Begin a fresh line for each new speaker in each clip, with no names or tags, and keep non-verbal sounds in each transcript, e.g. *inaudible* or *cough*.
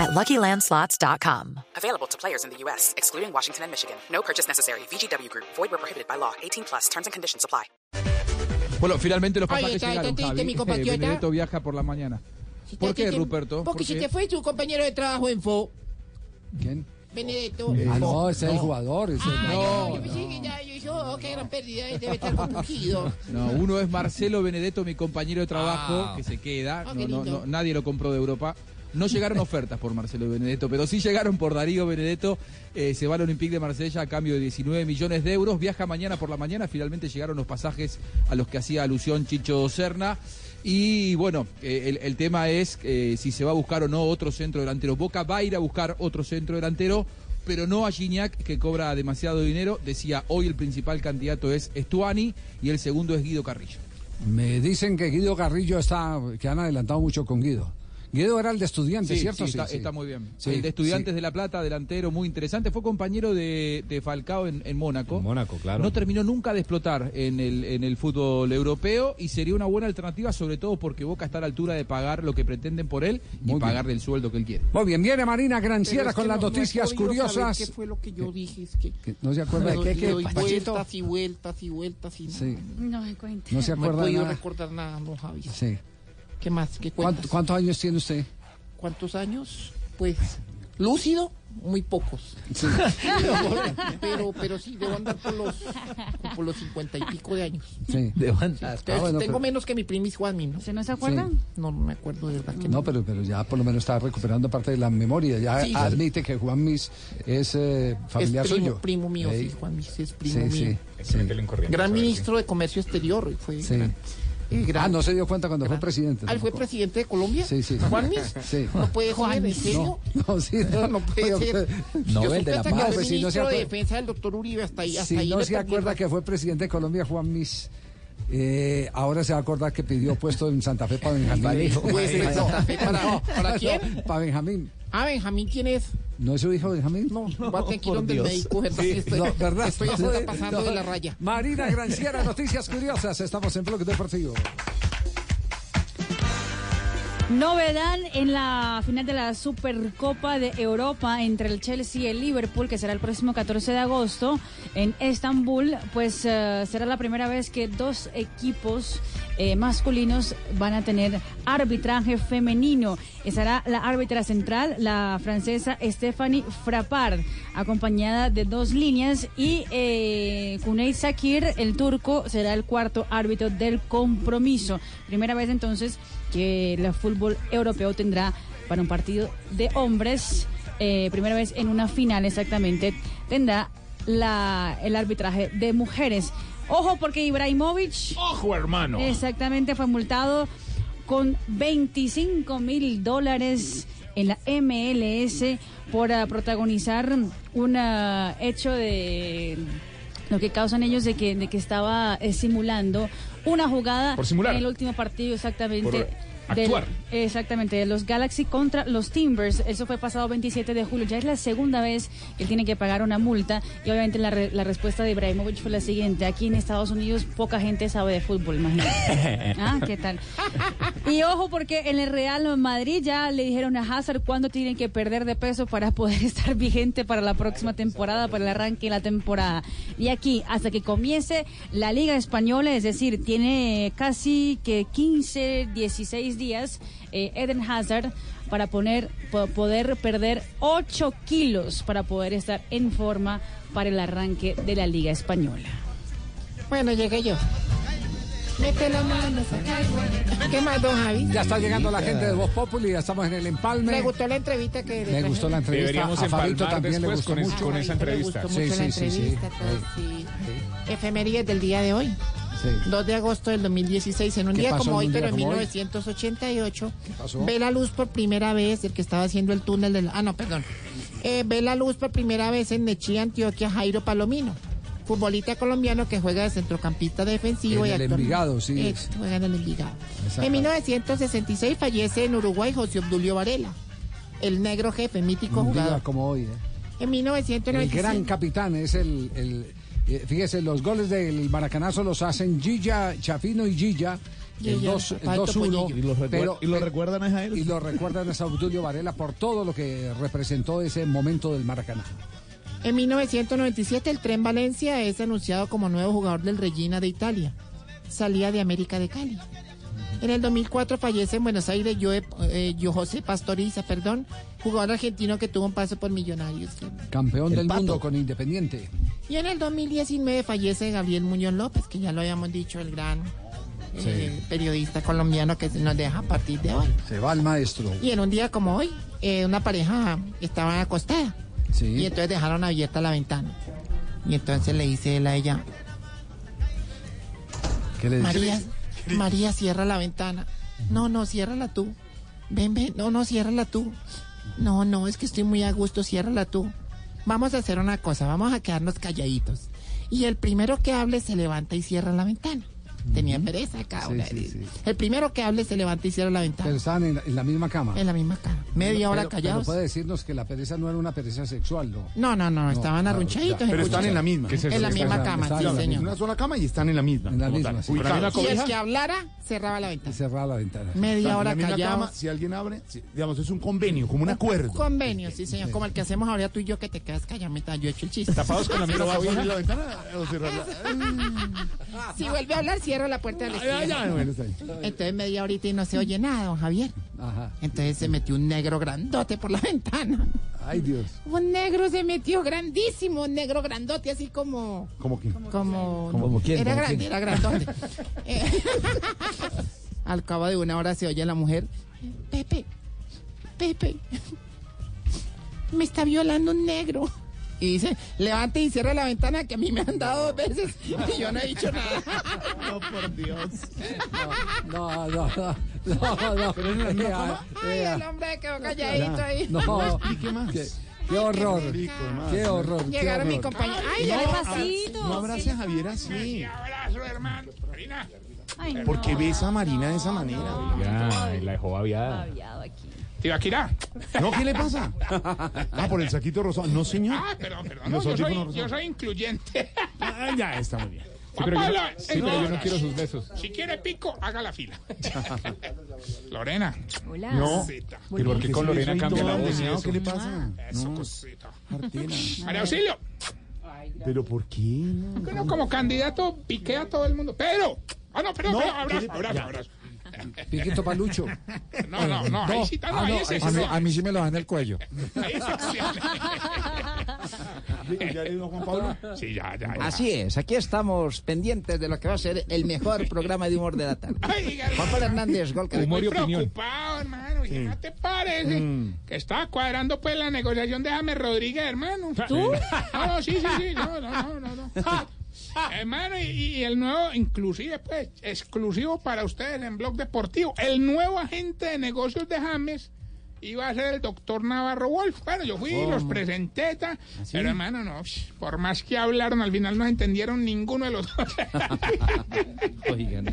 at LuckyLandSlots.com.
Available to players in the U.S., excluding Washington and Michigan. No purchase necessary. VGW Group. Void where prohibited by law. 18 plus. Terms and conditions apply.
Bueno, finalmente los
Oye,
pasajes
está-
llegaron,
está triste
Javi.
mi *laughs*
Eh,
compatriota.
Benedetto viaja por la mañana. ¿Por qué, Ruperto?
Porque
¿Por
si
qué?
te fue tu compañero de trabajo en FO,
¿Quién?
Benedetto.
Ah, no, ese es el jugador. ese-
Ah,
No,
yo, yo pensé que ya, yo dije, oh, qué gran pérdida, debe estar compungido. *laughs*
No, uno es Marcelo Benedetto, mi compañero de trabajo,
Ah.
que se queda.
Ah,
No, no, no, nadie lo compró de Europa. No llegaron ofertas por Marcelo Benedetto, pero sí llegaron por Darío Benedetto. Eh, se va al Olympique de Marsella a cambio de 19 millones de euros. Viaja mañana por la mañana. Finalmente llegaron los pasajes a los que hacía alusión Chicho Serna. Y bueno, eh, el, tema es eh, si se va a buscar o no otro centro delantero. Boca va a ir a buscar otro centro delantero, pero no a Gignac, que cobra demasiado dinero. Decía, hoy el principal candidato es Estuani y el segundo es Guido Carrillo.
Me dicen que Guido Carrillo está, que han adelantado mucho con Guido. Guido era el de estudiantes, ¿cierto?
Sí, está,
sí.
está muy bien.
Sí,
el de Estudiantes
sí.
de La Plata, delantero, muy interesante. Fue compañero de, de Falcao en, en Mónaco.
En Mónaco, claro.
No terminó nunca de explotar en el, en el fútbol europeo y sería una buena alternativa, sobre todo porque Boca está a la altura de pagar lo que pretenden por él y
Muy bien.
pagarle el sueldo que él quiere.
Muy bien, viene Marina Granciera con
que
las
no
noticias curiosas.
¿Qué fue lo que yo dije? Es que
Que ¿No se acuerda de qué? Pachito?
vueltas y vueltas y vueltas y no,
Sí,
No me cuente.
no se
no he
acuerda de
podido
nada.
recordar nada, no, Javi.
Sí.
¿Qué más? ¿Qué
¿Cuánto-
cuentas?
¿Cuántos años tiene usted?
¿Cuántos años? Pues, lúcido, muy pocos. *laughs* *laughs* pero, pero sí, debo andar por los, por los cincuenta y pico de años.
Sí.
Entonces,
Ah, bueno,
tengo
pero-
menos que mi primis Juanmi, ¿no?
¿Se no se acuerdan?
No, no me acuerdo de verdad que
No, pero, pero ya por lo menos está recuperando parte de la memoria. Ya
Sí, sí.
admite que Juan Mis es eh, familiar
es primo,
suyo.
primo mío, sí, Juan Mis es primo
Sí,
mío.
sí, sí.
Gran ministro de Comercio Exterior, fue
Sí.
gran- eh, gran-
Ah, no se dio cuenta cuando fue presidente.
Ah, ¿él fue presidente de Colombia?
Sí, sí.
¿Juan Mis?
Sí.
No puede ser, ¿en serio?
No, no, sí,
No, no puede ser. Yo
Nobel
supe
de la Paz.
fue
Pues si no se
ministro de
acuerda-
Defensa del doctor Uribe, hasta ahí. Hasta
Si
ahí
no se acuerda
el
que fue presidente de Colombia, Juan Mis, eh, ahora se va a acordar que pidió puesto en Santa Fe para Benjamín.
Pues, en Santa Fe, ¿para- para quién?
Para Benjamín.
Ah, Benjamín, ¿quién es?
¿No es su hijo Benjamín?
No, va a tener que ir donde el médico. Estoy,
No, ¿verdad?
estoy está pasando
No.
de la raya.
Marina Granciera, noticias curiosas. Estamos en Bloque Deportivo.
Novedad en la final de la Supercopa de Europa entre el Chelsea y el Liverpool, que será el próximo 14 de agosto en Estambul, pues eh, será la primera vez que dos equipos eh, masculinos van a tener arbitraje femenino. Estará la árbitra central, la francesa Stephanie Frappard, acompañada de dos líneas, y eh, Sakir, el turco, será el cuarto árbitro del compromiso. Primera vez entonces que el fútbol europeo tendrá para un partido de hombres, eh, primera vez en una final exactamente, tendrá la, el arbitraje de mujeres. Ojo porque Ibrahimovic
¡Ojo, hermano!
exactamente fue multado con 25 mil dólares en la MLS por ah, protagonizar un ah, hecho de lo que causan ellos de que, de que estaba eh, simulando una jugada
Por simular.
en el último partido exactamente.
Por
del- exactamente, de los Galaxy contra los Timbers. Eso fue pasado 27 de julio. Ya es la segunda vez que tiene que pagar una multa. Y obviamente la, re- la respuesta de Ibrahimovic fue la siguiente. Aquí en Estados Unidos poca gente sabe de fútbol, imagínate. *laughs* ah, ¿qué tal? Y ojo porque en el Real Madrid ya le dijeron a Hazard cuándo tienen que perder de peso para poder *laughs* estar vigente para la próxima temporada, para el arranque de la temporada. Y aquí, hasta que comience la Liga Española, es decir, tiene casi que 15, 16 días eh, Eden Hazard para poner, po- poder perder 8 kilos para poder estar en forma para el arranque de la Liga Española.
Bueno, llegué yo. Mete la mano, saca el huevo. ¿Qué más, don Javi?
Ya está llegando la gente de Voz Populi, ya estamos en el empalme.
¿Le gustó la entrevista que le
Me gustó la entrevista.
Deberíamos
a Fabito también le gustó
con,
mucho.
con esa
me
entrevista.
Sí,
la
sí, sí, sí.
entrevista, todo, sí. Efemérides del día de hoy.
Sí.
2 de agosto del 2016, en un
¿Qué
día como hoy,
día
pero en
como hoy?
1988,
pasó?
ve la luz por primera vez, el que estaba haciendo el túnel del... Ah, no, perdón. Eh, ve la luz por primera vez en Nechí, Antioquia, Jairo Palomino. futbolista colombiano que juega de centrocampista defensivo.
En
y
el Envigado, sí.
Eh, juega en el Envigado.
Exacto.
En 1966 fallece en Uruguay José Obdulio Varela, el negro jefe, mítico
Un día como hoy. ¿eh?
En
El
1996.
gran capitán es el... el eh, fíjese, los goles del Maracanazo los hacen Gilla, Chafino y Gilla. El
Gilla,
2 el
papá de
2-1.
Topollillo.
Y lo, recuer-
pero-
y lo recuerdan es a él.
Y lo recuerdan a Saudulio Varela por todo lo que representó ese momento del Maracaná.
En 1997 el Tren Valencia es anunciado como nuevo jugador del Regina de Italia. Salía de América de Cali. En el 2004 fallece en Buenos Aires Joe, eh, Yo- José Pastoriza, perdón, jugador argentino que tuvo un paso por Millonarios.
Campeón
El
del
Pato.
mundo con Independiente.
Y en el 2019 fallece Gabriel Muñoz López, que ya lo habíamos dicho, el gran eh, periodista colombiano que nos deja a partir de hoy.
Se va el maestro.
Y en un día como hoy, eh, una pareja estaba acostada y
Sí.
entonces dejaron abierta la ventana. Y entonces le dice él a ella,
¿Qué le dice?
María, María, cierra la ventana. No, no, ciérrala tú. Ven, ven, no, no, ciérrala tú. No, no, es que estoy muy a gusto, ciérrala tú. Vamos a hacer una cosa, vamos a quedarnos calladitos. Y el primero que hable se levanta y cierra la ventana. Tenía pereza cada
Sí,
una.
sí, sí.
El primero que hable se levanta y cierra la ventana.
Pero estaban en, en la misma cama.
En la misma cama. Media hora
Pero- pero
callados.
puede decirnos que la pereza no era una pereza sexual, ¿no?
No, no, no, estaban
claro,
arrunchaditos.
Pero están en la
misma.
misma.
En la misma
Están-
cama,
están
sí,
en la
En
señor.
una sola cama y están en la misma.
En la misma, sí.
Y el que hablara, cerraba la
Y
ventana.
cerraba la ventana.
Media hora callados.
si alguien abre, si- digamos, es un convenio, como un acuerdo.
Convenio, sí, señor. Como el que hacemos ahora tú y yo, que te quedas callado mientras yo he hecho el chiste.
Tapados con la *laughs* misma ¿Vas a abrir la ventana o cerrarla? *laughs*
Si vuelve a hablar, cierro la puerta del estudio. Entonces media horita y no se oye nada, don Javier.
Ajá.
Entonces se metió un negro grandote por la *laughs* ventana.
Ay, Dios.
Un negro se metió grandísimo, un negro grandote, así como...
¿Cómo que?
Como...
¿Como quién?
Era
¿Como
grande,
quién?
era grandote. *laughs* Eh, *laughs* Al cabo de una hora se oye la mujer, Pepe, Pepe, me está violando un negro. Y dice, levante y cierra la ventana que a mí me han dado dos veces y yo no he dicho nada.
No, por Dios.
No, no, no. No, no.
¿Pero cama?
Ay, el hombre quedó calladito ahí.
No,
Explique más.
qué, qué horror.
Más.
Qué horror. qué
Llegaron mi
horror.
compañero. Ay,
Ay,
llegó-
pasito.
No abrace a Javier así.
abrazo, hermano. Marina.
Ay, no.
¿Por qué besa a Marina de esa manera?
Ya, y la dejó babiada.
Babiado aquí.
Tibaquirá.
No, ¿qué le pasa? Ah, por el saquito rosado. No, señor.
Ah, perdón, perdón. No, yo, soy, yo soy incluyente.
Ah, ya, está muy bien.
Juan
pero yo no- sí, pero yo no quiero sus besos.
Si quiere pico, haga la fila. *laughs* Lorena.
Hola.
No.
Cosita.
¿Y por qué con Lorena cambia la voz?
No,
eso?
¿Qué le pasa?
Eso, cosita.
Martina. *laughs*
María Auxilio.
¿Pero por qué? no?
Bueno, como candidato piqué a todo el mundo. Pero. Ah, no, perdón,
No,
pero
¿qué
abrazo, abrazo, abrazo.
Piquito Palucho.
No, no, no, ahí sí, no, ahí es excepción.
mí sí me lo dan en el cuello.
Ahí es excepción.
¿Ya le dio Juan Pablo?
Sí, ya, ya, ya.
Así es, aquí estamos pendientes de lo que va a ser el mejor programa de humor de la tarde.
Ay,
Juan Pablo Hernández, Gol Caracol.
Humor y
Muy
opinión.
preocupado, hermano. ¿Y ¿No te parece que estaba cuadrando pues la negociación de James Rodríguez, hermano?
¿Tú?
No, no, sí, sí, sí. No, no, no, no. no. *laughs* hermano, y, y el nuevo, inclusive, pues, exclusivo para ustedes en Blog Deportivo, el nuevo agente de negocios de James iba a ser el doctor Navarro Wolf. Bueno, yo fui y los presenté, ta, pero hermano, no, por más que hablaron, al final no entendieron ninguno de los dos. *laughs*
Oigan.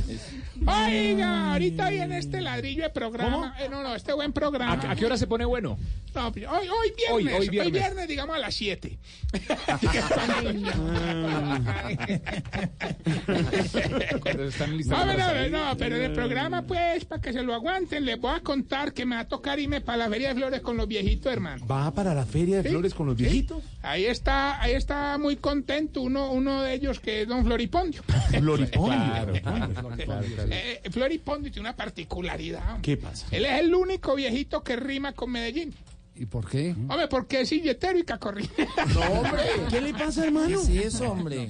Oiga, ahorita viene este ladrillo de programa. Eh, no, no, este buen programa.
¿A, a qué hora se pone bueno?
No, hoy, hoy viernes,
Hoy-
hoy,
hoy viernes.
digamos a las 7.
Cuando están
No, no, no, pero en el programa, pues, para que se lo aguanten, les voy a contar que me va a tocar irme para la Feria de Flores con los viejitos, hermano.
¿Va para la Feria de Flores con los viejitos?
Ahí está, ahí está muy contento uno, uno de ellos que es don Floripondio. *laughs*
Floripondio.
Claro, claro.
Eh, Floripondio tiene una particularidad.
¿Qué pasa?
Él es el único viejito que rima con Medellín.
¿Y por qué?
Hombre, porque es silletero y cacorri. *laughs*
¿Qué le pasa, hermano?
Sí, eso, hombre.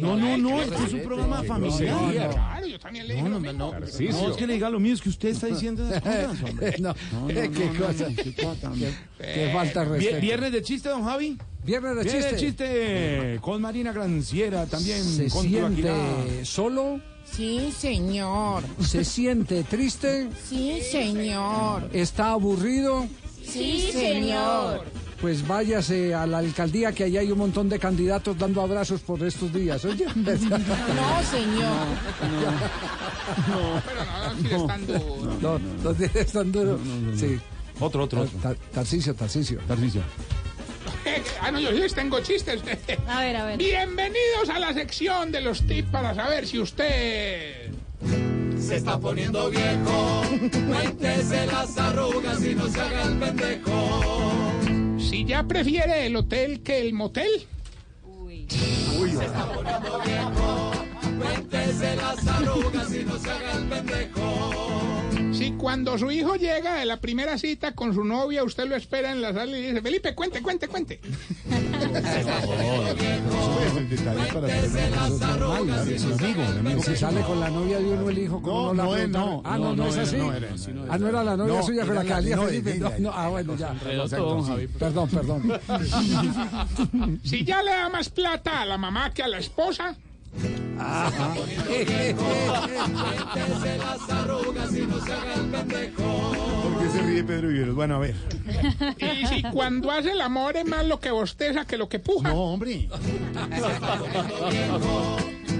No, no, no, este es un programa familiar.
Claro, yo también le digo lo mismo.
No, es que le diga lo mío, es que usted está diciendo esas *laughs* cosas, hombre.
No, qué cosa. Qué, falta respeto.
Viernes de chiste, don Javi.
Viernes de
Viernes
chiste.
de chiste con Marina Granciera también.
Se siente solo,
Sí, señor.
se siente triste,
Sí, señor.
está aburrido,
Sí, señor.
pues váyase a la alcaldía que allá hay un montón de candidatos dando abrazos por estos días. Oye, *laughs*
No, señor.
Pero no, no, si están duros.
no, no tiene tan duro. Sí.
Otro, otro, otro.
Tar- Tarcisio, Tarcisio.
Tarcisio. *laughs*
Ah, no, yo sí les tengo chistes.
A ver, a ver.
Bienvenidos a la sección de los tips para saber si usted...
Se está poniendo viejo, cuéntese las arrugas y no se haga el pendejo.
Si ya prefiere el hotel que el motel.
Se está poniendo viejo, cuéntese las arrugas y no se haga el pendejo.
Si cuando su hijo llega de la primera cita con su novia, usted lo espera en la sala y dice, Felipe, cuente, cuente, cuente.
Si sale con la novia de uno el hijo, ¿cómo
No,
no, la
no no,
Ah, no, no,
no,
es así. Ah, no era la novia
No,
suya con la que Felipe. No, ah, bueno, ya. Perdón, perdón.
Si ya le da más plata a la mamá que a la esposa.
Cuéntese las arrugas y no se haga el pendejo.
¿Por qué se ríe Pedro Viveros? Bueno, a ver.
Y si cuando hace el amor es más lo que bosteza que lo que puja.
No, hombre.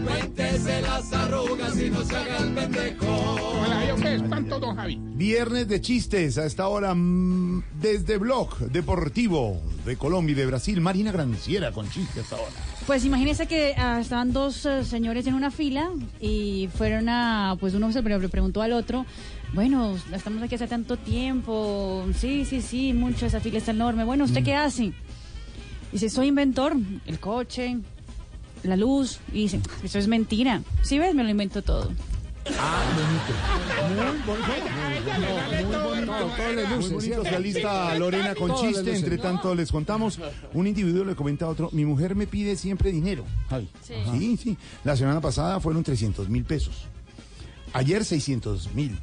Cuéntese las arrugas y no se haga el pendejo.
Hola, ¿yo qué espanto, don Javi?
Viernes de chistes a esta hora mm, desde Blog Deportivo de Colombia y de Brasil. Marina Granciera con chistes hasta ahora.
Pues imagínese que ah, estaban dos eh, señores en una fila y fueron a, pues uno se pre- le preguntó al otro, bueno, estamos aquí hace tanto tiempo, sí, sí, sí, mucho, esa fila está enorme, bueno, ¿usted qué hace? Dice, soy inventor, el coche, la luz, y dice, eso es mentira, si ves, me lo invento todo.
A ella le vale todo, hermano.
Muy bonito la lista Lorena con chiste. Entre tanto les contamos. Un individuo le comenta a otro, mi mujer me pide siempre dinero. Javi. Sí, sí. La semana pasada fueron 300 mil pesos. Ayer 600 mil.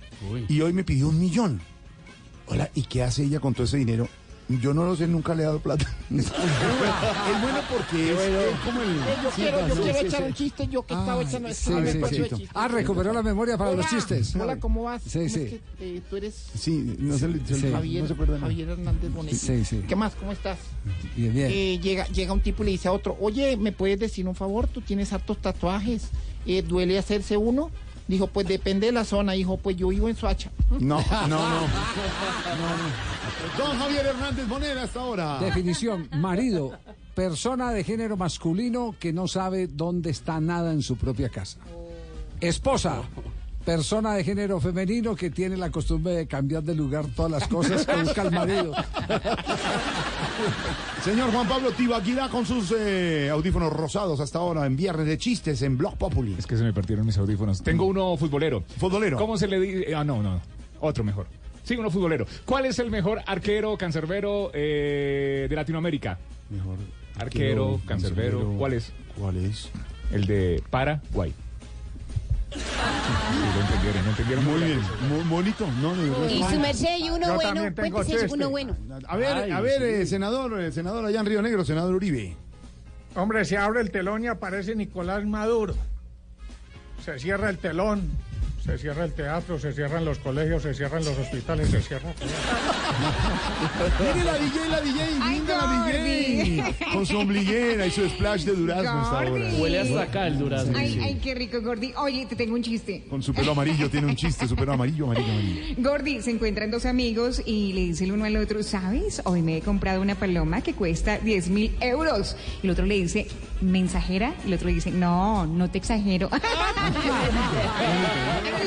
Y hoy me pidió un millón. Hola, ¿y qué hace ella con todo ese dinero? Yo no lo sé, nunca le he dado plata. *laughs* es bueno porque es, es como el...
Eh, yo
Sí,
quiero, yo
sí,
quiero
sí,
echar
sí.
un chiste, yo que estaba echando
Sí, sí. Ah, recuperó la memoria para los chistes.
Hola, ¿cómo vas?
Sí,
¿Cómo
sí.
es que, eh, tú eres
Sí, no se, le-.
Javier. Javier Hernández Bonet.
Sí, sí.
¿Qué más? ¿Cómo estás?
Bien, bien.
Eh, llega, llega un tipo y le dice a otro, oye, ¿me puedes decir un favor? Tú tienes hartos tatuajes. Eh, ¿Duele hacerse uno? Dijo, pues depende de la zona, hijo, pues yo vivo en Soacha. *laughs*
No, no, no. Don Javier Hernández Bonera hasta ahora.
Definición, marido, persona de género masculino que no sabe dónde está nada en su propia casa. Esposa, persona de género femenino que tiene la costumbre de cambiar de lugar todas las cosas que *laughs* busca el marido.
Señor Juan Pablo Tibaquira con sus eh, audífonos rosados hasta ahora en Viernes de Chistes en Blog Populi.
Es que se me partieron mis audífonos. Tengo uno futbolero.
Futbolero.
¿Cómo se le dice? Ah, no, no. Otro mejor. Sí, uno futbolero. ¿Cuál es el mejor arquero cancerbero eh, de Latinoamérica?
Mejor.
Arquero, cancerbero. ¿Cuál es?
¿Cuál es?
El de Paraguay. Sí, lo entendieron, no entendieron.
Muy bien, muy bonito. No.
Y su merced y uno
Yo
bueno, cuéntese uno bueno.
A ver, a ver, eh, senador, eh, senador allá en Río Negro, senador Uribe.
Hombre, se abre el telón y aparece Nicolás Maduro. Se cierra el telón, se cierra el teatro, se cierran los colegios, se cierran los hospitales, se cierra.
Mire la DJ, la DJ, linda la DJ. Con su ombliguera y su splash de durazno hasta ahora.
Huele hasta acá el durazno.
Ay, ay, qué rico, Gordy. Oye, te tengo un chiste.
Con su pelo amarillo, tiene un chiste, su pelo amarillo, amarillo, amarillo.
Gordy, se encuentran dos amigos y le dice el uno al otro, ¿sabes? Hoy me he comprado una paloma que cuesta 10 mil euros. Y el otro le dice, ¿mensajera? Y el otro le dice, no, no te exagero. *laughs* *laughs*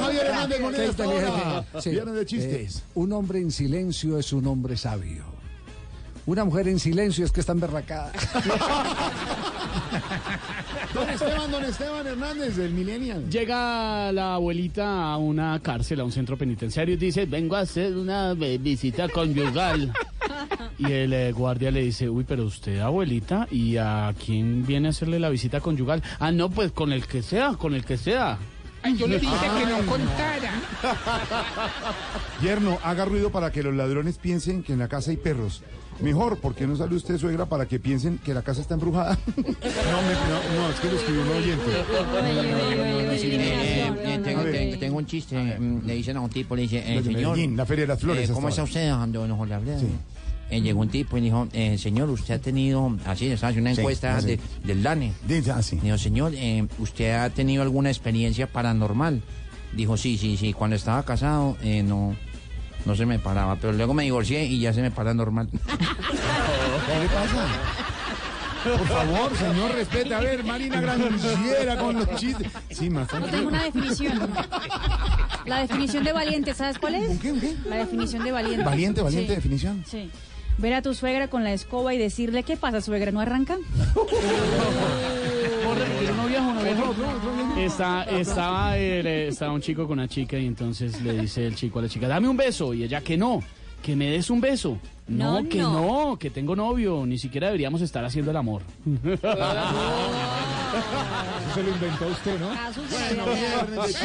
Javier Hernández Moneda. Viernes de chistes.
Eh, un hombre en silencio es un hombre sabio. Una mujer en silencio es que está emberracada. *laughs*
Don Esteban, don Esteban Hernández, del Millennial.
Llega la abuelita a una cárcel, a un centro penitenciario y dice, vengo a hacer una visita conyugal. *laughs* Y el eh, guardia le dice, uy, pero usted, abuelita, ¿y a quién viene a hacerle la visita conyugal? Ah, no, pues con el que sea, con el que sea.
Ay, yo le dije que no contara.
Yerno, haga ruido para que los ladrones piensen que en la casa hay perros. Mejor, porque no sale usted, suegra, para que piensen que la casa está embrujada. no, me- no, no, es que lo escribió un oyente.
Eh, eh, tengo, un chiste. mm, Le dicen a un tipo, le dice, eh, señor,
Medellín, la Feria de las Flores.
eh, ¿cómo está usted, don Jorge Alfredo?
Sí.
Eh, llegó un tipo y dijo, eh, señor, usted ha tenido, así, estaba haciendo una encuesta de- del DANE.
Dice así.
Dijo, señor, eh, ¿usted ha tenido alguna experiencia paranormal? Dijo, sí, sí, sí, cuando estaba casado, eh, no, no se me paraba, pero luego me divorcié y ya se me para normal. *laughs*
¿Qué le pasa? Por favor, señor, respete. A ver, Marina Granciera con los chistes. Sí, más
Yo tengo una definición. La definición de valiente, ¿sabes cuál es?
¿Qué, qué?
La definición de valiente.
Valiente, valiente
Sí,
definición.
Sí. Ver a tu suegra con la escoba y decirle, ¿qué pasa, suegra? ¿No arranca? *laughs*
Está, estaba, el, eh, estaba un chico con una chica y entonces le dice el chico a la chica, dame un beso. Y ella, que no, que me des un beso. No,
No,
que
no.
no. que tengo novio. Ni siquiera deberíamos estar haciendo el amor. *laughs*
Eso se lo inventó usted, ¿no?
Bueno, pues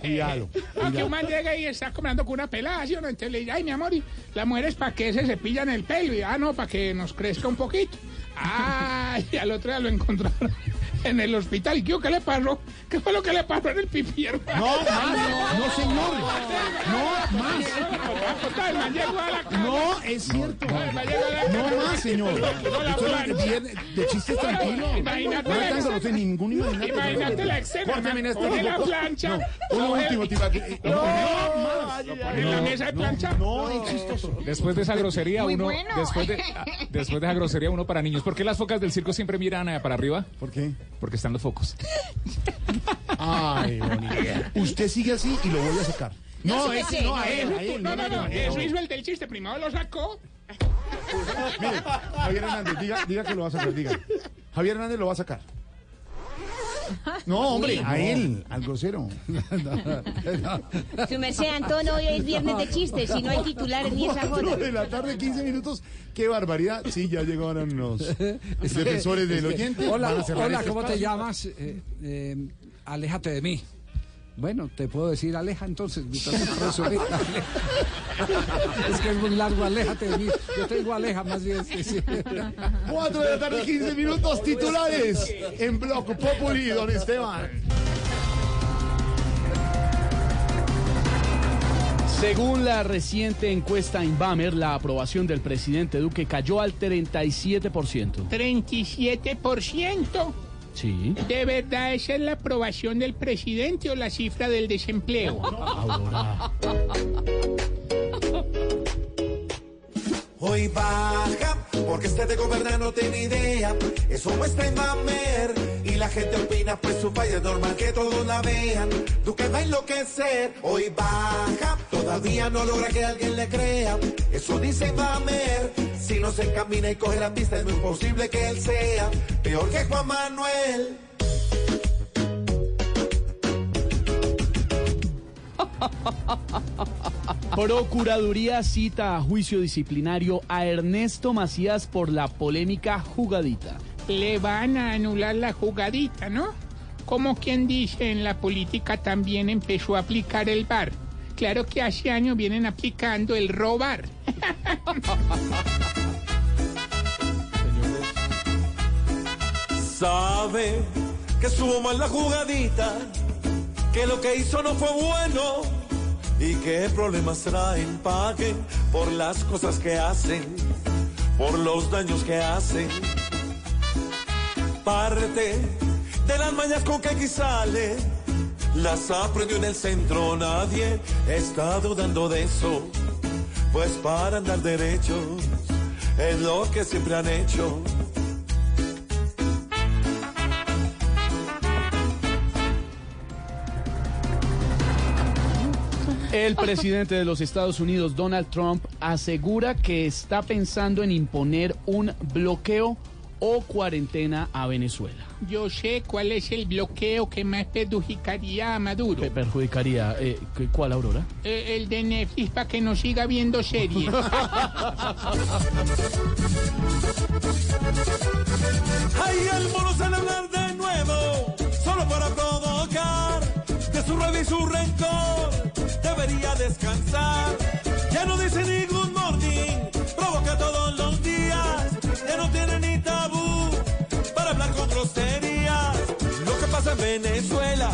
cuidado,
No, que un man llega y está comiendo con una pelada, ¿sí o no? Entonces le dice, ay, mi amor, y las mujeres para que se cepillan el pelo. Y, ah, no, para que nos crezca un poquito. *laughs* Ay, y al otro día lo encontraron en el hospital. ¿Y qué, qué le pasó? ¿Qué fue lo que le pasó en el hermano?
No, más, no, señor. No, más. No, es cierto. No más, señor.
No,
de chistes tranquilo.
Imagínate
No no ningún imagínate.
Imagínate la escena. Coge la plancha.
No, último, eh, No, más.
En la mesa de plancha.
No, es chistoso.
Después de esa grosería, uno. Después, de, *laughs* ah, después de esa grosería, uno para niños. ¿Por qué las focas del circo siempre miran eh, para arriba?
¿Por qué?
Porque están los focos.
Ay, bonito. Usted sigue así y lo voy a sacar. No, ese no, a él, a él.
No, no, no. Eso hizo el del chiste. Primero lo sacó.
Mire, Javier Hernández, diga, diga que lo va a sacar, diga. Javier Hernández lo va a sacar. *laughs* No, hombre, a él, al grosero.
Su merced, Antonio, hoy es viernes de chistes y no hay titulares ni esa joda.
de la tarde, 15 minutos. Qué barbaridad. Sí, ya llegaron los defensores del oyente.
Hola, hola,
este
¿cómo te llamas? Eh, eh, aléjate de mí. Bueno, te puedo decir aleja entonces. es que es muy largo, aléjate de mí. Yo tengo aleja más bien. sí, sí.
4 de la tarde, 15 minutos titulares en Bloco Populi, don Esteban.
Según la reciente encuesta Inbamer, la aprobación del presidente Duque cayó al 37%.
37%.
Sí.
¿De verdad esa es la aprobación del presidente o la cifra del desempleo? *laughs*
Hoy baja, porque este de gobernar no tiene idea. Eso muestra en Mamer y la gente opina, pues su falla es normal que todos la vean. Duque va a enloquecer, hoy baja, todavía no logra que alguien le crea. Eso dice Mamer, si no se encamina y coge la pista es muy posible que él sea peor que Juan Manuel. *laughs*
Procuraduría cita a juicio disciplinario a Ernesto Macías por la polémica jugadita.
Le van a anular la jugadita, ¿no? Como quien dice, en la política también empezó a aplicar el VAR. Claro que hace años vienen aplicando el robar.
Sabe que estuvo mal la jugadita, que lo que hizo no fue bueno y que problemas traen, paguen por las cosas que hacen, por los daños que hacen. Parte de las mañas con que aquí sale, las aprendió en el centro, nadie está dudando de eso, pues para andar derechos es lo que siempre han hecho.
El presidente de los Estados Unidos, Donald Trump, asegura que está pensando en imponer un bloqueo o cuarentena a Venezuela.
Yo sé cuál es el bloqueo que más perjudicaría a Maduro.
Pe- perjudicaría. eh, ¿qué- ¿Cuál, Aurora?
Eh, el de Netflix para que no siga viendo series. *laughs*
Ay, el mono sale a hablar de nuevo, solo para provocar de su rabia y su rencor. Debería descansar, ya no dice ningún en Venezuela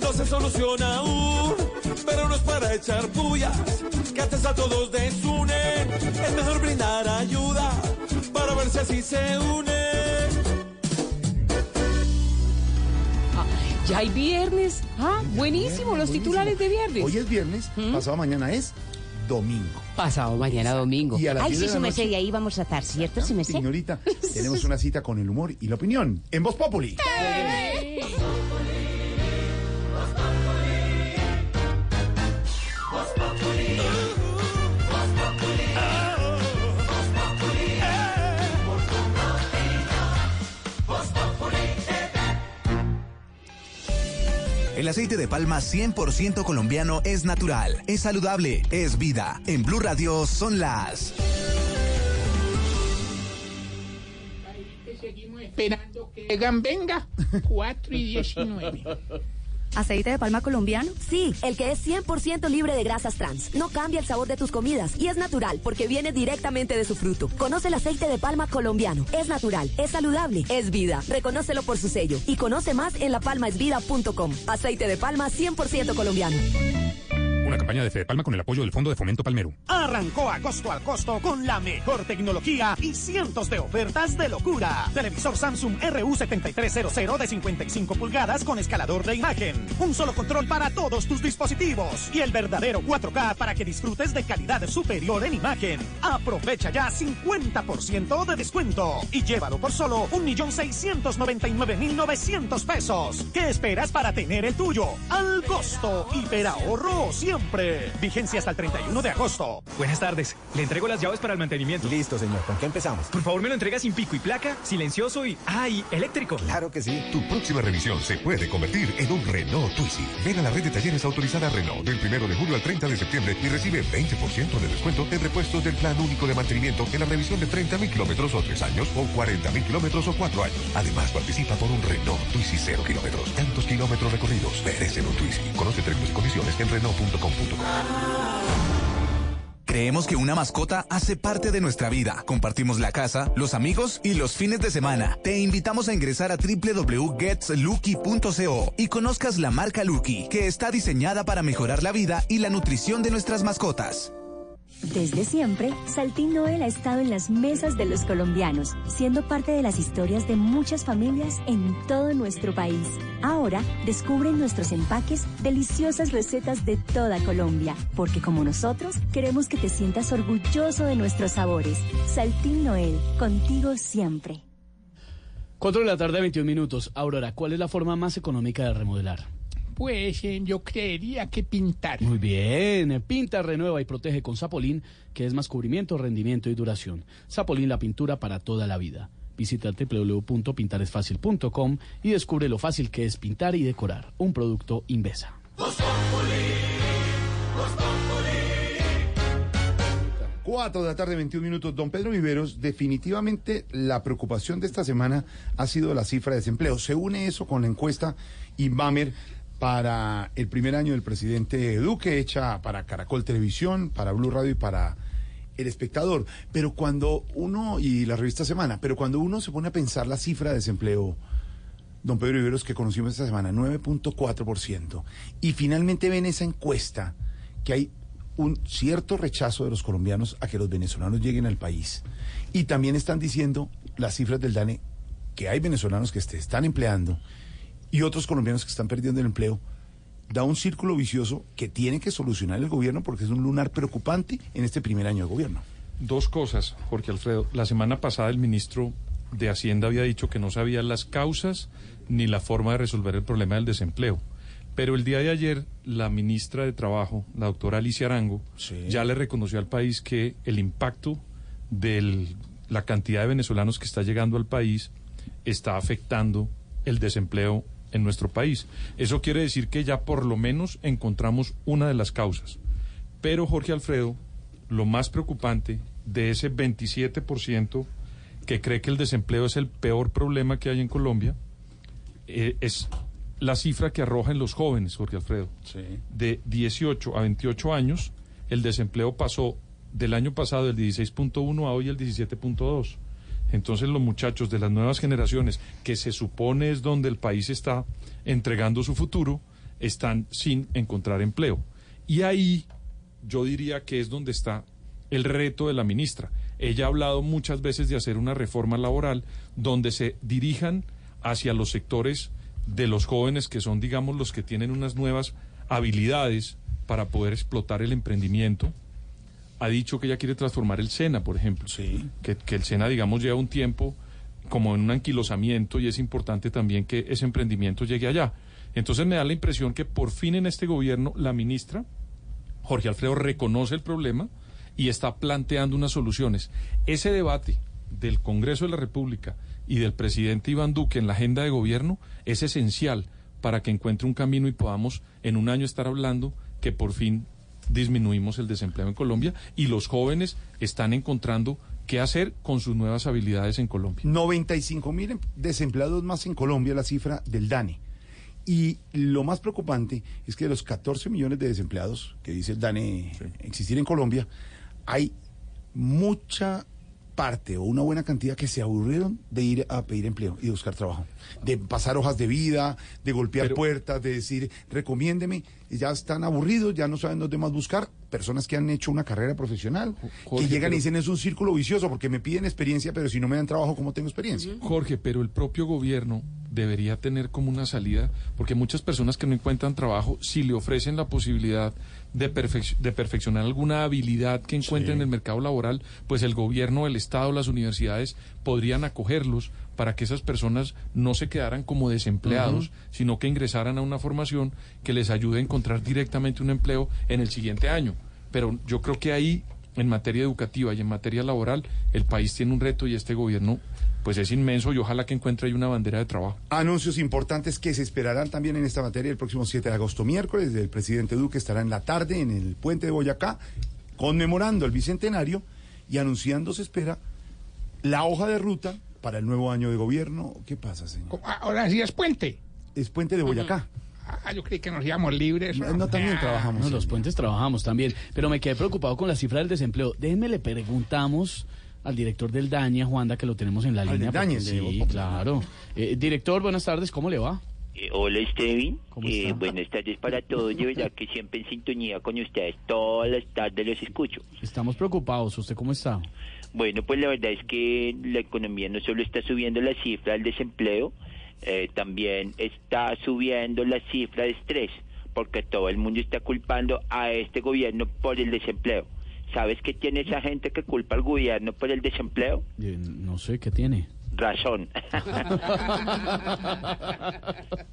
no se soluciona aún,
pero no es para echar pullas, que antes a todos desunen. Es mejor brindar ayuda para ver si así se une.
Ya hay viernes. Ah, buenísimo, los titulares de viernes.
Hoy es viernes, pasado mañana es domingo.
Pasado mañana domingo.
Y a las
Ay,
10
sí,
de la noche-
y ahí vamos a estar, ¿cierto, merced?
Señorita, tenemos una cita con el humor y la opinión en Voz Populi. *laughs*
El aceite de palma 100% colombiano es natural, es saludable, es vida. En Blue Radio son las...
Seguimos esperando que venga. 4 y 19.
¿Aceite de palma colombiano? Sí, el que es 100% libre de grasas trans. No cambia el sabor de tus comidas y es natural porque viene directamente de su fruto. Conoce el aceite de palma colombiano. Es natural, es saludable, es vida. Reconócelo por su sello y conoce más en lapalmaesvida.com. Aceite de palma 100% colombiano.
Una campaña de Fede Palma con el apoyo del Fondo de Fomento Palmero.
Arrancó a costo al costo con la mejor tecnología y cientos de ofertas de locura. Televisor Samsung RU7300 de 55 pulgadas con escalador de imagen. Un solo control para todos tus dispositivos. Y el verdadero 4K para que disfrutes de calidad superior en imagen. Aprovecha ya 50% de descuento. Y llévalo por solo 1.699.900 pesos. ¿Qué esperas para tener el tuyo? Al costo. Hiperahorro siempre. Vigencia hasta el 31 de agosto.
Buenas tardes. Le entrego las llaves para el mantenimiento. Listo, señor. ¿Con qué empezamos? Por favor, me lo entrega sin pico y placa, silencioso y... ¡Ay! eléctrico.
Claro que sí. Tu próxima revisión se puede convertir en un Renault Twizy. Ven a la red de talleres autorizada Renault del 1 de julio al 30 de septiembre y recibe 20% de descuento en repuestos del plan único de mantenimiento en la revisión de 30.000 kilómetros o 3 años o 40.000 kilómetros o 4 años. Además, participa por un Renault Twizy 0 kilómetros. Tantos kilómetros recorridos merecen un Twizy. Conoce términos y condiciones en
Creemos que una mascota hace parte de nuestra vida. Compartimos la casa, los amigos y los fines de semana. Te invitamos a ingresar a www.getslucky.co y conozcas la marca Lucky, que está diseñada para mejorar la vida y la nutrición de nuestras mascotas.
Desde siempre, Saltín Noel ha estado en las mesas de los colombianos, siendo parte de las historias de muchas familias en todo nuestro país. Ahora, descubre en nuestros empaques deliciosas recetas de toda Colombia, porque como nosotros, queremos que te sientas orgulloso de nuestros sabores. Saltín Noel, contigo siempre.
4 de la tarde, 21 minutos. Aurora, ¿cuál es la forma más económica de remodelar?
Pues eh, yo creería que pintar.
Muy bien. Pinta, renueva y protege con Sapolín, que es más cubrimiento, rendimiento y duración. Sapolín, la pintura para toda la vida. Visita www.pintaresfacil.com y descubre lo fácil que es pintar y decorar. Un producto Invesa.
Cuatro de la tarde, 21 minutos. Don Pedro Viveros, definitivamente la preocupación de esta semana ha sido la cifra de desempleo. Se une eso con la encuesta Inbamer para el primer año del presidente Duque, hecha para Caracol Televisión, para Blue Radio y para El Espectador. Pero cuando uno, y la revista Semana, pero cuando uno se pone a pensar la cifra de desempleo, don Pedro Viveros, que conocimos esta semana, 9.4%, y finalmente ven esa encuesta que hay un cierto rechazo de los colombianos a que los venezolanos lleguen al país. Y también están diciendo las cifras del DANE que hay venezolanos que se están empleando y otros colombianos que están perdiendo el empleo. Da un círculo vicioso que tiene que solucionar el gobierno porque es un lunar preocupante en este primer año de gobierno.
Dos cosas, Jorge Alfredo. La semana pasada el ministro de Hacienda había dicho que no sabía las causas ni la forma de resolver el problema del desempleo. Pero el día de ayer, la ministra de Trabajo, la doctora Alicia Arango, ya le reconoció al país que el impacto de la cantidad de venezolanos que está llegando al país está afectando el desempleo en nuestro país. Eso quiere decir que ya por lo menos encontramos una de las causas. Pero, Jorge Alfredo, lo más preocupante de ese 27% que cree que el desempleo es el peor problema que hay en Colombia, eh, es la cifra que arrojan los jóvenes, Jorge Alfredo. De 18 a 28 años, el desempleo pasó del año pasado del 16.1 a hoy el 17.2. Entonces los muchachos de las nuevas generaciones, que se supone es donde el país está entregando su futuro, están sin encontrar empleo. Y ahí yo diría que es donde está el reto de la ministra. Ella ha hablado muchas veces de hacer una reforma laboral donde se dirijan hacia los sectores de los jóvenes que son, digamos, los que tienen unas nuevas habilidades para poder explotar el emprendimiento. Ha dicho que ella quiere transformar el SENA, por ejemplo. Que, que el SENA, digamos, lleva un tiempo como en un anquilosamiento y es importante también que ese emprendimiento llegue allá. Entonces me da la impresión que por fin en este gobierno la ministra, Jorge Alfredo, reconoce el problema y está planteando unas soluciones. Ese debate del Congreso de la República y del presidente Iván Duque en la agenda de gobierno es esencial para que encuentre un camino y podamos en un año estar hablando que por fin disminuimos el desempleo en Colombia y los jóvenes están encontrando qué hacer con sus nuevas habilidades en Colombia.
95 mil desempleados más en Colombia, la cifra del DANE. Y lo más preocupante es que de los 14 millones de desempleados que dice el DANE existir en Colombia, hay mucha parte o una buena cantidad que se aburrieron de ir a pedir empleo y de buscar trabajo, de pasar hojas de vida, de golpear puertas, de decir recomiéndeme, y ya están aburridos, ya no saben dónde más buscar. Personas que han hecho una carrera profesional,
Jorge,
que llegan
pero-
y dicen es un círculo vicioso porque me piden experiencia, pero si no me dan trabajo, ¿cómo tengo experiencia?
Jorge, pero el propio gobierno debería tener como una salida, porque muchas personas que no encuentran trabajo, si le ofrecen la posibilidad de, perfec- de perfeccionar alguna habilidad que encuentren en el mercado laboral, pues el gobierno, el Estado, las universidades podrían acogerlos para que esas personas no se quedaran como desempleados, sino que ingresaran a una formación que les ayude a encontrar directamente un empleo en el siguiente año. Pero yo creo que ahí, en materia educativa y en materia laboral, el país tiene un reto y este gobierno pues es inmenso y ojalá que encuentre ahí una bandera de trabajo.
Anuncios importantes que se esperarán también en esta materia el próximo 7 de agosto, miércoles. El presidente Duque estará en la tarde en el puente de Boyacá conmemorando el bicentenario y anunciando, se espera, la hoja de ruta para el nuevo año de gobierno. ¿Qué pasa, señor?
Ahora sí es puente.
Es puente de Boyacá.
Ah, yo creí que nos íbamos libres.
No, no, también trabajamos.
No, los puentes trabajamos también. Pero me quedé preocupado con la cifra del desempleo. Déjenme le preguntamos al director del DAñe, a Juanda, que lo tenemos en la
Al
línea. sí,
Voz
claro. Eh, director, buenas tardes, ¿cómo le va?
Eh, hola, Steven.
¿Cómo
Eh,
está?
buenas tardes para todos. De verdad que siempre en sintonía con ustedes. Todas las tardes los escucho.
Estamos preocupados. ¿Usted cómo está?
Bueno, pues la verdad es que la economía no solo está subiendo la cifra del desempleo, eh, también está subiendo la cifra de estrés, porque todo el mundo está culpando a este gobierno por el desempleo. ¿Sabes qué tiene esa gente que culpa al gobierno por el desempleo?
Eh, no sé, ¿qué tiene?
razón. *laughs*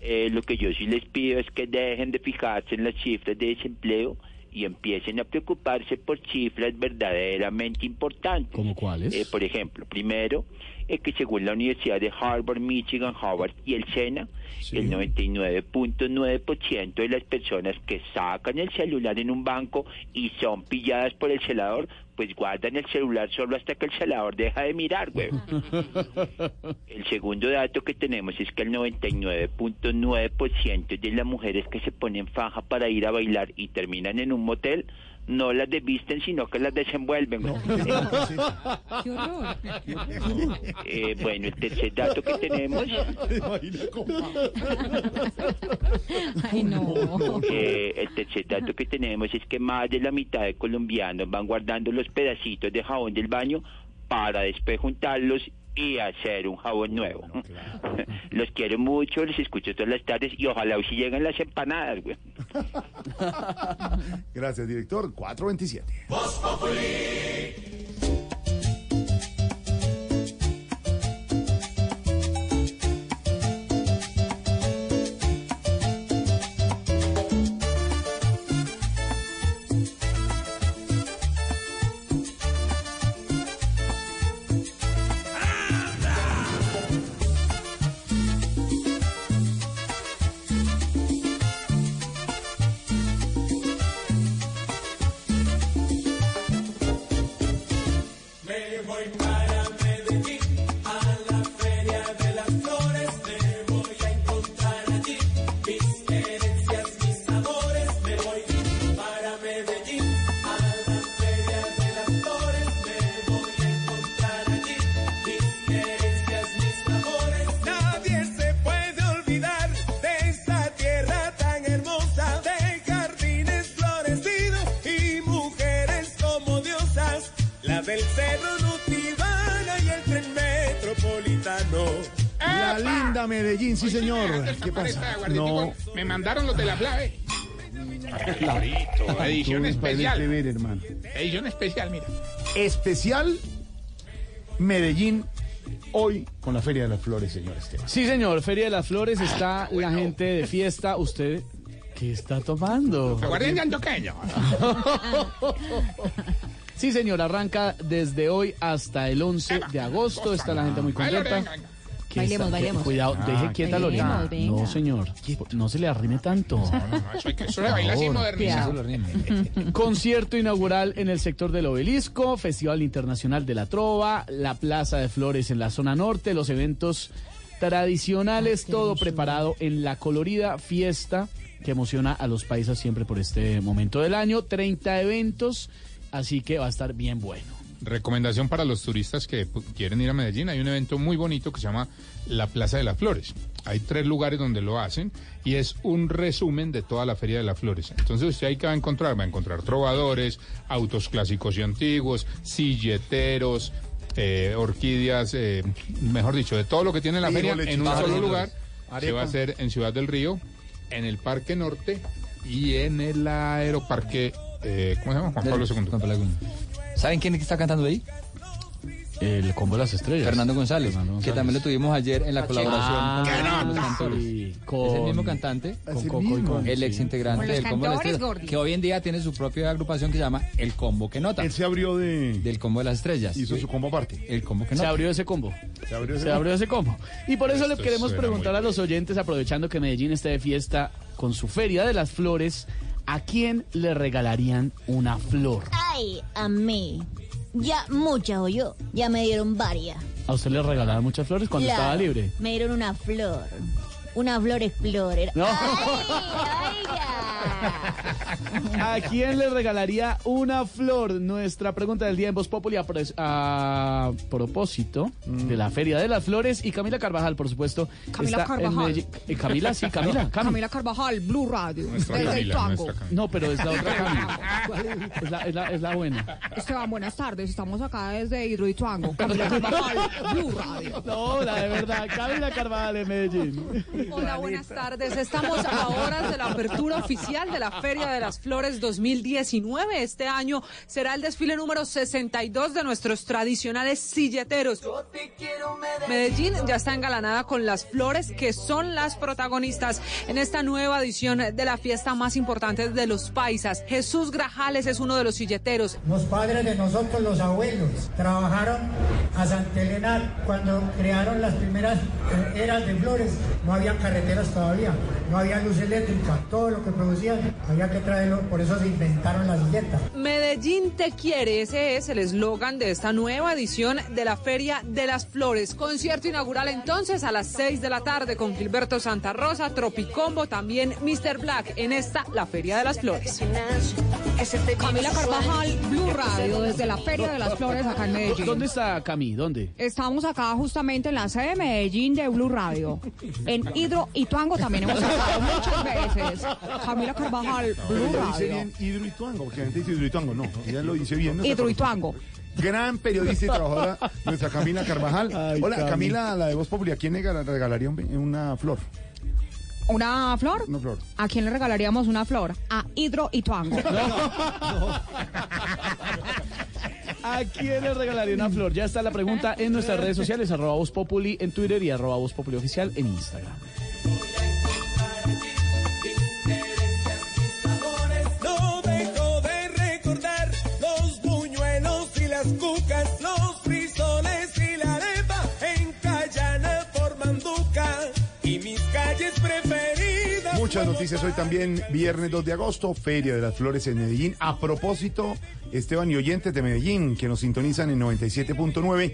Eh, lo que yo sí les pido es que dejen de fijarse en las cifras de desempleo y empiecen a preocuparse por cifras verdaderamente importantes.
¿Cómo cuáles?
Eh, por ejemplo, primero, es que según la Universidad de Harvard, Michigan, Harvard y el SENA, el 99.9% de las personas que sacan el celular en un banco y son pilladas por el celador, pues guardan el celular solo hasta que el celador deja de mirar, güey. *laughs* El segundo dato que tenemos es que el 99.9% de las mujeres que se ponen faja para ir a bailar y terminan en un motel, no las desvisten, sino que las desenvuelven. güey. *laughs*
Qué horror.
Eh, bueno, el tercer dato que tenemos...
Ay, no.
Eh, el tercer dato que tenemos es que más de la mitad de colombianos van guardando los pedacitos de jabón del baño para después juntarlos y hacer un jabón nuevo. *laughs* Los quiero mucho, los escucho todas las tardes y ojalá hoy sí lleguen las empanadas, güey. *laughs*
Gracias, director. 427.
Los de la clave. Clarito, edición especial.
escribir, hermano.
Edición especial, mira.
Especial Medellín hoy con la Feria de las Flores, señor Esteban.
Sí, señor, Feria de las Flores, está la gente de fiesta. ¿Usted qué está tomando?
Aguardiente antioqueño.
Sí, señor, arranca desde hoy hasta el 11 de agosto. Está la gente muy contenta. ¿Qué
Bailemos,
está-
bailemos.
Cuidado,
Ah,
deje quieta a Lorena. No, señor. No se le arrime tanto.
Eso, hay que, eso se baila así
Por
modernizado.
favor. *laughs* Concierto inaugural en el sector del Obelisco, Festival Internacional de la Trova, la Plaza de Flores en la zona norte, los eventos tradicionales, todo preparado en la colorida fiesta que emociona a los paisas siempre por este momento del año. 30 eventos, así que va a estar bien bueno.
Recomendación para los turistas que quieren ir a Medellín. Hay un evento muy bonito que se llama la Plaza de las Flores. Hay tres lugares donde lo hacen y es un resumen de toda la Feria de las Flores. Entonces usted ahí que va a encontrar, va a encontrar trovadores, autos clásicos y antiguos, silleteros, eh, orquídeas, eh, mejor dicho, de todo lo que tiene la feria en un solo lugar. Se va a hacer en Ciudad del Río, en el Parque Norte y en el Aeroparque, eh, ¿cómo se llama? Juan Pablo II.
¿Saben quién está cantando ahí?
El combo de las estrellas.
Fernando González,
Fernando
que también lo tuvimos ayer en la colaboración
Ah,
con, los cantores.
Sí,
Es el mismo cantante,
con Coco y con-
el ex integrante del Combo de las Estrellas,
Gordy.
que hoy en día tiene su propia agrupación que se llama El Combo que Nota.
Él se abrió de...
Del Combo de las Estrellas.
Hizo su combo aparte.
El Combo que
Se
Nota.
abrió ese combo.
Se abrió ese
Se abrió ese combo. Y por eso le
Esto
queremos
suena
preguntar a los oyentes, aprovechando que Medellín está de fiesta con su Feria de las Flores, ¿a quién le regalarían una flor?
Ay, a mí. Ya muchas o yo. Ya me dieron varias.
¿A usted le regalaban muchas flores cuando estaba libre?
Me dieron una flor. Una flor explorer.
No.
Ay,
¿A quién le regalaría una flor? Nuestra pregunta del día en Voz Populi a, propósito de la Feria de las Flores y Camila Carvajal, por supuesto.
Camila
está en
Carvajal.
Eh, Camila, sí, Camila. *laughs* Cami.
Camila Carvajal, Blue Radio.
Nuestra
desde
Camila.
No, pero es la otra Camila. Es la, es la- es la buena.
Esteban, buenas tardes. Estamos acá desde Hidroituango. *laughs* Camila Carvajal, Blue Radio.
No, la de verdad. Camila Carvajal en Medellín.
Hola, buenas tardes. Estamos a horas de la apertura oficial de la Feria de las Flores 2019. Este año será el desfile número 62 de nuestros tradicionales silleteros. Medellín ya está engalanada con las flores que son las protagonistas en esta nueva edición de la fiesta más importante de los paisas. Jesús Grajales es uno de los silleteros.
Los padres de nosotros, los abuelos, trabajaron a Santa Elena cuando crearon las primeras eh, eras de flores. No había carreteras todavía, no había luz eléctrica. Todo lo que producían había que traerlo, por eso se inventaron las silletas.
Medellín te quiere, ese es el eslogan de esta nueva edición de la Feria de las Flores. Concierto inaugural entonces a las 6 de la tarde con Gilberto Santa Rosa, Tropicombo, también Mr. Black en esta, la Feria de las Flores. Camila Carvajal, Blue Radio, desde la Feria de las Flores acá en Medellín.
¿Dónde está Cami? ¿Dónde?
Estamos acá justamente en la sede de Medellín de Blue Radio. En *laughs* Hidro y Tuango también hemos estado muchas veces. Camila Carvajal, Blue
dice bien Hidroituango, porque la gente dice Hidroituango. No, ella lo dice bien. nuestra
Hidroituango.
Gran periodista y trabajadora, nuestra Camila Carvajal.
Ay,
Hola,
Cami.
Camila, la de Voz Populi, ¿a quién le regala- regalaría un- una flor?
¿Una flor?
Una flor.
¿A quién le regalaríamos una flor? A Hidro y Tuango. *laughs* *laughs*
¿A quién le regalaría una flor? Ya está la pregunta en nuestras redes sociales, arroba Voz Populi en Twitter y arroba Voz Populi oficial en Instagram.
Muchas noticias hoy también, viernes 2 de agosto, Feria de las Flores en Medellín. A propósito, Esteban y oyentes de Medellín que nos sintonizan en 97.9,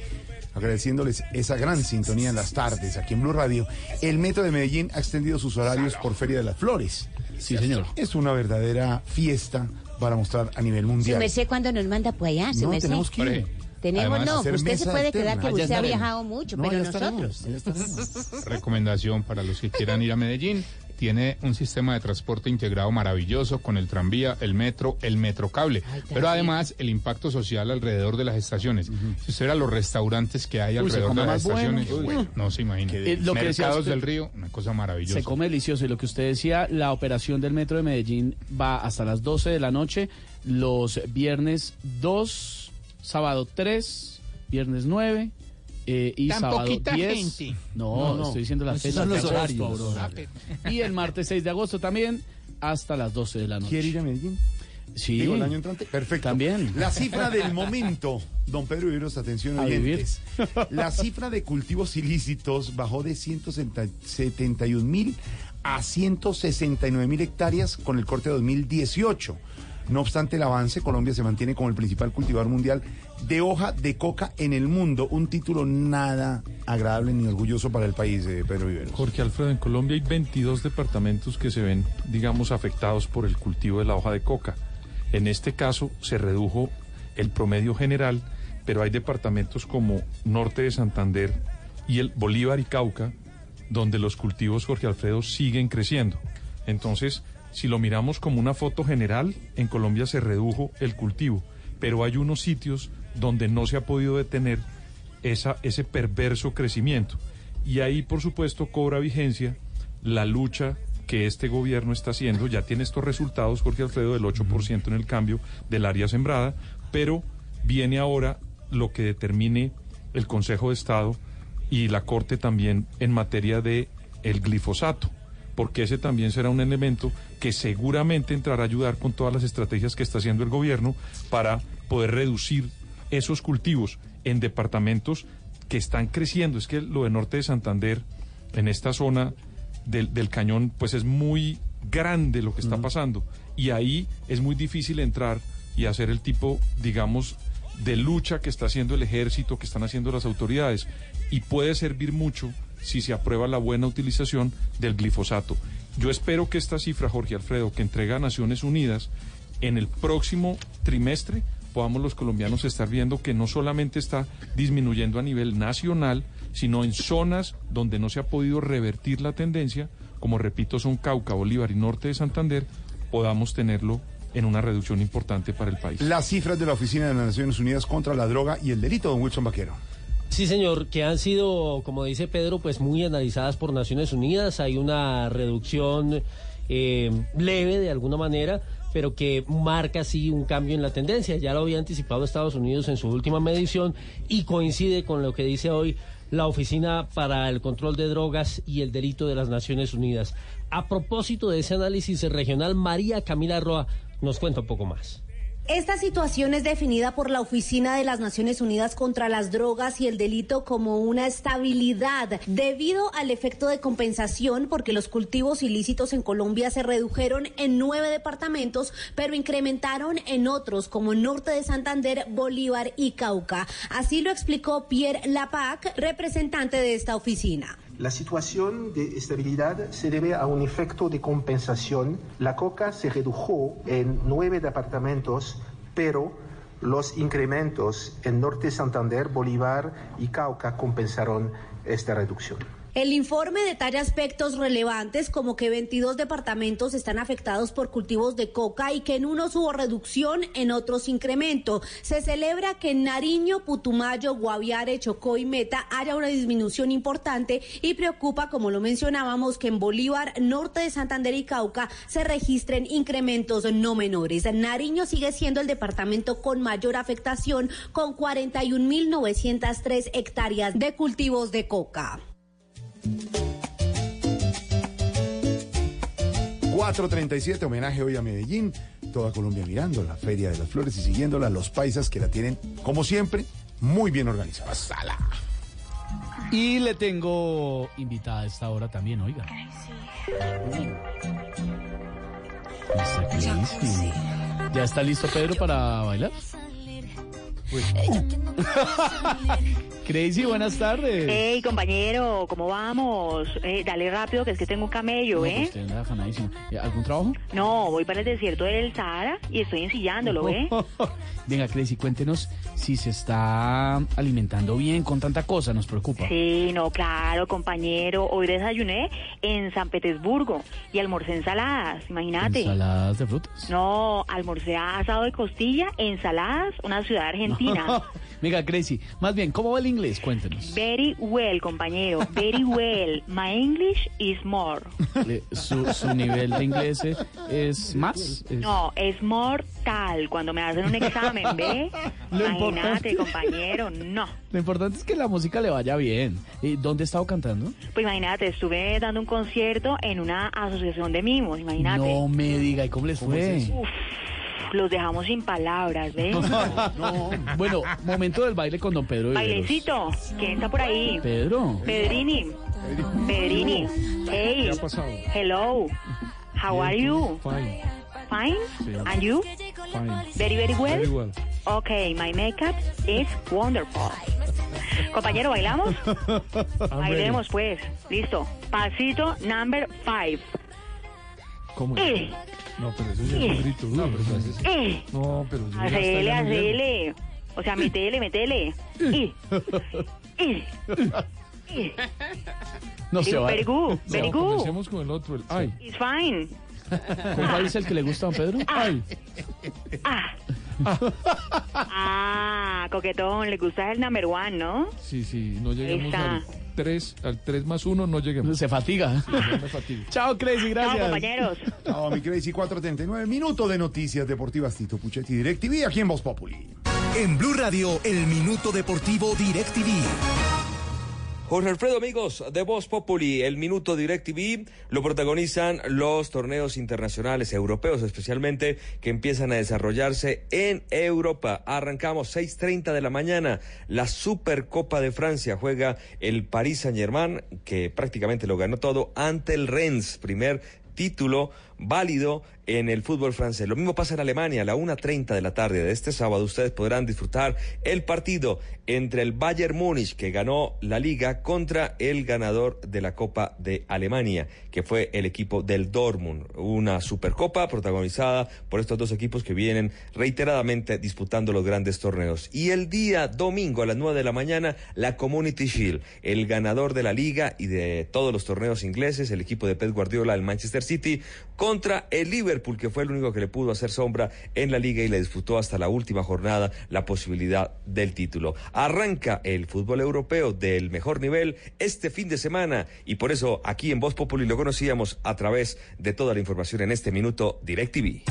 agradeciéndoles esa gran sintonía en las tardes aquí en Blue Radio. El Metro de Medellín ha extendido sus horarios por Feria de las Flores.
Sí, señor.
Es una verdadera fiesta para mostrar a nivel
Su
mundial.
merced cuando nos manda por allá, su
No,
merced.
tenemos que ir.
Tenemos,
Además,
no, usted se puede
eterna.
quedar que
Allá
usted ha viajado mucho,
No,
pero
allá estaremos,
nosotros.
allá estaremos. *laughs* *laughs*
Recomendación para los que quieran ir a Medellín. Tiene un sistema de transporte integrado maravilloso con el tranvía, el metro, el metrocable, pero además el impacto social alrededor de las estaciones. Si usted era los restaurantes que hay
Uy,
alrededor de las
bueno.
estaciones, no se imagina.
Eh, lo que
Mercados
usted-
del Río, una cosa maravillosa.
Se come delicioso y lo que usted decía, la operación del metro de Medellín va hasta las 12 de la noche, los viernes 2, sábado 3, viernes 9 eh, y
Tan
sábado
poquita
10.
gente.
No,
No, no.
estoy diciendo las fechas
los horarios.
Y el martes 6 de agosto también hasta las 12 de la noche.
¿Quiere ir a Medellín?
Sí.
Digo, el año entrante. Perfecto.
También.
La cifra del momento, don Pedro Viveros, atención
A
oyentes. La cifra de cultivos ilícitos bajó de 171 mil a 169 mil hectáreas con el corte de 2018. No obstante el avance, Colombia se mantiene como el principal cultivador mundial de hoja de coca en el mundo. Un título nada agradable ni orgulloso para el país, eh, Pedro Viveros.
Jorge Alfredo, en Colombia hay 22 departamentos que se ven, digamos, afectados por el cultivo de la hoja de coca. En este caso se redujo el promedio general, pero hay departamentos como Norte de Santander y el Bolívar y Cauca, donde los cultivos, Jorge Alfredo, siguen creciendo. Entonces, si lo miramos como una foto general, en Colombia se redujo el cultivo, pero hay unos sitios donde no se ha podido detener esa, ese perverso crecimiento. Y ahí, por supuesto, cobra vigencia la lucha que este gobierno está haciendo. Ya tiene estos resultados, Jorge Alfredo, del 8% en el cambio del área sembrada, pero viene ahora lo que determine el Consejo de Estado y la Corte también en materia de el glifosato, porque ese también será un elemento que seguramente entrará a ayudar con todas las estrategias que está haciendo el gobierno para poder reducir esos cultivos en departamentos que están creciendo. Es que lo de Norte de Santander, en esta zona del, del cañón, pues es muy grande lo que está pasando. Y ahí es muy difícil entrar y hacer el tipo, digamos, de lucha que está haciendo el ejército, que están haciendo las autoridades. Y puede servir mucho si se aprueba la buena utilización del glifosato. Yo espero que esta cifra, Jorge Alfredo, que entrega a Naciones Unidas, en el próximo trimestre podamos los colombianos estar viendo que no solamente está disminuyendo a nivel nacional, sino en zonas donde no se ha podido revertir la tendencia, como repito son Cauca, Bolívar y Norte de Santander, podamos tenerlo en una reducción importante para el país.
Las cifras de la Oficina de las Naciones Unidas contra la Droga y el Delito, don Wilson Vaquero.
Sí, señor, que han sido, como dice Pedro, pues muy analizadas por Naciones Unidas. Hay una reducción eh, leve de alguna manera, pero que marca sí un cambio en la tendencia. Ya lo había anticipado Estados Unidos en su última medición y coincide con lo que dice hoy la Oficina para el Control de Drogas y el Delito de las Naciones Unidas. A propósito de ese análisis regional, María Camila Roa nos cuenta un poco más.
Esta situación es definida por la Oficina de las Naciones Unidas contra las Drogas y el Delito como una estabilidad debido al efecto de compensación porque los cultivos ilícitos en Colombia se redujeron en nueve departamentos pero incrementaron en otros como Norte de Santander, Bolívar y Cauca. Así lo explicó Pierre Lapac, representante de esta oficina.
La situación de estabilidad se debe a un efecto de compensación. La coca se redujo en nueve departamentos, pero los incrementos en Norte Santander, Bolívar y Cauca compensaron esta reducción.
El informe detalla aspectos relevantes como que 22 departamentos están afectados por cultivos de coca y que en unos hubo reducción, en otros incremento. Se celebra que en Nariño, Putumayo, Guaviare, Chocó y Meta haya una disminución importante y preocupa, como lo mencionábamos, que en Bolívar, Norte de Santander y Cauca se registren incrementos no menores. Nariño sigue siendo el departamento con mayor afectación con 41.903 hectáreas de cultivos de coca.
437, homenaje hoy a Medellín, toda Colombia mirando la Feria de las Flores y siguiéndola, los paisas que la tienen, como siempre, muy bien organizada. Sala.
Y le tengo invitada a esta hora también, oiga. ¿Ya está listo Pedro para bailar? Uy. *laughs* Crazy, buenas tardes.
Hey, compañero, ¿cómo vamos? Eh, dale rápido, que es que tengo un camello,
No,
¿eh?
pues afanadísimo. Eh, ¿Algún trabajo?
No, voy para el desierto del Sahara y estoy ensillándolo, ¿eh? *laughs*
Venga, Crazy, cuéntenos si se está alimentando bien con tanta cosa, nos preocupa.
Sí, no, claro, compañero. Hoy desayuné en San Petersburgo y almorcé ensaladas, imagínate.
¿Ensaladas de frutas?
No, almorcé asado de costilla, ensaladas, una ciudad argentina. *laughs*
Venga, Crazy, más bien, ¿cómo va el inglés? Cuéntenos.
Very well, compañero, very well. My English is more.
Eh, ¿Su, su nivel de inglés eh, es más? Es-
No, es mortal cuando me hacen un examen, ¿ve?
Lo
Imagínate,
importante-
compañero, no.
Lo importante es que la música le vaya bien. ¿Dónde ha estado cantando?
Pues imagínate, estuve dando un concierto en una asociación de mimos, imagínate.
No me diga, ¿y cómo les fue?
Uf, los dejamos sin palabras, ¿ves? *laughs*
Bueno, momento del baile con don Pedro Viveros.
Bailecito, ¿quién está por ahí?
Pedro.
Pedrini. Pedrini. Hey.
¿Qué ha pasado?
Hello. How are you?
Fine.
Fine?
Sí.
And you?
Fine.
Very, very well?
Very well.
Okay, my makeup is wonderful. Compañero, ¿bailamos? *laughs* Bailemos, pues. Listo. Pasito number five.
¿Cómo es?
Eh,
No, pero eso ya es un grito. No, pero eso es-
eh.
No, pero está
Hacele, hacele. O sea, metele, metele. Y. Y. Y.
No se va.
No,
good.
comencemos con el otro. El, ay.
It's fine. *laughs*
¿Cuál es el que le gusta a don Pedro?
Ay.
Ah. Ah, coquetón, le gusta el number one, ¿no?
Sí, sí, no lleguemos
Está.
al 3, al 3 más 1, no lleguemos.
Se fatiga.
Sí, me fatigo. *laughs*
Chao, Crazy, gracias.
Chao, compañeros. *laughs*
Chao, mi Crazy 439. Minuto de noticias deportivas. Tito Puchetti, DirecTV, aquí en Voz Populi.
En Blue Radio, el minuto deportivo DirecTV.
Jorge Alfredo, amigos de Voz Populi, el minuto DirecTV lo protagonizan los torneos internacionales europeos, especialmente que empiezan a desarrollarse en Europa. Arrancamos 6:30 de la mañana. La Supercopa de Francia juega el Paris Saint-Germain, que prácticamente lo ganó todo, ante el Rennes, primer título válido en el fútbol francés. Lo mismo pasa en Alemania, a la 1.30 de la tarde de este sábado ustedes podrán disfrutar el partido entre el Bayern Múnich, que ganó la liga, contra el ganador de la Copa de Alemania, que fue el equipo del Dortmund. Una supercopa protagonizada por estos dos equipos que vienen reiteradamente disputando los grandes torneos. Y el día domingo a las 9 de la mañana, la Community Shield, el ganador de la liga y de todos los torneos ingleses, el equipo de Pep Guardiola, el Manchester City, contra el Liverpool, que fue el único que le pudo hacer sombra en la liga y le disputó hasta la última jornada la posibilidad del título. Arranca el fútbol europeo del mejor nivel este fin de semana y por eso aquí en Voz Populi lo conocíamos a través de toda la información en este minuto DirecTV.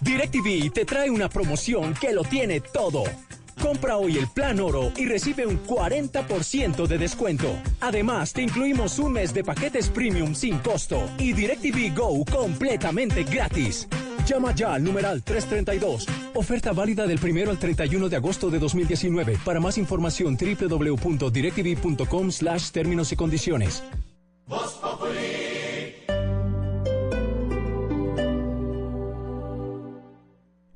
DirecTV te trae una promoción que lo tiene todo. Compra hoy el plan oro y recibe un 40% de descuento. Además, te incluimos un mes de paquetes premium sin costo y DirecTV Go completamente gratis. Llama ya al numeral 332. Oferta válida del primero al 31 de agosto de 2019. Para más información www.directv.com slash términos y condiciones.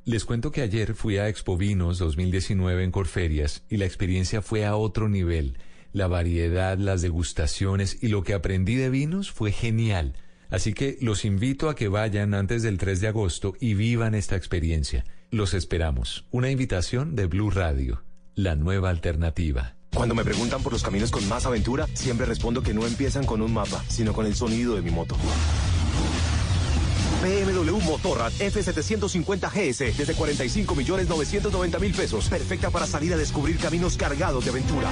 Les cuento que ayer fui a Expo Vinos 2019 en Corferias y la experiencia fue a otro nivel. La variedad, las degustaciones y lo que aprendí de vinos fue genial. Así que los invito a que vayan antes del 3 de agosto y vivan esta experiencia. Los esperamos. Una invitación de Blue Radio, la nueva alternativa.
Cuando me preguntan por los caminos con más aventura, siempre respondo que no empiezan con un mapa, sino con el sonido de mi moto. BMW Motorrad F750 GS desde 45 millones 990 mil pesos. Perfecta para salir a descubrir caminos cargados de aventura.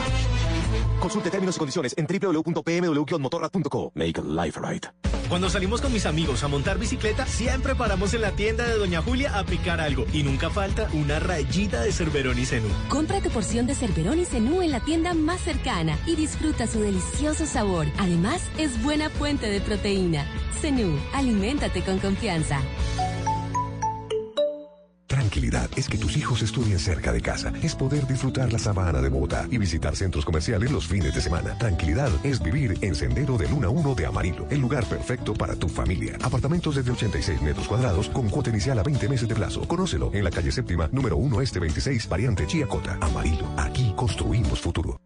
Consulte términos y condiciones en www.pmw-motorrad.co. Make life right.
Cuando salimos con mis amigos a montar bicicleta, siempre paramos en la tienda de Doña Julia a picar algo. Y nunca falta una rayita de Cerverón y Zenú.
Compra tu porción de Cerverón y Zenú en la tienda más cercana y disfruta su delicioso sabor. Además, es buena fuente de proteína. Zenú, aliméntate con confianza.
Tranquilidad es que tus hijos estudien cerca de casa. Es poder disfrutar la sabana de Bogotá y visitar centros comerciales los fines de semana. Tranquilidad es vivir en Sendero de Luna 1 de Amarillo. El lugar perfecto para tu familia. Apartamentos desde 86 metros cuadrados con cuota inicial a 20 meses de plazo. Conócelo en la calle séptima, número 1 este 26, variante Chiacota. Amarillo. Aquí construimos futuro.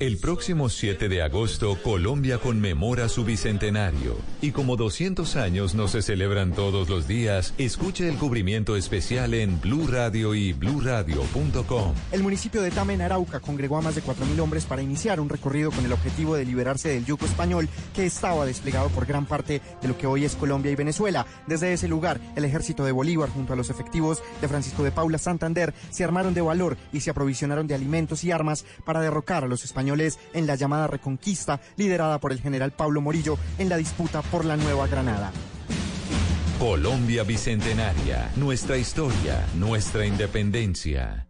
El próximo 7 de agosto, Colombia conmemora su bicentenario. Y como 200 años no se celebran todos los días, escuche el cubrimiento especial en Blue Radio y bluradio.com.
El municipio de Tama en Arauca congregó a más de 4.000 hombres para iniciar un recorrido con el objetivo de liberarse del yugo español que estaba desplegado por gran parte de lo que hoy es Colombia y Venezuela. Desde ese lugar, el ejército de Bolívar junto a los efectivos de Francisco de Paula Santander se armaron de valor y se aprovisionaron de alimentos y armas para derrocar a los españoles en la llamada Reconquista, liderada por el general Pablo Morillo en la disputa por la Nueva Granada.
Colombia Bicentenaria, nuestra historia, nuestra independencia.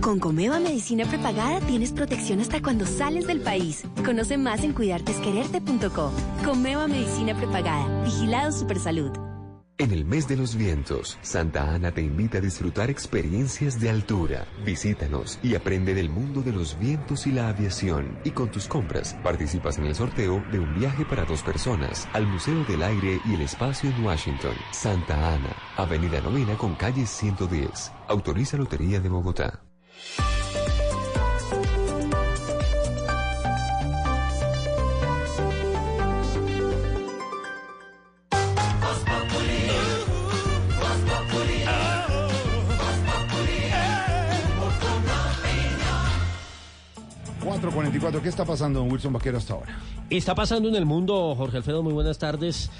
Con Comeva Medicina Prepagada tienes protección hasta cuando sales del país. Conoce más en cuidartesquererte.co. Comeva Medicina Prepagada. Vigilado Supersalud.
En el mes de los vientos, Santa Ana te invita a disfrutar experiencias de altura. Visítanos y aprende del mundo de los vientos y la aviación. Y con tus compras, participas en el sorteo de un viaje para dos personas al Museo del Aire y el Espacio en Washington. Santa Ana, Avenida Novena con calle 110. Autoriza Lotería de Bogotá.
¿Qué está pasando, don Wilson Vaquero, hasta ahora?
Está pasando en el mundo, Jorge Alfredo, muy buenas tardes,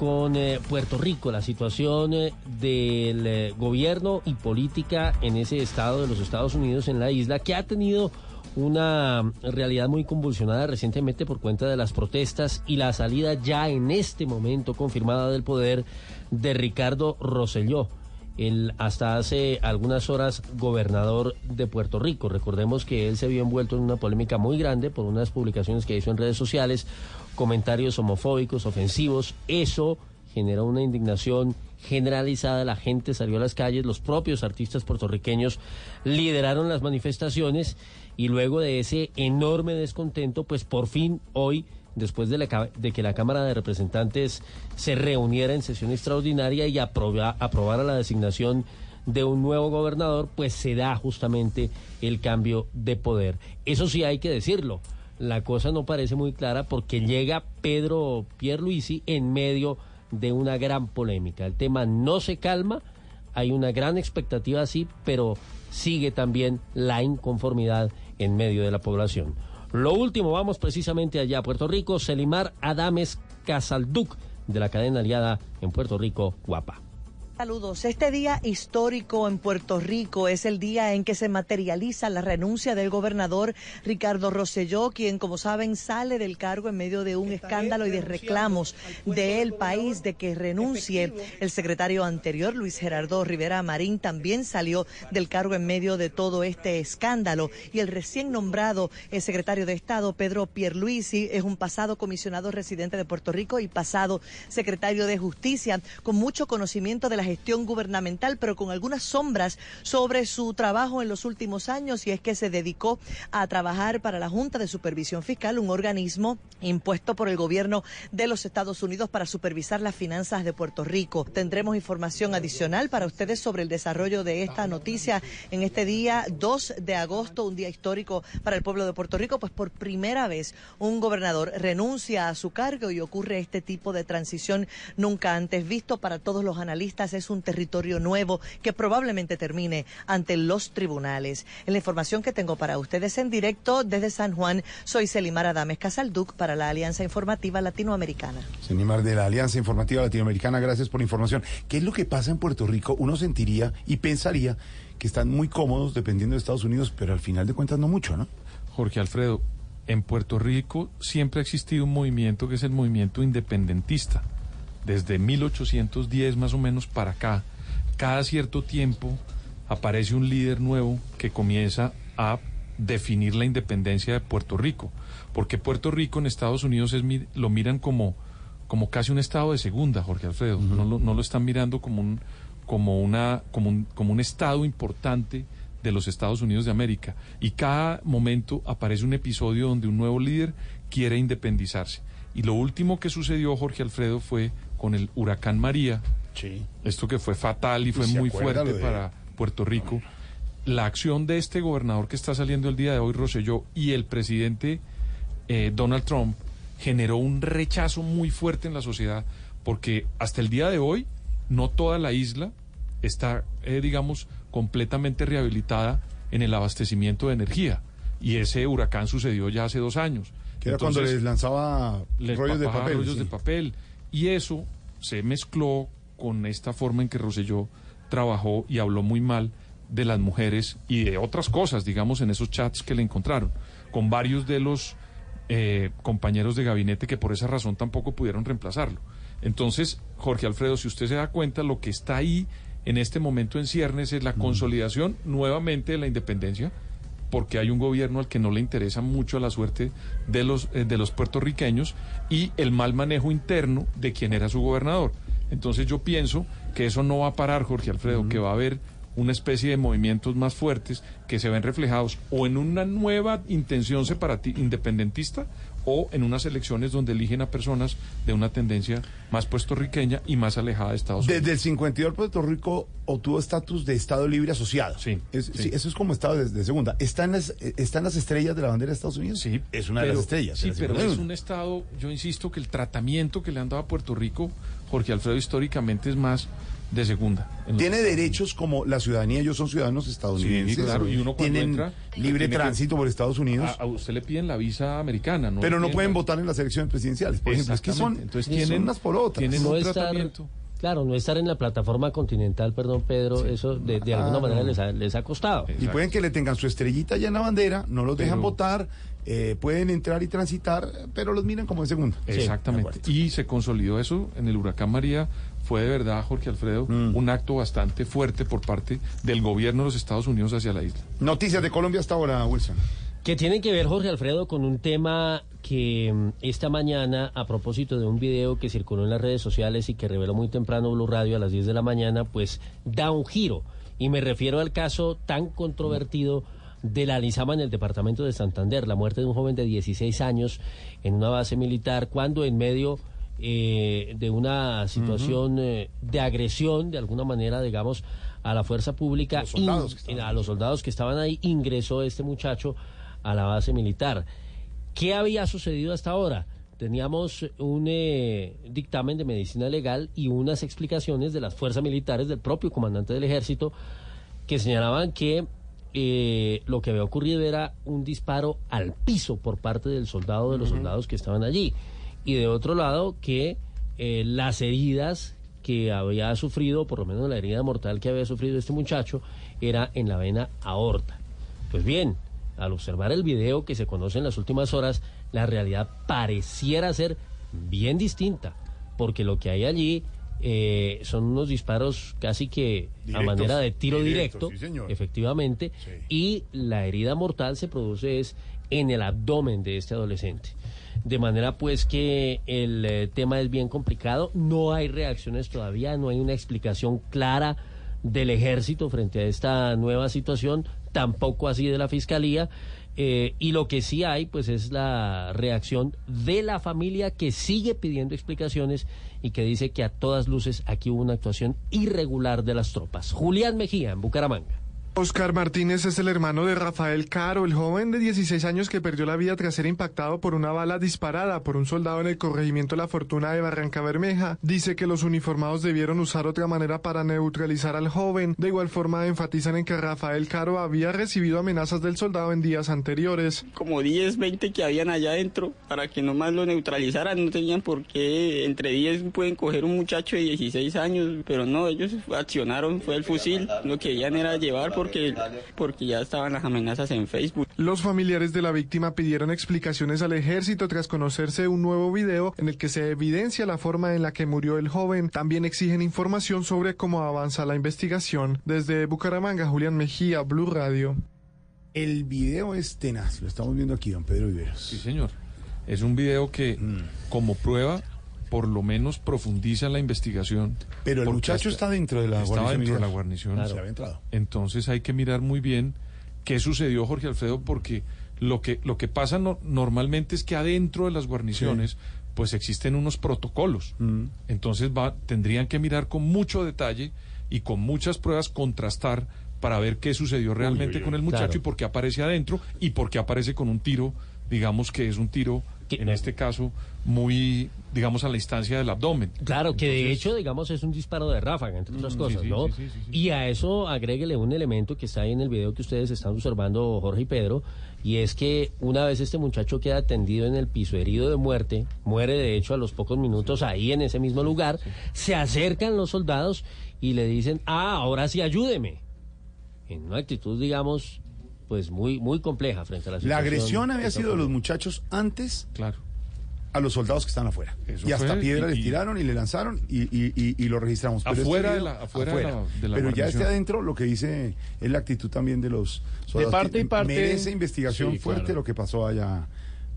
con eh, Puerto Rico, la situación eh, del eh, gobierno y política en ese estado de los Estados Unidos, en la isla, que ha tenido una realidad muy convulsionada recientemente por cuenta de las protestas y la salida ya en este momento confirmada del poder de Ricardo Rosselló el hasta hace algunas horas gobernador de Puerto Rico. Recordemos que él se vio envuelto en una polémica muy grande por unas publicaciones que hizo en redes sociales, comentarios homofóbicos, ofensivos. Eso generó una indignación generalizada, la gente salió a las calles, los propios artistas puertorriqueños lideraron las manifestaciones y luego de ese enorme descontento, pues por fin hoy después de, que la Cámara de Representantes se reuniera en sesión extraordinaria y aprobara la designación de un nuevo gobernador, pues se da justamente el cambio de poder. Eso sí hay que decirlo. La cosa no parece muy clara porque llega Pedro Pierluisi en medio de una gran polémica. El tema no se calma, hay una gran expectativa así, pero sigue también la inconformidad en medio de la población. Lo último, vamos precisamente allá a Puerto Rico. Selimar Adames Casalduc de la cadena aliada en Puerto Rico, Guapa.
Saludos. Este día histórico en Puerto Rico es el día en que se materializa la renuncia del gobernador Ricardo Rosselló, quien, como saben, sale del cargo en medio de un escándalo y de reclamos del país de que renuncie. El secretario anterior, Luis Gerardo Rivera Marín, también salió del cargo en medio de todo este escándalo. Y el recién nombrado el secretario de Estado, Pedro Pierluisi, es un pasado comisionado residente de Puerto Rico y pasado secretario de Justicia, con mucho conocimiento de las gestión gubernamental, pero con algunas sombras sobre su trabajo en los últimos años, y es que se dedicó a trabajar para la Junta de Supervisión Fiscal, un organismo impuesto por el gobierno de los Estados Unidos para supervisar las finanzas de Puerto Rico. Tendremos información adicional para ustedes sobre el desarrollo de esta noticia en este día 2 de agosto, un día histórico para el pueblo de Puerto Rico, pues por primera vez un gobernador renuncia a su cargo y ocurre este tipo de transición nunca antes visto para todos los analistas un territorio nuevo que probablemente termine ante los tribunales. En la información que tengo para ustedes en directo desde San Juan, soy Selimar Adames Casalduc para la Alianza Informativa Latinoamericana.
Selimar de la Alianza Informativa Latinoamericana, gracias por la información. ¿Qué es lo que pasa en Puerto Rico? Uno sentiría y pensaría que están muy cómodos dependiendo de Estados Unidos, pero al final de cuentas no mucho, ¿no?
Jorge Alfredo, en Puerto Rico siempre ha existido un movimiento que es el movimiento independentista desde 1810 más o menos para acá, cada cierto tiempo aparece un líder nuevo que comienza a definir la independencia de Puerto Rico, porque Puerto Rico en Estados Unidos es, lo miran como, como casi un estado de segunda, Jorge Alfredo, no, lo, no lo están mirando como un, como, una, como, un, como un estado importante de los Estados Unidos de América. Y cada momento aparece un episodio donde un nuevo líder quiere independizarse. Y lo último que sucedió, Jorge Alfredo, fue con el huracán María, esto que fue fatal y fue
¿Se
muy fuerte
de-
para Puerto Rico. La acción de este gobernador que está saliendo el día de hoy, Rosselló, y el presidente eh, Donald Trump generó un rechazo muy fuerte en la sociedad porque hasta el día de hoy no toda la isla está, eh, digamos, completamente rehabilitada en el abastecimiento de energía. Y ese huracán sucedió ya hace dos años.
Que era cuando les lanzaba
les
rollos de papel,
rollos
sí.
de papel. Y eso se mezcló con esta forma en que Rosselló trabajó y habló muy mal de las mujeres y de otras cosas, digamos, en esos chats que le encontraron, con varios de los eh, compañeros de gabinete que por esa razón tampoco pudieron reemplazarlo. Entonces, Jorge Alfredo, si usted se da cuenta, lo que está ahí en este momento en ciernes es la consolidación nuevamente de la independencia, porque hay un gobierno al que no le interesa mucho la suerte de los, eh, de los puertorriqueños y el mal manejo interno de quien era su gobernador. Entonces yo pienso que eso no va a parar, Jorge Alfredo, que va a haber una especie de movimientos más fuertes que se ven reflejados o en una nueva intención separati- independentista o en unas elecciones donde eligen a personas de una tendencia más puertorriqueña y más alejada de Estados Unidos.
Desde el 52 Puerto Rico obtuvo estatus de Estado libre asociado. Sí,
sí.
eso es como Estado de, de segunda. ¿Están las, ¿Están las estrellas de la bandera de Estados Unidos? Sí, es una de las estrellas.
Sí,
la
pero es un Estado, yo insisto que el tratamiento que le han dado a Puerto Rico, Jorge Alfredo, históricamente es más de segunda.
Tiene derechos como la ciudadanía, ellos son ciudadanos estadounidenses.
Sí, claro, y uno cuando
tienen
entra,
libre
tiene que-
tránsito por Estados Unidos.
A, a usted le piden la visa americana, ¿no?
pero no pueden
la-
votar en las elecciones presidenciales, por ejemplo. Es que son.
Entonces
son
tienen-
unas por otras.
tienen
no
un
estar,
tratamiento.
claro, no estar en la plataforma continental, perdón, Pedro, eso de, de alguna
Ah,
manera
no.
les ha, les ha costado.
Y pueden que le tengan su estrellita ya en la bandera, no los dejan
Pero-
votar, eh, pueden entrar y transitar, pero los miran como de segunda.
Exactamente. y se consolidó eso en el huracán María. Fue de verdad, Jorge Alfredo,
Mm.
un acto bastante fuerte por parte del gobierno de los Estados Unidos hacia la isla.
Noticias de Colombia hasta ahora, Wilson.
Que tienen que ver, Jorge Alfredo, con un tema que mm, esta mañana, a propósito de un video que circuló en las redes sociales y que reveló muy temprano Blue Radio a las 10 de la mañana, pues da un giro. Y me refiero al caso tan controvertido de la Lizama en el departamento de Santander, la muerte de un joven de 16 años en una base militar, cuando en medio eh, de una situación eh, de agresión, de alguna manera, digamos, a la fuerza pública,
Los
in- a los soldados que estaban ahí, ingresó este muchacho a la base militar. ¿Qué había sucedido hasta ahora? Teníamos un eh, dictamen de medicina legal y unas explicaciones de las fuerzas militares del propio comandante del ejército que señalaban que eh, lo que había ocurrido era un disparo al piso por parte del soldado de los soldados que estaban allí y de otro lado que eh, las heridas que había sufrido, por lo menos la herida mortal que había sufrido este muchacho, era en la vena aorta. Pues bien, al observar el video que se conoce en las últimas horas, la realidad pareciera ser bien distinta, porque lo que hay allí eh, son unos disparos casi que a manera de tiro directo,
sí,
efectivamente, y la herida mortal se produce es en el abdomen de este adolescente. De manera pues que el eh, tema es bien complicado, no hay reacciones todavía, no hay una explicación clara del ejército frente a esta nueva situación, tampoco así de la fiscalía. eh, y lo que sí hay, pues, es la reacción de la familia que sigue pidiendo explicaciones y que dice que a todas luces aquí hubo una actuación irregular de las tropas. Julián Mejía, en Bucaramanga.
Oscar Martínez es el hermano de Rafael Caro, el joven de 16 años que perdió la vida tras ser impactado por una bala disparada por un soldado en el corregimiento La Fortuna de Barranca Bermeja. Dice que los uniformados debieron usar otra manera para neutralizar al joven. De igual forma enfatizan en que Rafael Caro había recibido amenazas del soldado en días anteriores.
como 10, 20 que habían allá adentro para que nomás lo neutralizaran. No tenían por qué, entre 10 pueden coger un muchacho de 16 años, pero no, ellos accionaron, fue el fusil. Lo que querían era llevar porque, porque ya estaban las amenazas en Facebook.
Los familiares de la víctima pidieron explicaciones al ejército tras conocerse un nuevo video en el que se evidencia la forma en la que murió el joven. También exigen información sobre cómo avanza la investigación. Desde Bucaramanga, Julián Mejía, Blue Radio.
El video es tenaz, lo estamos viendo aquí, don Pedro Viveros.
Sí, señor. Es un video que, como prueba, por lo menos profundiza la investigación.
Pero el muchacho está dentro de la
estaba
guarnición
dentro de la guarnición.
Claro. Se había entrado.
Entonces hay que mirar muy bien qué sucedió, Jorge Alfredo, porque lo que, lo que pasa no- normalmente es que adentro de las guarniciones pues existen unos protocolos.
Mm.
Entonces va, tendrían que mirar con mucho detalle y con muchas pruebas contrastar para ver qué sucedió realmente
uy,
con el muchacho
claro.
y por qué aparece adentro y por qué aparece con un tiro, digamos que es un tiro, en este caso, muy, digamos, a la instancia del abdomen.
Claro, que de hecho, digamos, es un disparo de ráfaga, entre otras
Mm,
cosas,
sí, sí,
¿no?
sí, sí, sí, sí.
Y a eso agréguele un elemento que está ahí en el video que ustedes están observando, Jorge y Pedro, y es que una vez este muchacho queda tendido en el piso herido de muerte, muere de hecho a los pocos minutos ahí en ese mismo lugar, se acercan los soldados y le dicen, ah, ahora sí ayúdeme. En una actitud, digamos, pues muy, muy compleja frente a la
La
situación.
agresión había sido de los muchachos antes
claro.
a los soldados que están afuera.
Eso
y hasta
fue,
piedras
y-
les tiraron y le lanzaron y, y- y- y lo registramos. Pero
Afuera
este
de la- afuera de la- de la
Pero ya este adentro lo que dice es la actitud también de los soldados.
parte y parte-
Merece investigación
Sí,
fuerte
claro.
lo que pasó allá,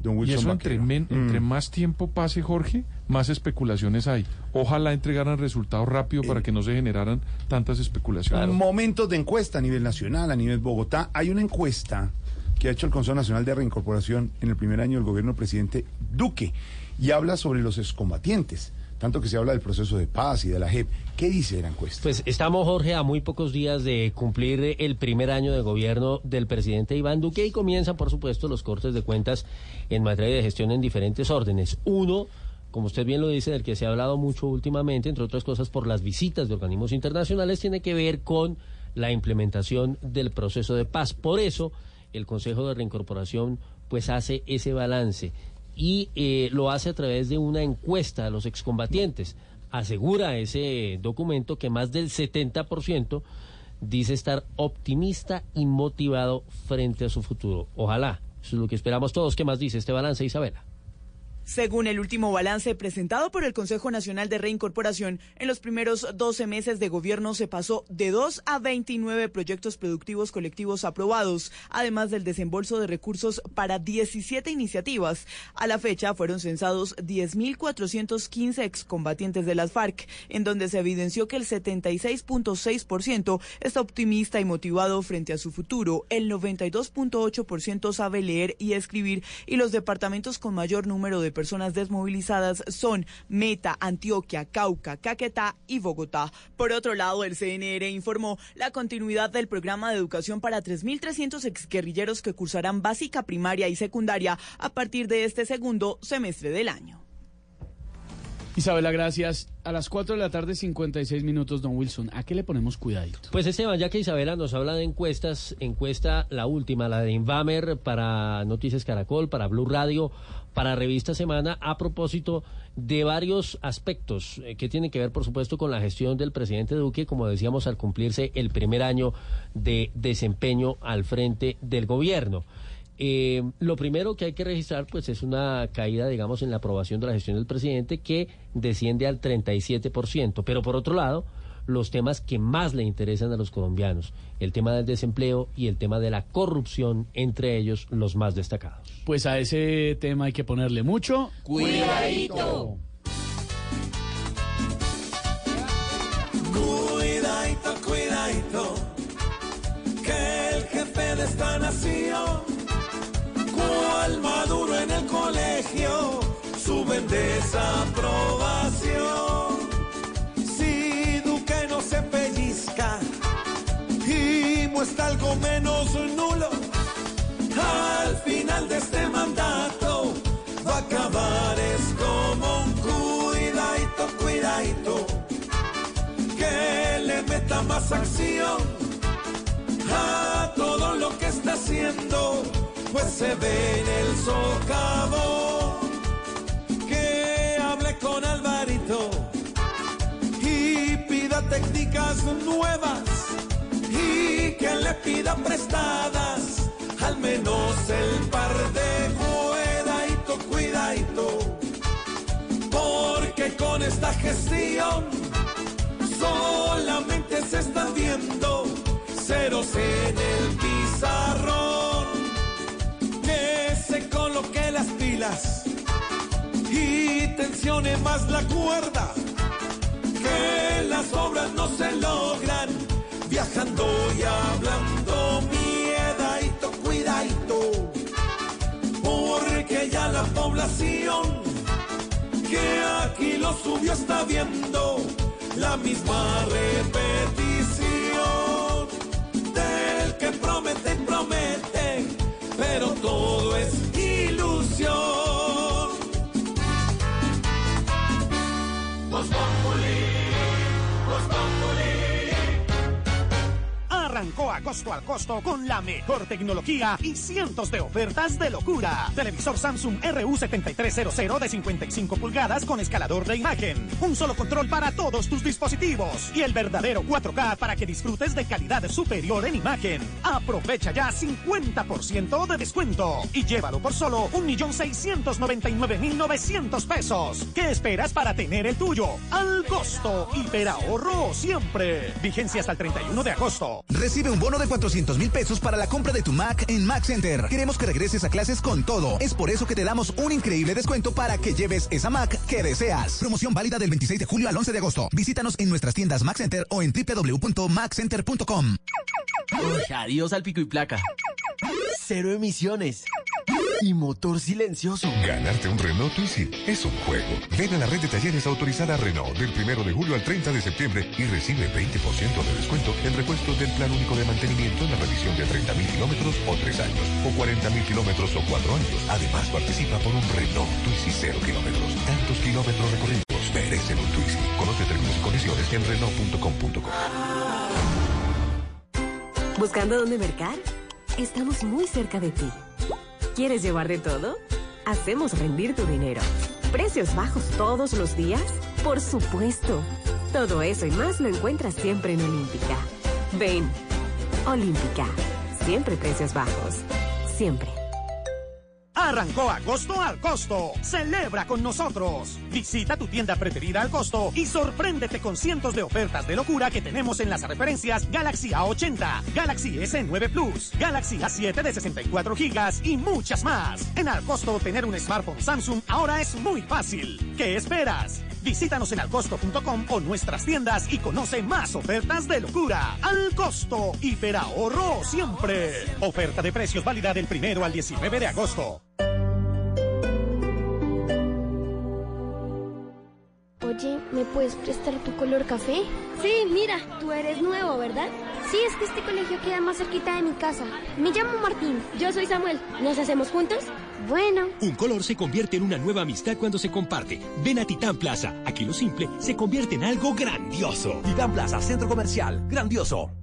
don
Y eso entre, men-
Mm.
entre más tiempo pase, Jorge, más especulaciones hay. Ojalá entregaran resultados rápido para que no se generaran tantas especulaciones.
Momentos de encuesta a nivel nacional, a nivel Bogotá. Hay una encuesta que ha hecho el Consejo Nacional de Reincorporación en el primer año del gobierno del presidente Duque y habla sobre los excombatientes. Tanto que se habla del proceso de paz y de la JEP. ¿Qué dice la encuesta?
Pues estamos, Jorge, a muy pocos días de cumplir el primer año de gobierno del presidente Iván Duque y comienzan, por supuesto, los cortes de cuentas en materia de gestión en diferentes órdenes. Uno, como usted bien lo dice, del que se ha hablado mucho últimamente, entre otras cosas por las visitas de organismos internacionales, tiene que ver con la implementación del proceso de paz. Por eso, el Consejo de Reincorporación pues hace ese balance y eh, lo hace a través de una encuesta a los excombatientes. Asegura ese documento que más del 70% dice estar optimista y motivado frente a su futuro. Ojalá, eso es lo que esperamos todos. ¿Qué más dice este balance, Isabela?
Según el último balance presentado por el Consejo Nacional de Reincorporación, en los primeros 12 meses de gobierno se pasó de 2 a 29 proyectos productivos colectivos aprobados, además del desembolso de recursos para 17 iniciativas. A la fecha fueron censados 10.415 excombatientes de las FARC, en donde se evidenció que el 76.6% está optimista y motivado frente a su futuro, el 92.8% sabe leer y escribir y los departamentos con mayor número de personas desmovilizadas son Meta, Antioquia, Cauca, Caquetá y Bogotá. Por otro lado, el CNR informó la continuidad del programa de educación para 3.300 exguerrilleros que cursarán básica, primaria y secundaria a partir de este segundo semestre del año.
Isabela, gracias. A las 4 de la tarde, 56 minutos, don Wilson. ¿A qué le ponemos cuidadito?
Pues Esteban, ya que Isabela nos habla de encuestas, encuesta la última, la de Invamer para Noticias Caracol, para Blue Radio, para Revista Semana, a propósito de varios aspectos eh, que tienen que ver, por supuesto, con la gestión del presidente Duque, como decíamos, al cumplirse el primer año de desempeño al frente del gobierno. Eh, lo primero que hay que registrar pues es una caída digamos en la aprobación de la gestión del presidente que desciende al 37%, pero por otro lado los temas que más le interesan a los colombianos, el tema del desempleo y el tema de la corrupción, entre ellos los más destacados.
Pues a ese tema hay que ponerle mucho
Cuidadito.
Cuidadito, cuidadito, que el jefe de esta nación, cual maduro en el colegio, suben desaprobación. Y muestra algo menos nulo, al final de este mandato va a acabar es como un cuidadito, cuidadito que le meta más acción a todo lo que está haciendo, pues se ve en el socavón. Que hable con Alvarito y pida técnicas nuevas que le pida prestadas, al menos el par de cuidadito, cuidadito, porque con esta gestión solamente se están viendo ceros en el pizarrón, que se coloque las pilas y tensione más la cuerda, que las obras no se logran viajando y hablando, miedadito, cuidadito, porque ya la población que aquí lo subió está viendo la misma repetición del que promete y promete, pero todo lang.
Arrancó agosto al costo con la mejor tecnología y cientos de ofertas de locura. Televisor Samsung RU7300 de 55 pulgadas con escalador de imagen. Un solo control para todos tus dispositivos. Y el verdadero 4K para que disfrutes de calidad superior en imagen. Aprovecha ya 50% de descuento. Y llévalo por solo 1.699.900 pesos. ¿Qué esperas para tener el tuyo? Al costo. Hiperahorro siempre. Vigencia hasta el 31 de agosto.
Recibe un bono de 400 mil pesos para la compra de tu Mac en Mac Center. Queremos que regreses a clases con todo. Es por eso que te damos un increíble descuento para que lleves esa Mac que deseas. Promoción válida del 26 de julio al 11 de agosto. Visítanos en nuestras tiendas Mac Center o en www.maccenter.com.
Adiós al pico y placa. Cero emisiones. Y motor silencioso.
Ganarte un Renault Twizy es un juego. Ven a la red de talleres autorizada Renault del 1 de julio al 30 de septiembre y recibe 20% de descuento en repuestos del plan único de mantenimiento en la revisión de 30.000 kilómetros o 3 años, o 40.000 kilómetros o 4 años. Además, participa por un Renault Twizy 0 kilómetros. Tantos kilómetros recorridos merecen un Twizy. Conoce términos y condiciones en Renault.com.co.
¿Buscando dónde mercar? Estamos muy cerca de ti. ¿Quieres llevar de todo? Hacemos rendir tu dinero. ¿Precios bajos todos los días? Por supuesto. Todo eso y más lo encuentras siempre en Olímpica. Ven. Olímpica. Siempre precios bajos. Siempre.
Arrancó agosto al costo. Celebra con nosotros. Visita tu tienda preferida al costo y sorpréndete con cientos de ofertas de locura que tenemos en las referencias Galaxy A80, Galaxy S9 Plus, Galaxy A7 de 64 gigas y muchas más. En al costo tener un smartphone Samsung ahora es muy fácil. ¿Qué esperas? Visítanos en alcosto.com o nuestras tiendas y conoce más ofertas de locura. Al costo, hiperahorro siempre. Oferta de precios válida del primero al 19 de agosto.
Oye, ¿me puedes prestar tu color café?
Sí, mira, tú eres nuevo, ¿verdad?
Sí, es que este colegio queda más cerquita de mi casa. Me llamo Martín.
Yo soy Samuel. ¿Nos hacemos juntos?
Bueno.
Un color se convierte en una nueva amistad cuando se comparte. Ven a Titán Plaza. Aquí lo simple se convierte en algo grandioso.
Titán Plaza, Centro Comercial. Grandioso.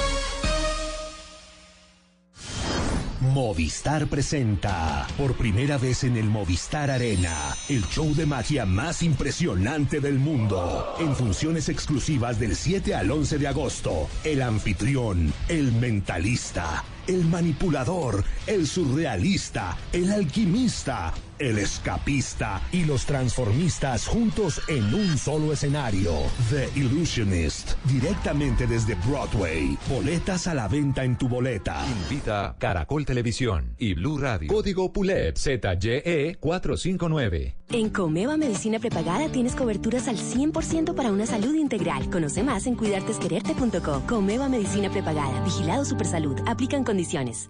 Movistar presenta por primera vez en el Movistar Arena el show de magia más impresionante del mundo. En funciones exclusivas del 7 al 11 de agosto, el anfitrión, el mentalista, el manipulador, el surrealista, el alquimista, el escapista y los transformistas juntos en un solo escenario. The Illusionist, directamente desde Broadway. Boletas a la venta en tu boleta.
Invita Caracol Televisión y Blue Radio. Código PULEP ZYE 459.
En Comeva Medicina Prepagada tienes coberturas al 100% para una salud integral. Conoce más en cuidartesquererte.co. Comeva Medicina Prepagada. Vigilado Supersalud. Aplican condiciones.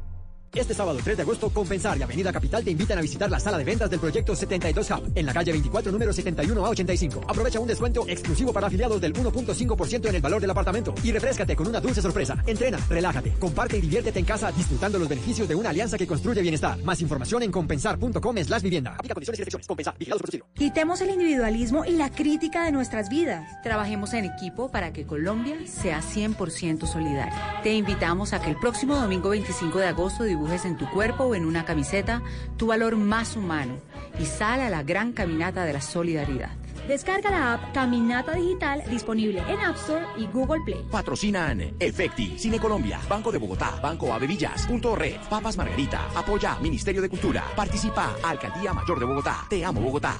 Este sábado 3 de agosto, Compensar y Avenida Capital te invitan a visitar la sala de ventas del proyecto 72 Hub en la calle 24, número 71 a 85. Aprovecha un descuento exclusivo para afiliados del 1.5% en el valor del apartamento y refrescate con una dulce sorpresa. Entrena, relájate, comparte y diviértete en casa disfrutando los beneficios de una alianza que construye bienestar. Más información en compensar.com slash vivienda. Aplica condiciones y restricciones. Compensar. Vigilados por
Quitemos el individualismo y la crítica de nuestras vidas. Trabajemos en equipo para que Colombia sea 100% solidaria. Te invitamos a que el próximo domingo 25 de agosto dibujes en tu cuerpo o en una camiseta tu valor más humano y sal a la gran caminata de la solidaridad.
Descarga la app Caminata Digital disponible en App Store y Google Play.
Patrocinan Efecti, Cine Colombia, Banco de Bogotá, Banco Avevillas, Punto Red, Papas Margarita, Apoya Ministerio de Cultura, Participa Alcaldía Mayor de Bogotá. Te amo Bogotá.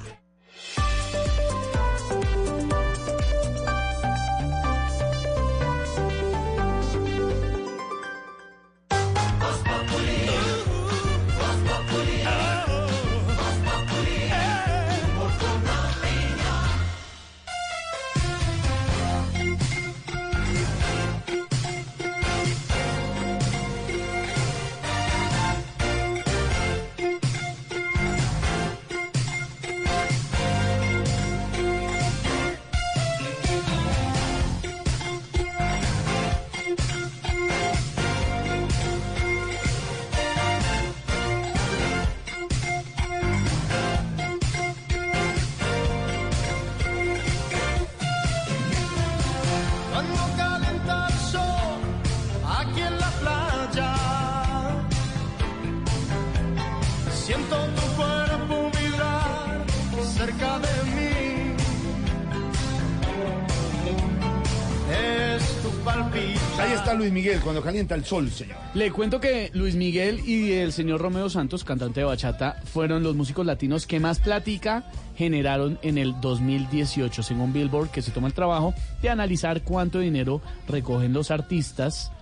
Ahí está Luis Miguel cuando calienta el sol, señor.
Le cuento que Luis Miguel y el señor Romeo Santos, cantante de bachata, fueron los músicos latinos que más plática generaron en el 2018, según Billboard, que se toma el trabajo de analizar cuánto dinero recogen los artistas.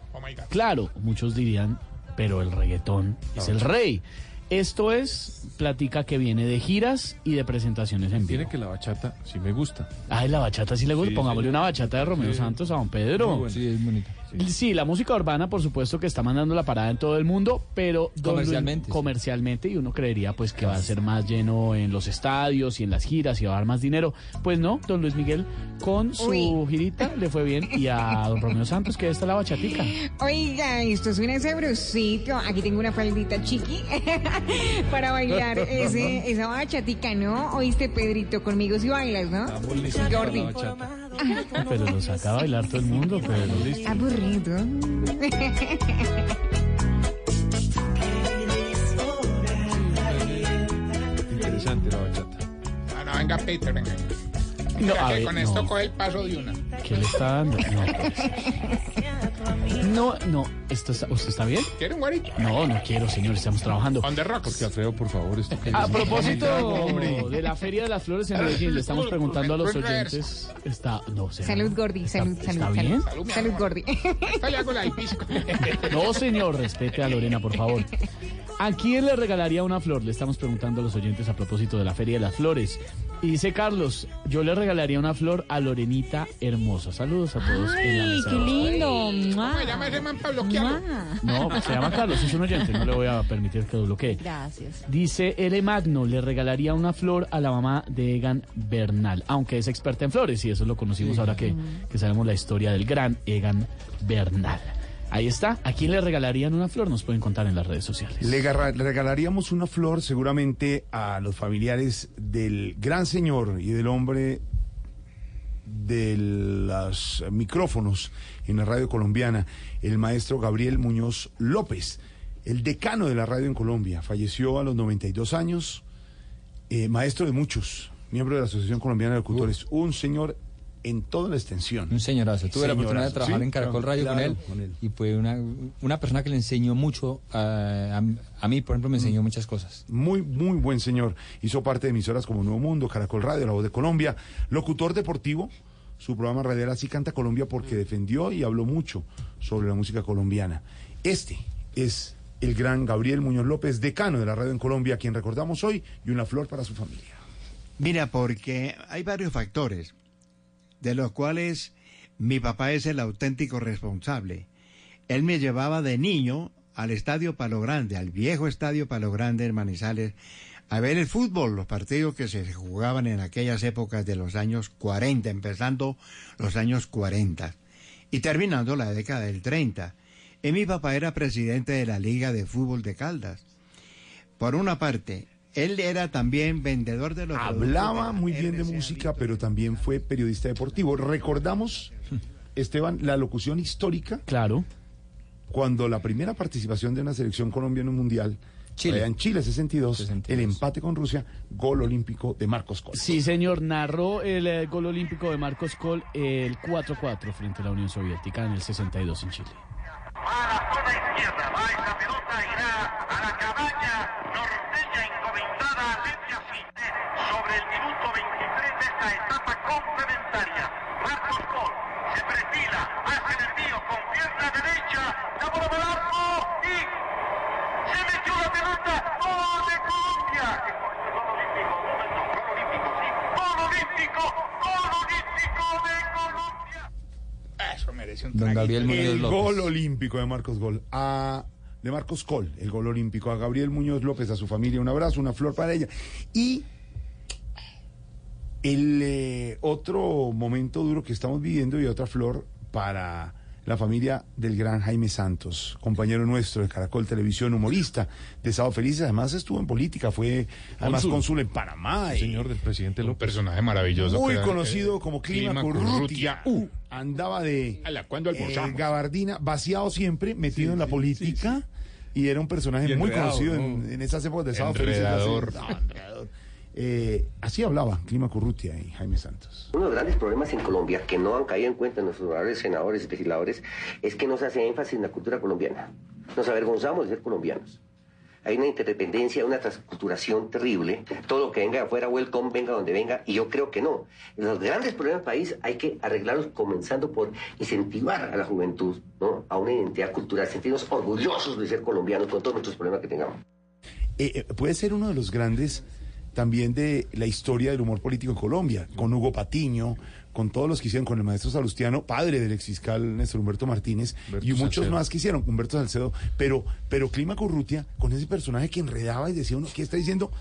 Claro, muchos dirían, pero el reggaetón es el rey. Esto es plática que viene de giras y de presentaciones en vivo.
Tiene que la bachata sí me gusta.
Ay, la bachata sí le gusta.
Sí,
Pongámosle
sí.
una bachata de Romeo
Sí.
Santos a don Pedro.
Sí, es bonita.
Sí, la música urbana, por supuesto, que está mandando la parada en todo el mundo, pero Luis-
Comercialmente,
comercialmente, y uno creería pues que va a ser más lleno en los estadios y en las giras y va a dar más dinero. Pues no, don Luis Miguel con su
Uy.
girita le fue bien y a don Romeo Santos que está la bachatica.
Oiga, esto suena sabrosito. Aquí tengo una faldita chiqui *laughs* para bailar ese, esa bachatica, ¿no? Oíste, Pedrito, conmigo si bailas, ¿no? Jordi.
Pero lo saca a bailar todo el mundo, pero
Aburrido. *laughs*
Interesante la bachata.
Bueno, venga, Peter, venga.
No, a
que
ver,
con
no.
esto coge el paso de una.
¿Qué le está dando? No, *laughs* no, no, esto está- ¿usted está bien?
¿Quiere un guarito?
No, no quiero, señor, estamos trabajando.
On the rocks.
Porque Alfredo, por favor, esto que
A propósito
hombre.
de la Feria de las Flores en Medellín, le estamos preguntando a los oyentes. Está, no sé.
Salud, Gordi. Salud,
¿Está
salud,
bien?
salud. Salud, Gordi.
Esto le hago la.
No, señor, respete a Lorena, por favor. ¿A quién le regalaría una flor? Le estamos preguntando a los oyentes a propósito de la Feria de las Flores. Y dice Carlos, yo le regalaría una flor a Lorenita Hermosa. Saludos a todos en la
Ay,
mesa.
qué lindo.
¿Cómo se llama ese man para bloquearlo?
No, se llama Carlos, es un oyente, no le voy a permitir que lo bloquee.
Gracias.
Dice L. Magno, le regalaría una flor a la mamá de Egan Bernal, aunque es experta en flores, y eso lo conocimos ahora que, que sabemos la historia del gran Egan Bernal. Ahí está. ¿A quién le regalarían una flor? Nos pueden contar en las redes sociales.
Le, regalaríamos una flor seguramente a los familiares del gran señor y del hombre de los micrófonos en la radio colombiana, el maestro Gabriel Muñoz López, el decano de la radio en Colombia. Falleció a los 92 años, eh, maestro de muchos, miembro de la Asociación Colombiana de Locutores, un señor en toda la extensión.
Un señorazo. Tuve la oportunidad de trabajar
sí,
en Caracol Radio
claro,
con, él,
con él.
y fue una, una persona que le enseñó mucho a, a, a mí, por ejemplo, me enseñó muchas cosas.
Muy, muy buen señor. Hizo parte de emisoras como Nuevo Mundo, Caracol Radio, La Voz de Colombia. Locutor deportivo, su programa radial Así Canta Colombia porque defendió y habló mucho sobre la música colombiana. Este es el gran Gabriel Muñoz López, decano de la radio en Colombia, a quien recordamos hoy, y una flor para su familia.
Mira, porque hay varios factores, de los cuales mi papá es el auténtico responsable. Él me llevaba de niño al Estadio Palo Grande, al viejo Estadio Palo Grande en Manizales, a ver el fútbol, los partidos que se jugaban en aquellas épocas de los años 40, empezando los años 40 y terminando la década del 30. Y mi papá era presidente de la Liga de Fútbol de Caldas. Por una parte, él era también vendedor de los
Hablaba muy bien de música, pero también fue periodista deportivo. Recordamos, Esteban, la locución histórica.
Claro.
Cuando la primera participación de una selección colombiana en un mundial,
Chile.
en Chile 62, el empate con Rusia, gol olímpico de Marcos Col.
Sí, señor, narró el eh, gol olímpico de Marcos Kohl el 4-4 frente a la Unión Soviética en el 62 en Chile.
Izquierda, va esa pelota, irá a la cabaña norteña encomendada a Letia sobre el minuto 23 de esta etapa complementaria. Marcos Col se perfila, hace el envío con pierna derecha, la bola del arco y se metió la pelota. ¡Gol de Colombia! Gol olímpico, gol. Gol gol olímpico de Colombia.
Eso merece un
Don Gabriel Muñoz
el
López.
gol olímpico de Marcos Gol. A, de Marcos Col, el gol olímpico. A Gabriel Muñoz López, a su familia, un abrazo, una flor para ella. Y el eh, otro momento duro que estamos viviendo y otra flor para la familia del gran Jaime Santos, compañero nuestro de Caracol Televisión, humorista de Sábado Felices. Además estuvo en política, fue además
Cónsul.
en Panamá. y-
Señor del presidente
Un
López.
personaje maravilloso.
muy
era,
conocido
eh,
como Clima
Clima
Currutia.
Currutia.
Uh, andaba de
Ala, ¿cuándo
eh, gabardina, vaciado siempre, metido en la política. Y era un personaje muy conocido
¿no?
en, en esas épocas de sábado no, enredador. Eh, así hablaba Clima Currutia y Jaime Santos.
Uno de los grandes problemas en Colombia que no han caído en cuenta nuestros honorables senadores y legisladores es que no se hace énfasis en la cultura colombiana. Nos avergonzamos de ser colombianos. Hay una interdependencia, una transculturación terrible. Todo lo que venga de afuera, welcome, venga donde venga, y yo creo que no. Los grandes problemas del país hay que arreglarlos comenzando por incentivar a la juventud ¿no? a una identidad cultural, sentirnos orgullosos de ser colombianos con todos nuestros problemas que tengamos.
Eh, eh, puede ser uno de los grandes también de la historia del humor político en Colombia, con Hugo Patiño, con todos los que hicieron, con el maestro Salustiano, padre del exfiscal Néstor Humberto Martínez,
Humberto
y muchos
Salcedo.
más que hicieron, Humberto Salcedo, pero, pero Clima Currutia, con ese personaje que enredaba y decía uno, ¿qué está diciendo? *laughs*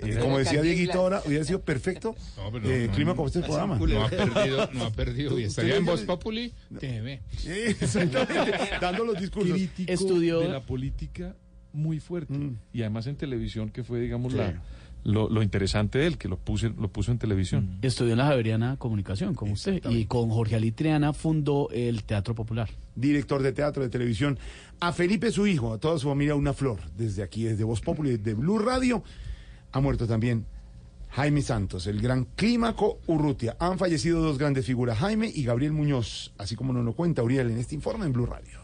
Eh, como decía Dieguito ahora, hubiera sido perfecto
No, pero
eh,
no,
Clima como este programa.
No ha perdido, no ha perdido. *laughs* Y estaría en Voz Populi TV.
Exactamente, *laughs* dando los discursos.
Crítico
Estudió-
de la política muy fuerte. Y además en televisión, que fue, digamos,
Sí.
la, lo, lo interesante de él, que lo, puse, lo puso en televisión.
Estudió en la Javeriana Comunicación, como usted, y con Jorge Alitriana fundó el Teatro Popular.
director de teatro, de televisión, a Felipe, su hijo, a toda su familia, una flor. Desde aquí, desde Voz Populi, de Blue Radio, ha muerto también Jaime Santos, el gran Clímaco Urrutia. Han fallecido dos grandes figuras, Jaime y Gabriel Muñoz, así como nos lo cuenta Uriel en este informe en Blue Radio.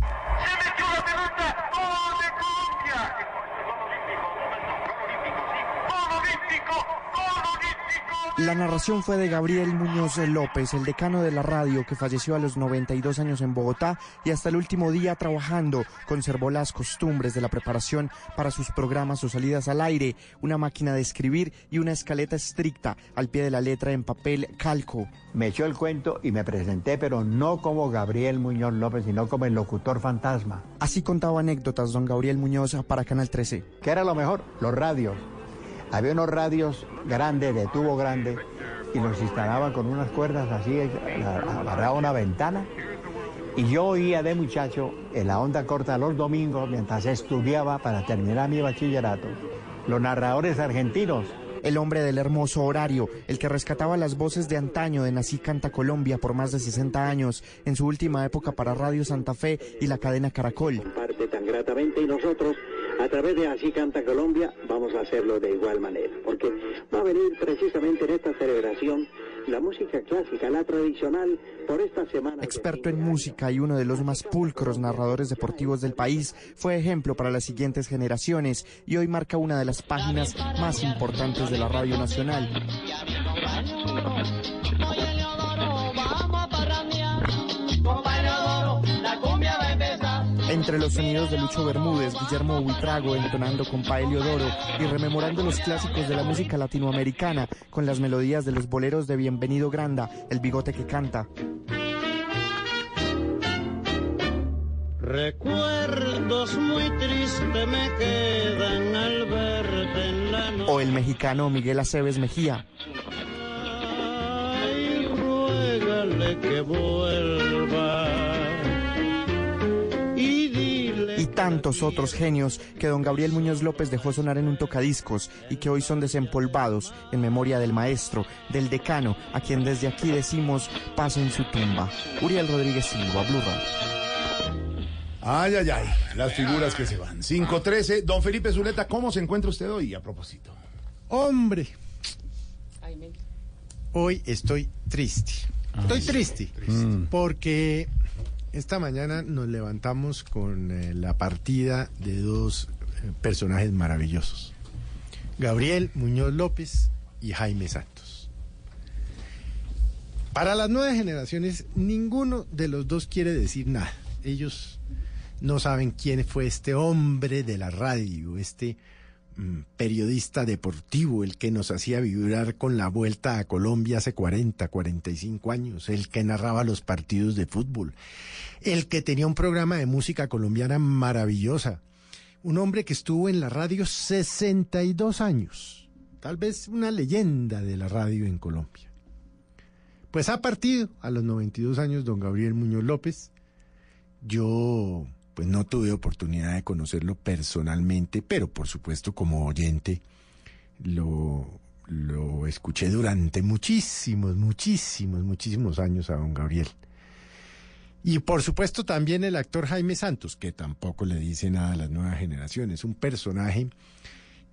Se metió la pelota. Gol de Colombia. Gol olímpico, un momento, gol olímpico, sí. Gol olímpico, gol olímpico.
La narración fue de Gabriel Muñoz López, el decano de la radio que falleció a los 92 años en Bogotá y hasta el último día trabajando conservó las costumbres de la preparación para sus programas o salidas al aire, una máquina de escribir y una escaleta estricta al pie de la letra en papel calco.
Me echó el cuento y me presenté, pero no como Gabriel Muñoz López, sino como el locutor fantasma.
Así contaba anécdotas don Gabriel Muñoz para Canal 13.
¿Qué era lo mejor? Los radios. Había unos radios grandes, de tubo grande, y los instalaban con unas cuerdas así, agarraba una ventana. Y yo oía de muchacho en la onda corta los domingos mientras estudiaba para terminar mi bachillerato. Los narradores argentinos,
El hombre del hermoso horario, el que rescataba las voces de antaño de Nací Canta Colombia por más de 60 años, en su última época para Radio Santa Fe y la cadena Caracol.
parte tan gratamente y nosotros a través de Así Canta Colombia vamos a hacerlo de igual manera, porque va a venir precisamente en esta celebración la música clásica, la tradicional, por esta semana.
Experto en música y uno de los más pulcros narradores deportivos del país, fue ejemplo para las siguientes generaciones y hoy marca una de las páginas más importantes de la Radio Nacional. Entre los sonidos de Lucho Bermúdez, Guillermo Buitrago entonando con Pa Eliodoro y rememorando los clásicos de la música latinoamericana con las melodías de los boleros de Bienvenido Granda, El Bigote que Canta.
Recuerdos muy tristes me quedan al verte en la noche.
O el mexicano Miguel Aceves Mejía.
Ay, ruégale que vuelva.
Tantos otros genios que don Gabriel Muñoz López dejó sonar en un tocadiscos y que hoy son desempolvados en memoria del maestro, del decano, a quien desde aquí decimos paz en su tumba. Uriel Rodríguez Silva, Blue Radio.
Ay, ay, ay, las figuras que se van. 513, don Felipe Zuleta, ¿cómo se encuentra usted hoy a propósito?
Hombre, hoy estoy triste. Estoy triste porque esta mañana nos levantamos con eh, la partida de dos eh, personajes maravillosos. Gabriel Muñoz López y Jaime Santos. Para las nuevas generaciones, ninguno de los dos quiere decir nada. Ellos no saben quién fue este hombre de la radio, este periodista deportivo, el que nos hacía vibrar con la vuelta a Colombia hace 40, 45 años, el que narraba los partidos de fútbol, el que tenía un programa de música colombiana maravillosa, un hombre que estuvo en la radio 62 años, tal vez una leyenda de la radio en Colombia. Pues ha partido a los 92 años don Gabriel Muñoz López. Yo pues no tuve oportunidad de conocerlo personalmente, pero por supuesto como oyente lo, lo escuché durante muchísimos, muchísimos, muchísimos años a don Gabriel. Y por supuesto también el actor Jaime Santos, que tampoco le dice nada a las nuevas generaciones. Un personaje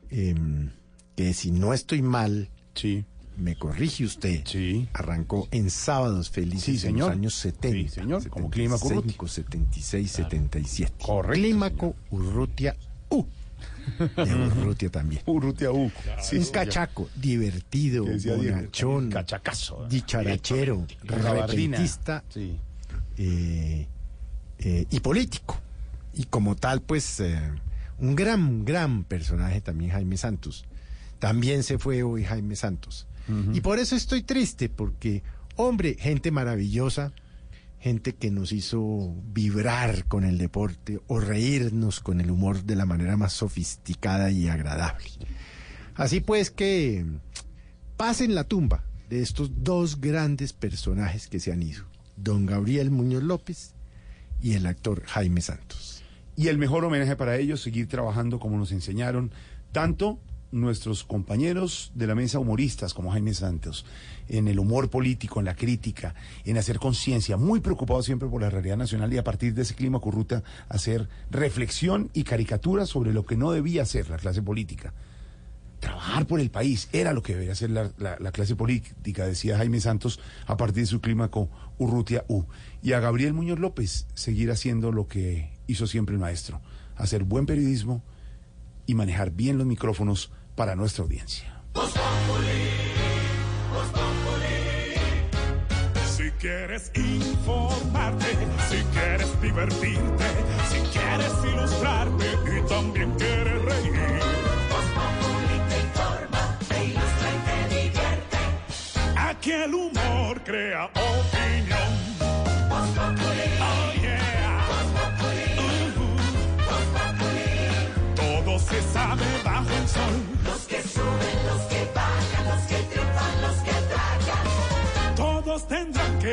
em, que si no estoy mal, me corrige usted, arrancó en Sábados Felices
Sí,
en
señor. los
años 70.
Sí, señor, como Clímaco Urrutia.
75, 76, 77.
Correcto,
Clímaco Urrutia U. *laughs* De Urrutia también.
Urrutia U. Sí,
un
señor.
cachaco, divertido,
decía Diego,
bonachón,
cachacazo.
dicharachero, repentista eh, eh, y político. Y como tal, pues, eh, un gran, gran personaje también Jaime Santos. También se fue hoy Jaime Santos. Y por eso estoy triste, porque, hombre, gente maravillosa, gente que nos hizo vibrar con el deporte o reírnos con el humor de la manera más sofisticada y agradable. Así pues que pasen la tumba de estos dos grandes personajes que se han ido, don Gabriel Muñoz López y el actor Jaime Santos.
Y el mejor homenaje para ellos, seguir trabajando como nos enseñaron, tanto nuestros compañeros de la mesa humoristas como Jaime Santos, en el humor político, en la crítica, en hacer conciencia, muy preocupados siempre por la realidad nacional y a partir de ese clima corrupta hacer reflexión y caricatura sobre lo que no debía hacer la clase política. Trabajar por el país era lo que debería hacer la, la- la clase política, decía Jaime Santos, a partir de su clímaco Urrutia U. Y a Gabriel Muñoz López seguir haciendo lo que hizo siempre el maestro, hacer buen periodismo y manejar bien los micrófonos para nuestra audiencia.
Si quieres informarte, si quieres divertirte, si quieres ilustrarte y también quieres reír. te informa, te ilustra y te divierte. El humor crea opinión.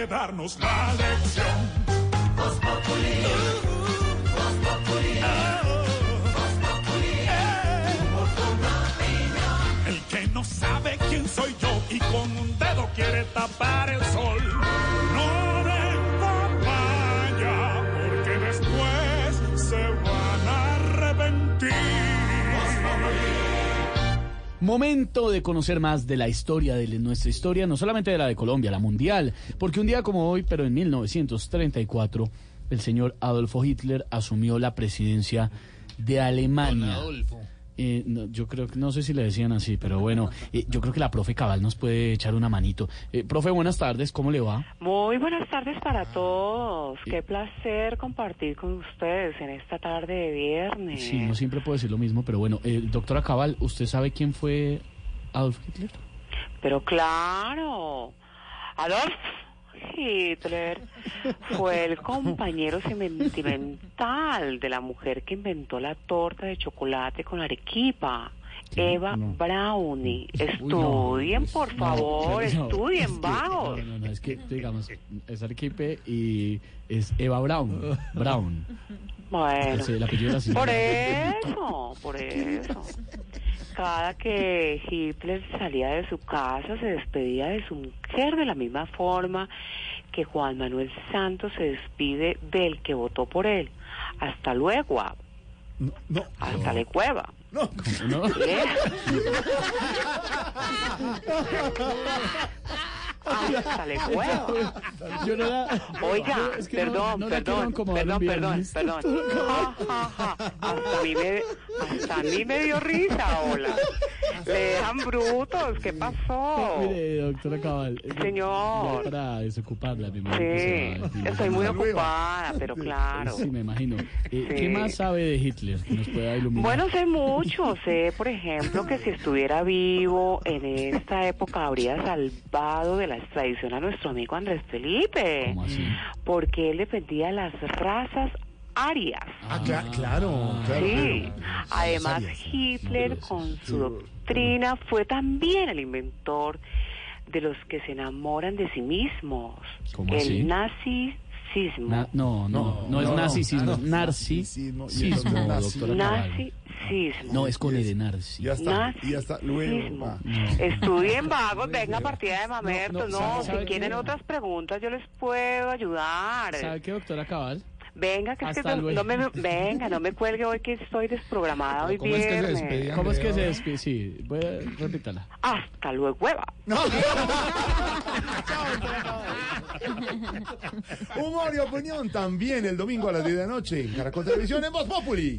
Que darnos la lección. El que no sabe quién soy yo y con un dedo quiere tapar el sol. No den papaya, porque después se van a arrepentir.
Momento de conocer más de la historia de nuestra historia, no solamente de la de Colombia, la mundial, porque un día como hoy, pero en 1934, el señor Adolfo Hitler asumió la presidencia de Alemania. Eh, no, yo creo que no sé si le decían así, pero bueno, eh, yo creo que la profe Cabal nos puede echar una manito. Eh, profe, buenas tardes, ¿cómo le va?
Muy buenas tardes para todos. Qué placer compartir con ustedes en esta tarde de viernes.
Sí, no siempre puedo decir lo mismo, pero bueno, eh, doctora Cabal, ¿usted sabe quién fue Adolf Hitler?
Pero claro, Adolf Hitler fue el compañero sentimental de la mujer que inventó la torta de chocolate con arequipa. Eva Brownie. Estudien, por favor,
no,
estudien,
es
vagos.
No, no, no, es que, digamos, es Arequipe y es Eva Brown. Brown.
Bueno,
Sí, el apellido de la señora.
por eso, por eso. Cada que Hitler salía de su casa se despedía de su mujer de la misma forma que Juan Manuel Santos se despide del que votó por él. Hasta luego. Hasta le cueva.
No.
¿Eh? *laughs* *laughs* Hasta le cueva. *laughs*
Yo no
Oiga,
es que no-
perdón,
no quiero
perdón, perdón, perdón, perdón. Ja, ja, ja. Hasta a mí me, hasta a mí me dio risa, hola. Le dejan brutos, ¿qué pasó? *laughs*
Mire, doctora Cabal. eh,
Señor.
ya Para desocuparla, fin
Sí, estoy muy ocupada, pero claro.
Sí, me imagino. Eh, ¿Qué
Sí.
más sabe de Hitler que nos pueda iluminar?
Bueno, sé mucho. Sé, por ejemplo, que si estuviera vivo en esta época habría salvado de la extradición a nuestro amigo Andrés Felipe.
¿Cómo así?
Porque él defendía las razas arias.
Ah, cla- claro, claro.
Sí,
claro.
además
Arias.
Hitler con su doctrina fue también el inventor de los que se enamoran de sí mismos.
¿Cómo
el
así?
nazismo.
Na- no, no, no, es
no,
narcisismo,
no,
es narcisismo, sismo,
nazi-
No, es con el de narcis.
Ya está, y hasta luego.
Estudien vagos, venga partida de mamertos.
no,
No,
¿sabe- sabe
si quieren
qué?
otras preguntas yo les puedo ayudar.
¿Sabe qué, doctora Cabal?
Venga, que es que no, no me, venga, no me cuelgue hoy que estoy desprogramada hoy
¿Cómo es que se
viernes.
despedía? ¿Cómo es que se despide? Sí, voy a repítala.
Hasta luego, hueva.
Humor *laughs* y opinión también el domingo a las 10 de la noche en Caracol Televisión en Voz Populi.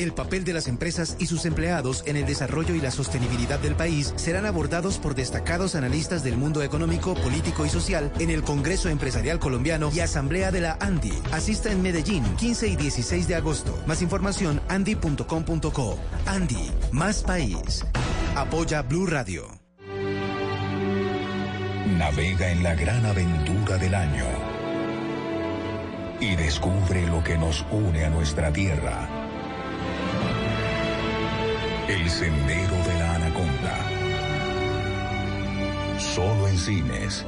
El papel de las empresas y sus empleados en el desarrollo y la sostenibilidad del país serán abordados por destacados analistas del mundo económico, político y social en el Congreso Empresarial Colombiano y Asamblea de la ANDI. Asista en Medellín, 15 y 16 de agosto. Más información, andi.com.co. ANDI, más país. Apoya Blue Radio.
Navega en la gran aventura del año y descubre lo que nos une a nuestra tierra. El Sendero de la Anaconda. Solo en cines.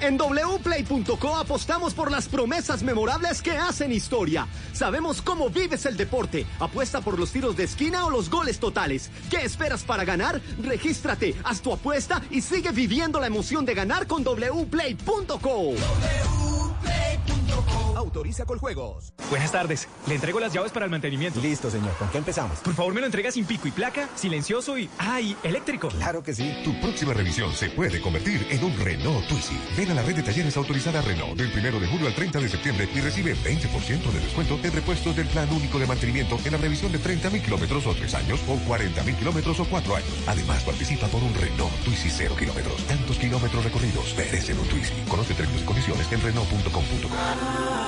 En wplay.co apostamos por las promesas memorables que hacen historia. Sabemos cómo vives el deporte. Apuesta por los tiros de esquina o los goles totales. ¿Qué esperas para ganar? Regístrate, haz tu apuesta y sigue viviendo la emoción de ganar con wplay.co.
Autoriza con juegos.
Buenas tardes. Le entrego las llaves para el mantenimiento.
Listo, señor. ¿Con qué empezamos?
Por favor, me lo entrega sin pico y placa, silencioso y. ¡Ay! eléctrico.
Claro que sí.
Tu próxima revisión se puede convertir en un Renault Twizy. Ven a la red de talleres autorizada Renault del 1 de julio al 30 de septiembre y recibe 20% de descuento en repuestos del plan único de mantenimiento en la revisión de 30.000 kilómetros o 3 años o 40.000 kilómetros o 4 años. Además, participa por un Renault Twizy 0 kilómetros. Tantos kilómetros recorridos merecen un Twizy. Conoce términos y condiciones en Renault.com.co.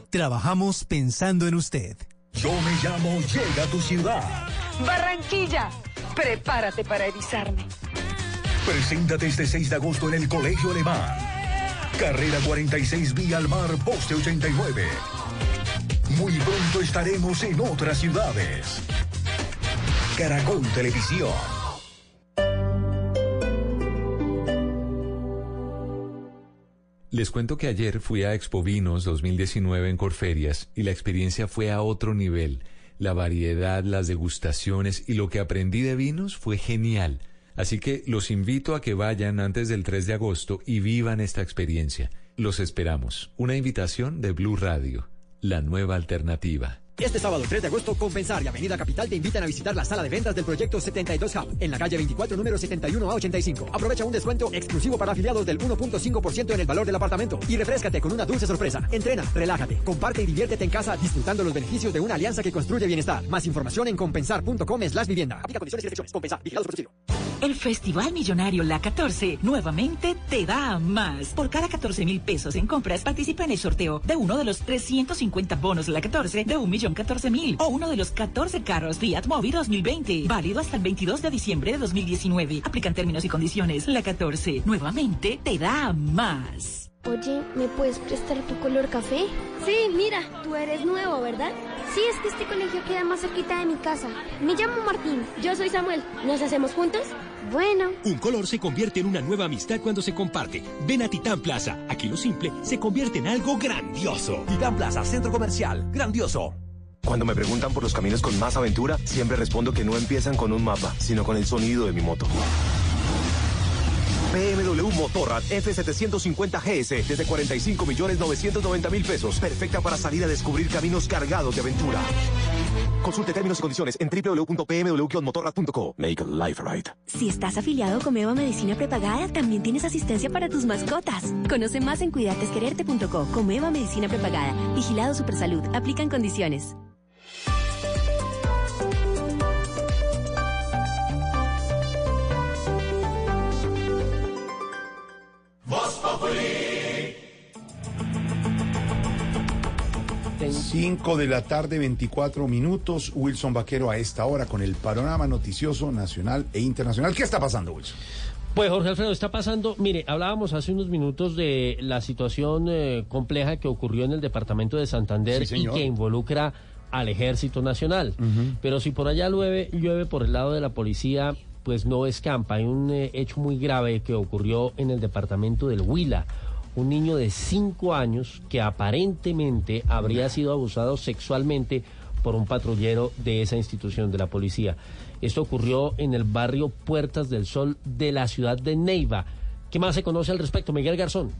Trabajamos pensando en usted. Yo me llamo Llega a tu ciudad.
Barranquilla, prepárate para erizarme.
Preséntate este 6 de agosto en el Colegio Alemán. Carrera 46 Vía al Mar, Poste 89.
Muy pronto estaremos en otras ciudades. Caracol Televisión.
Les cuento que ayer fui a Expo Vinos 2019 en Corferias y la experiencia fue a otro nivel. La variedad, las degustaciones y lo que aprendí de vinos fue genial. Así que los invito a que vayan antes del 3 de agosto y vivan esta experiencia. Los esperamos. Una invitación de Blue Radio, la nueva alternativa.
Este sábado 3 de agosto, Compensar y Avenida Capital te invitan a visitar la sala de ventas del proyecto 72 Hub en la calle 24, número 71 a 85. Aprovecha un descuento exclusivo para afiliados del 1.5% en el valor del apartamento y refrescate con una dulce sorpresa. Entrena, relájate, comparte y diviértete en casa disfrutando los beneficios de una alianza que construye bienestar. Más información en compensar.com slash vivienda. Aplica condiciones y restricciones. Compensar. Vigilados por
El Festival Millonario La 14 nuevamente te da más. Por cada 14 mil pesos en compras participa en el sorteo de uno de los 350 bonos La 14 de un millón 14 mil o uno de los 14 carros Fiat Mobi 2020. Válido hasta el 22 de diciembre de 2019. Aplican términos y condiciones. La 14 nuevamente te da más.
Oye, ¿me puedes prestar tu color café? Sí, mira, tú eres nuevo, ¿verdad? Sí, es que este colegio queda más cerquita de mi casa. Me llamo Martín. Yo soy Samuel. ¿Nos hacemos juntos? Bueno.
Un color se convierte en una nueva amistad cuando se comparte. Ven a Titán Plaza. Aquí lo simple se convierte en algo grandioso.
Titán Plaza, centro comercial. Grandioso.
Cuando me preguntan por los caminos con más aventura, siempre respondo que no empiezan con un mapa, sino con el sonido de mi moto.
BMW Motorrad F750 GS desde 45 millones 990 mil pesos. Perfecta para salir a descubrir caminos cargados de aventura. Consulte términos y condiciones en www.bmw-motorrad.co.
Make life right.
Si estás afiliado con Meva Medicina Prepagada, también tienes asistencia para tus mascotas. Conoce más en cuidatesquererte.co. Comeva Medicina Prepagada. Vigilado Supersalud. Aplican condiciones.
Voz Populi.
5 de la tarde, 24 minutos. Wilson Vaquero a esta hora con el panorama noticioso nacional e internacional. ¿Qué está pasando, Wilson?
Pues Jorge Alfredo, está pasando, mire, hablábamos hace unos minutos de la situación eh, compleja que ocurrió en el departamento de Santander
Sí,
y que involucra al Ejército Nacional. Pero si por allá llueve, llueve por el lado de la policía, pues no escampa. Hay un eh, hecho muy grave que ocurrió en el departamento del Huila. Un niño de cinco años que aparentemente habría sido abusado sexualmente por un patrullero de esa institución de la policía. Esto ocurrió en el barrio Puertas del Sol de la ciudad de Neiva. ¿Qué más se conoce al respecto? Miguel Garzón.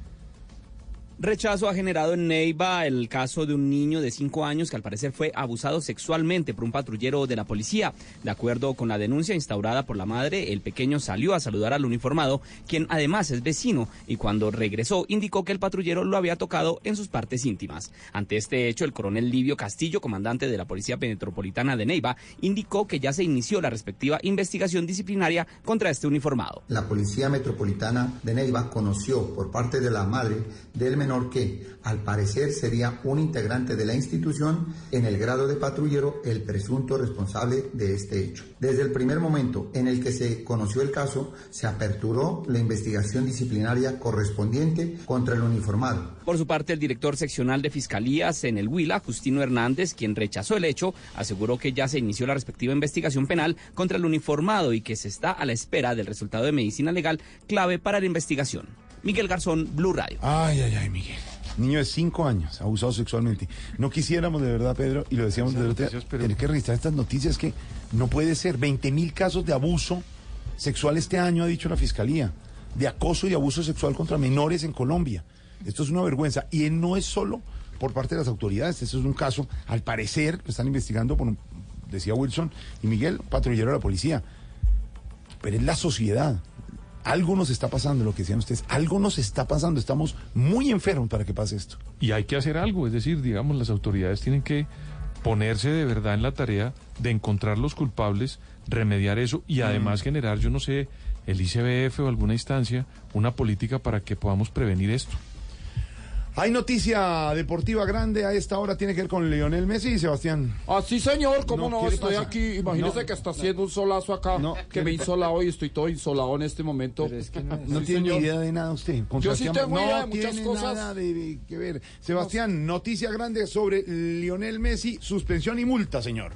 Rechazo ha generado en Neiva el caso de un niño de 5 años que al parecer fue abusado sexualmente por un patrullero de la policía. De acuerdo con la denuncia instaurada por la madre, el pequeño salió a saludar al uniformado, quien además es vecino, y cuando regresó indicó que el patrullero lo había tocado en sus partes íntimas. Ante este hecho, el coronel Livio Castillo, comandante de la Policía Metropolitana de Neiva, indicó que ya se inició la respectiva investigación disciplinaria contra este uniformado.
La Policía Metropolitana de Neiva conoció por parte de la madre del menor que, al parecer, sería un integrante de la institución en el grado de patrullero el presunto responsable de este hecho. Desde el primer momento en el que se conoció el caso, se aperturó la investigación disciplinaria correspondiente contra el uniformado.
Por su parte, el director seccional de Fiscalías en el Huila, Justino Hernández, quien rechazó el hecho, aseguró que ya se inició la respectiva investigación penal contra el uniformado y que se está a la espera del resultado de medicina legal clave para la investigación. Miguel Garzón, Blue Radio.
Ay, ay, ay, Miguel. Niño de cinco años, abusado sexualmente. No quisiéramos de verdad, Pedro, y lo decíamos desde el otro día, tener que registrar estas noticias que no puede ser. 20 mil casos de abuso sexual este año, ha dicho la Fiscalía, de acoso y abuso sexual contra menores en Colombia. Esto es una vergüenza. Y no es solo por parte de las autoridades, esto es un caso, al parecer, que están investigando por, un- decía Wilson y Miguel, patrullero de la policía. Pero es la sociedad. Algo nos está pasando, lo que decían ustedes, algo nos está pasando, estamos muy enfermos para que pase esto.
Y hay que hacer algo, es decir, digamos, las autoridades tienen que ponerse de verdad en la tarea de encontrar los culpables, remediar eso y además generar, yo no sé, el ICBF o alguna instancia, una política para que podamos prevenir esto.
Hay noticia deportiva grande a esta hora, tiene que ver con Lionel Messi Sebastián.
Ah, sí, señor, cómo
No,
no,
¿qué le
estoy
pasa?
aquí. Imagínese
No.
que está haciendo un solazo acá, que me insolado y estoy todo insolado en este momento. *laughs*
No
Sí,
tiene ni
señor.
idea de nada usted. con
Yo sí
Sebastián.
tengo
no
idea de muchas
tiene
cosas.
nada de que ver. Sebastián, noticia grande sobre Lionel Messi, suspensión y multa, señor.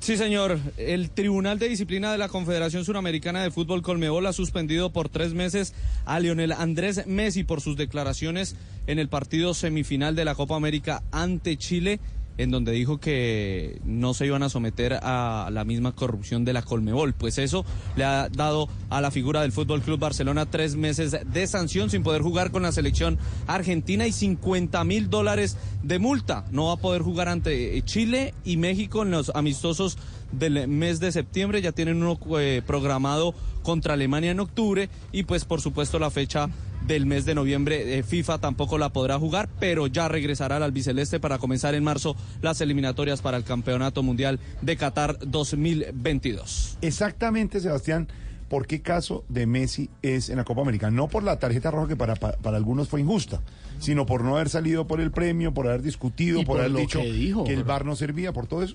Sí, señor. El Tribunal de Disciplina de la Confederación Suramericana de Fútbol Colmebol ha suspendido por tres meses a Lionel Andrés Messi por sus declaraciones en el partido semifinal de la Copa América ante Chile, en donde dijo que no se iban a someter a la misma corrupción de la Colmebol. Pues eso le ha dado a la figura del Fútbol Club Barcelona tres meses de sanción sin poder jugar con la selección argentina y 50 mil dólares de multa. No va a poder jugar ante eh, Chile y México en los amistosos del mes de septiembre. Ya tienen uno eh, programado contra Alemania en octubre y pues por supuesto la fecha del mes de noviembre eh, FIFA tampoco la podrá jugar, pero ya regresará al albiceleste para comenzar en marzo las eliminatorias para el Campeonato Mundial de Qatar 2022.
Exactamente, Sebastián, ¿por qué caso de Messi es en la Copa América? No por la tarjeta roja que para, para, para algunos fue injusta, sino por no haber salido por el premio, por haber discutido, por,
por
haber dicho
que dijo.
el VAR no servía, por todo eso.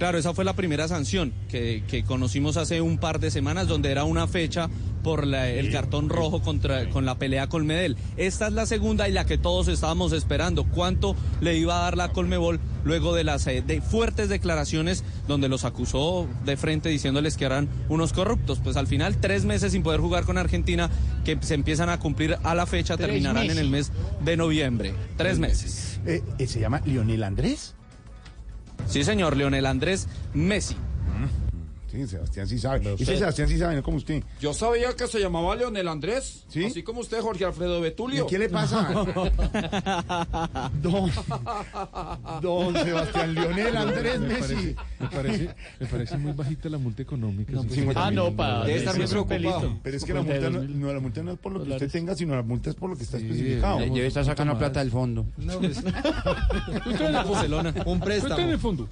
Claro, esa fue la primera sanción que, que conocimos hace un par de semanas, donde era una fecha por la- el cartón rojo contra, con la pelea con Medel. Esta es la segunda y la que todos estábamos esperando. ¿Cuánto le iba a dar la Colmebol luego de las eh, de fuertes declaraciones donde los acusó de frente diciéndoles que eran unos corruptos? Pues al final, tres meses sin poder jugar con Argentina, que se empiezan a cumplir a la fecha, terminarán en el mes de noviembre. Tres meses.
Eh, eh, ¿Se llama Lionel Andrés?
Sí, señor, Leonel Andrés Messi.
Sí, Sebastián sí sabe. Ese Sebastián sí sabe, no como usted.
Yo sabía que se llamaba Leonel Andrés, así como usted, Jorge Alfredo Betulio.
¿Y qué le pasa? *laughs* Don, don Sebastián Lionel Andrés
Me
Messi.
parece, me, parece, me parece muy bajita la multa económica.
pues,
50
ah, no,
dólares.
Debe estar muy preocupado. Pero es que la multa, no,
52 mil
no, la multa no es por lo que usted tenga, sino la multa es por lo que está
Sí,
especificado.
Debe estar sacando
más.
plata del fondo.
No, pues, *laughs*
Estoy en la Barcelona. Un préstamo.
En el fondo.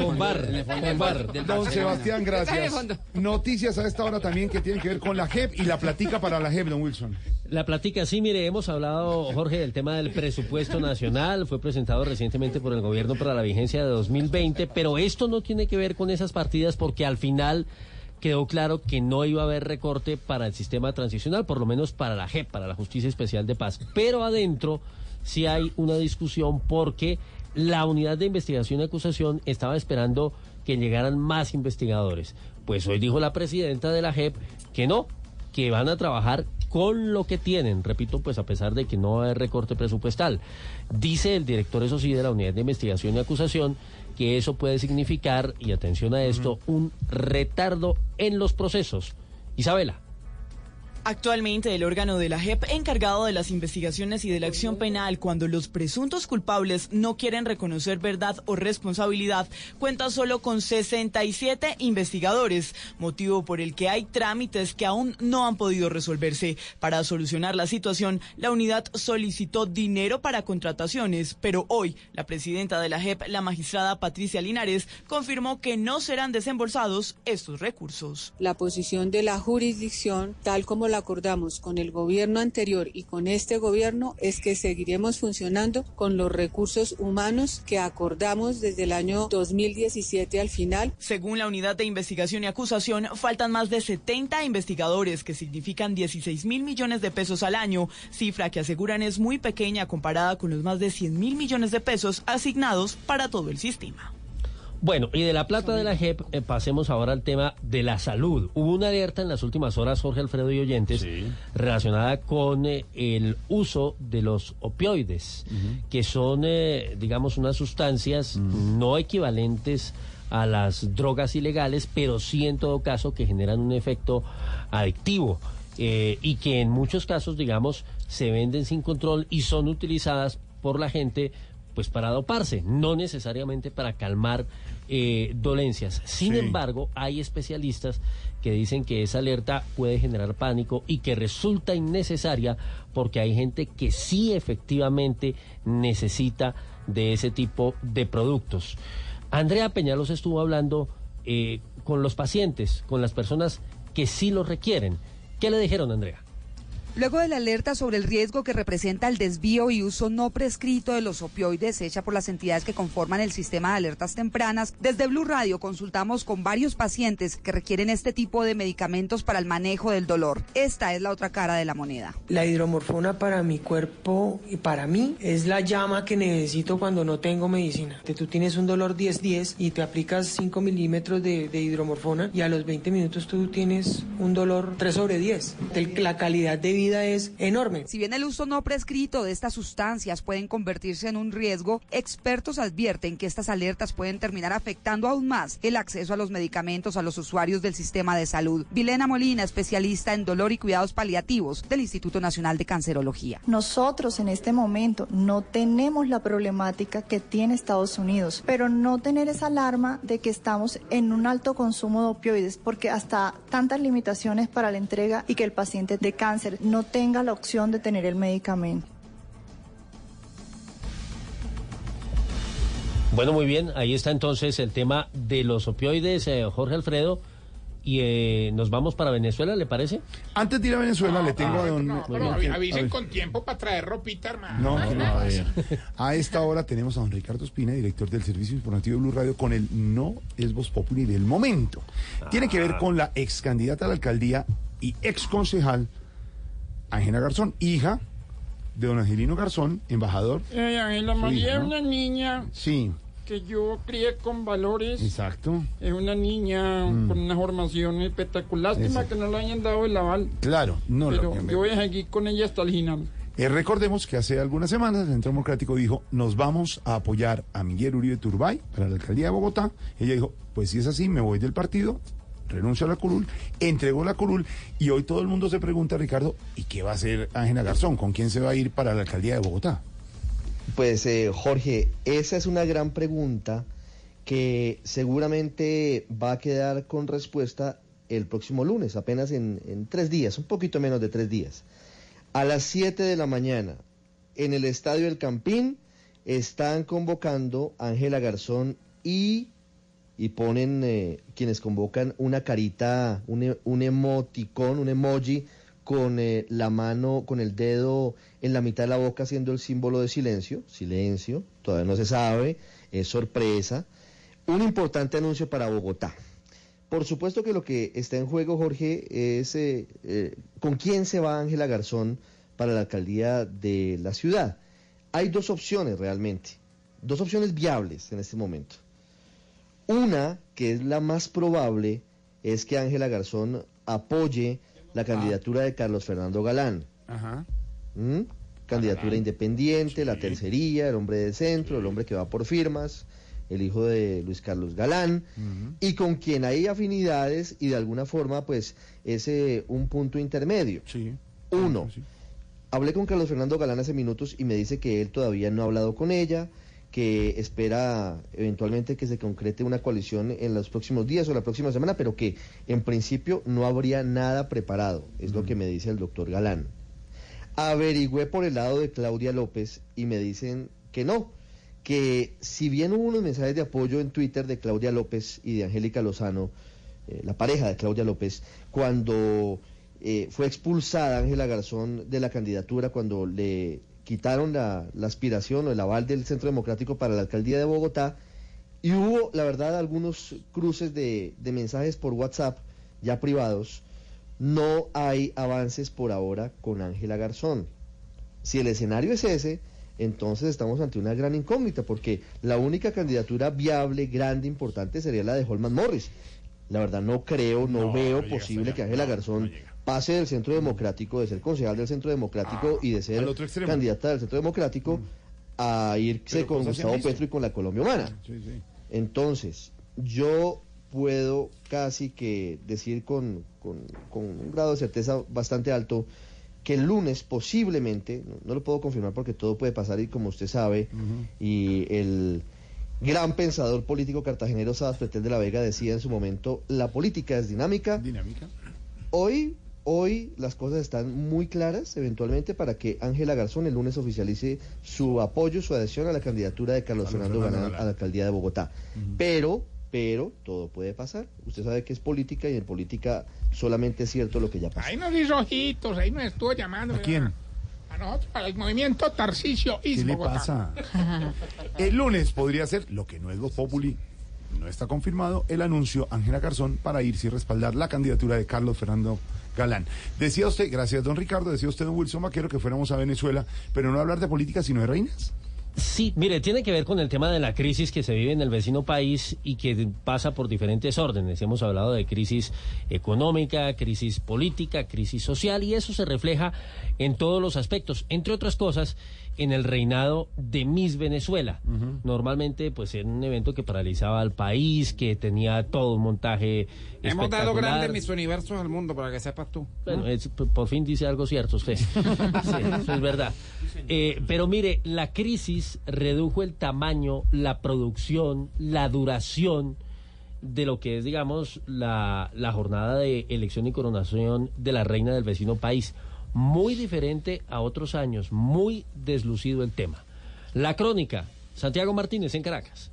Con bar,
En el fondo
con
del
bar.
bar, del
Don
Barcelona.
Sebastián, gracias. Noticias a esta hora también que tienen que ver con la JEP y la platica para la JEP, don Wilson.
La platica, sí, mire, hemos hablado, Jorge, del tema del presupuesto nacional, fue presentado recientemente por el gobierno para la vigencia de 2020, pero esto no tiene que ver con esas partidas porque al final quedó claro que no iba a haber recorte para el sistema transicional, por lo menos para la JEP, para la Justicia Especial de Paz. Pero adentro sí hay una discusión porque la unidad de investigación y acusación estaba esperando que llegaran más investigadores. Pues hoy dijo la presidenta de la JEP que no, que van a trabajar con lo que tienen, repito, pues a pesar de que no haber recorte presupuestal. Dice el director, eso sí, de la Unidad de Investigación y Acusación, que eso puede significar, y atención a esto, un retardo en los procesos. Isabela.
Actualmente el órgano de la JEP encargado de las investigaciones y de la acción penal cuando los presuntos culpables no quieren reconocer verdad o responsabilidad cuenta solo con 67 investigadores, motivo por el que hay trámites que aún no han podido resolverse. Para solucionar la situación, la unidad solicitó dinero para contrataciones, pero hoy la presidenta de la JEP, la magistrada Patricia Linares, confirmó que no serán desembolsados estos recursos.
La posición de la jurisdicción, tal como acordamos con el gobierno anterior y con este gobierno, es que seguiremos funcionando con los recursos humanos que acordamos desde el año 2017 al final.
Según la unidad de investigación y acusación, faltan más de 70 investigadores, que significan 16 mil millones de pesos al año, cifra que aseguran es muy pequeña comparada con los más de 100 mil millones de pesos asignados para todo el sistema.
Bueno, y de la plata de la JEP eh, pasemos ahora al tema de la salud. Hubo una alerta en las últimas horas, Jorge Alfredo y oyentes, relacionada con eh, el uso de los opioides, que son, eh, digamos, unas sustancias no equivalentes a las drogas ilegales, pero sí en todo caso que generan un efecto adictivo. eh, y que en muchos casos, digamos, se venden sin control y son utilizadas por la gente pues para doparse, no necesariamente para calmar eh, dolencias. Sin
Sí.
embargo, hay especialistas que dicen que esa alerta puede generar pánico y que resulta innecesaria porque hay gente que sí efectivamente necesita de ese tipo de productos. Andrea Peñalos estuvo hablando eh, con los pacientes, con las personas que sí lo requieren. ¿Qué le dijeron, Andrea?
Luego de la alerta sobre el riesgo que representa el desvío y uso no prescrito de los opioides hecha por las entidades que conforman el sistema de alertas tempranas, desde Blue Radio consultamos con varios pacientes que requieren este tipo de medicamentos para el manejo del dolor. Esta es la otra cara de la moneda.
La hidromorfona para mi cuerpo y para mí es la llama que necesito cuando no tengo medicina. Tú tienes un dolor 10-10 y te aplicas 5 milímetros de, de hidromorfona y a los 20 minutos tú tienes un dolor 3 sobre 10. La calidad de vida es enorme.
Si bien el uso no prescrito de estas sustancias pueden convertirse en un riesgo, expertos advierten que estas alertas pueden terminar afectando aún más el acceso a los medicamentos a los usuarios del sistema de salud. Vilena Molina, especialista en dolor y cuidados paliativos del Instituto Nacional de Cancerología.
Nosotros en este momento no tenemos la problemática que tiene Estados Unidos, pero no tener esa alarma de que estamos en un alto consumo de opioides, porque hasta tantas limitaciones para la entrega y que el paciente de cáncer no tenga la opción de tener el medicamento.
Bueno, muy bien, ahí está entonces el tema de los opioides, eh, Jorge Alfredo. Y eh, nos vamos para Venezuela, ¿le parece?
Antes de ir a Venezuela, le tengo a don.
No, pero avisen con tiempo para traer ropita, hermano.
No, no, a ver. A esta hora tenemos a don Ricardo Espina, director del Servicio Informativo de Blue Radio, con el No es Voz Populi del momento. Tiene que ver con la ex candidata a la alcaldía y ex concejal Ángela Garzón, hija de don Angelino Garzón, embajador.
Eh, Ángela María es
¿no?
una niña
Sí,
que yo crié con valores.
exacto.
Es una niña
Mm.
con una formación espectacular. Lástima
Exacto.
que no le hayan dado el aval.
Claro, no
pero
lo
yo voy a seguir con ella hasta el final.
Eh, recordemos que hace algunas semanas el Centro Democrático dijo, nos vamos a apoyar a Miguel Uribe Turbay para la alcaldía de Bogotá. Ella dijo, pues si es así, me voy del partido, renuncio a la curul, entregó la curul y hoy todo el mundo se pregunta, Ricardo, ¿y qué va a hacer Ángela Garzón? ¿Con quién se va a ir para la alcaldía de Bogotá?
Pues eh, Jorge, esa es una gran pregunta que seguramente va a quedar con respuesta el próximo lunes, apenas en, en tres días, un poquito menos de tres días. A las 7 de la mañana, en el Estadio El Campín, están convocando Ángela Garzón y, y ponen eh, quienes convocan una carita, un, e- un emoticón, un emoji con eh, la mano, con el dedo en la mitad de la boca haciendo el símbolo de silencio, silencio, todavía no se sabe, es sorpresa. Un importante anuncio para Bogotá. Por supuesto que lo que está en juego, Jorge, es eh, con quién se va Ángela Garzón para la alcaldía de la ciudad. Hay dos opciones realmente, dos opciones viables en este momento. Una, que es la más probable, es que Ángela Garzón apoye la candidatura de Carlos Fernando Galán.
Ajá.
¿Mm? Candidatura independiente, la tercería, el hombre de centro, el hombre que va por firmas, el hijo de Luis Carlos Galán, y con quien hay afinidades y de alguna forma pues es eh, un punto intermedio. Uno, hablé con Carlos Fernando Galán hace minutos y me dice que él todavía no ha hablado con ella, que espera eventualmente que se concrete una coalición en los próximos días o la próxima semana, pero que en principio no habría nada preparado, es lo que me dice el doctor Galán. Averigüé por el lado de Claudia López y me dicen que no, que si bien hubo unos mensajes de apoyo en Twitter de Claudia López y de Angélica Lozano, eh, la pareja de Claudia López, cuando eh, fue expulsada Ángela Garzón de la candidatura, cuando le quitaron la, la aspiración o el aval del Centro Democrático para la alcaldía de Bogotá, y hubo, la verdad, algunos cruces de, de mensajes por WhatsApp, ya privados, no hay avances por ahora con Ángela Garzón. Si el escenario es ese, entonces estamos ante una gran incógnita, porque la única candidatura viable, grande, importante sería la de Holman Morris. La verdad no creo, no, veo posible que Ángela Garzón pase del Centro Democrático, de ser concejal del Centro Democrático y de ser candidata del Centro Democrático a irse
Pero
con Gustavo. Petro y con la Colombia Humana.
Sí, sí.
Entonces, yo puedo casi que decir con, con- con un grado de certeza bastante alto que el lunes posiblemente, no, no lo puedo confirmar porque todo puede pasar y como usted sabe, y el gran pensador político cartagenero Sabas Pretel de la Vega decía en su momento, la política es dinámica.
Dinámica.
Hoy, hoy las cosas están muy claras, eventualmente, para que Ángela Garzón el lunes oficialice su apoyo, su adhesión a la candidatura de Carlos Fernando Galán a la alcaldía de Bogotá. Pero pero todo puede pasar. Usted sabe que es política y en política solamente es cierto lo que ya pasó.
Ahí nos hizo ojitos, ahí nos estuvo llamando.
¿A quién?
A nosotros, al movimiento Tarcisio y
¿Qué le pasa? *laughs* El lunes podría ser, lo que no es Voz Populi, no está confirmado, el anuncio Ángela Garzón para irse y respaldar la candidatura de Carlos Fernando Galán. Decía usted, gracias don Ricardo, decía usted don Wilson Maquero que fuéramos a Venezuela, pero no hablar de política sino de reinas.
Sí, mire, tiene que ver con el tema de la crisis que se vive en el vecino país y que pasa por diferentes órdenes. Hemos hablado de crisis económica, crisis política, crisis social y eso se refleja en todos los aspectos, entre otras cosas, en el reinado de Miss Venezuela. Normalmente, pues era un evento que paralizaba al país, que tenía todo un montaje
Hemos dado grandes mis universos al mundo, para que sepas tú.
Bueno, es- por fin dice algo cierto usted. *laughs* Sí, eso es verdad. Eh, pero mire, la crisis redujo el tamaño, la producción, la duración de lo que es, digamos, la, la jornada de elección y coronación de la reina del vecino país. Muy diferente a otros años, muy deslucido el tema. La crónica, Santiago Martínez en Caracas.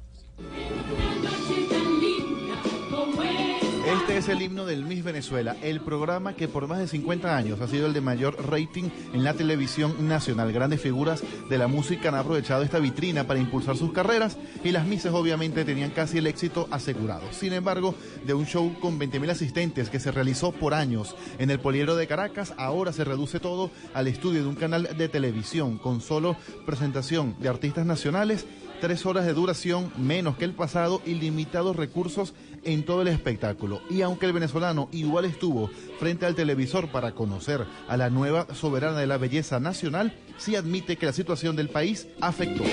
Este es el himno del Miss Venezuela, el programa que por más de 50 años ha sido el de mayor rating en la televisión nacional. Grandes figuras de la música han aprovechado esta vitrina para impulsar sus carreras y las Misses obviamente tenían casi el éxito asegurado. Sin embargo, de un show con 20.000 asistentes que se realizó por años en el Poliedro de Caracas, ahora se reduce todo al estudio de un canal de televisión con solo presentación de artistas nacionales tres horas de duración menos que el pasado y limitados recursos en todo el espectáculo. Y aunque el venezolano igual estuvo frente al televisor para conocer a la nueva soberana de la belleza nacional, sí admite que la situación del país afectó.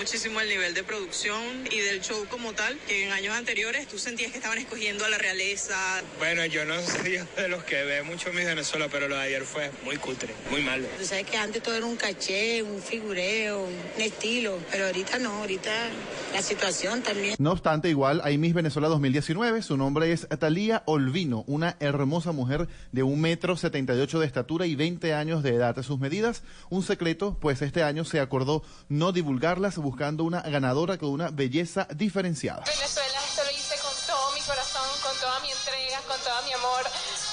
Muchísimo el nivel de producción y del show como tal, que en años anteriores tú sentías que estaban escogiendo a la realeza.
Bueno, yo no *laughs* soy de los que ve mucho mi Venezuela, pero lo de ayer fue muy cutre, muy malo.
Tú sabes que antes todo era un caché, un figureo, un estilo, pero ahorita no, ahorita la situación también.
No obstante, igual hay Miss Venezuela 2019. Su nombre es Talía Olvino, una hermosa mujer de un metro setenta y ocho de estatura y 20 años de edad. Sus medidas, un secreto, pues este año se acordó no divulgarlas, buscando una ganadora con una belleza diferenciada.
Venezuela, esto lo hice con todo mi corazón, con toda mi entrega, con todo mi amor.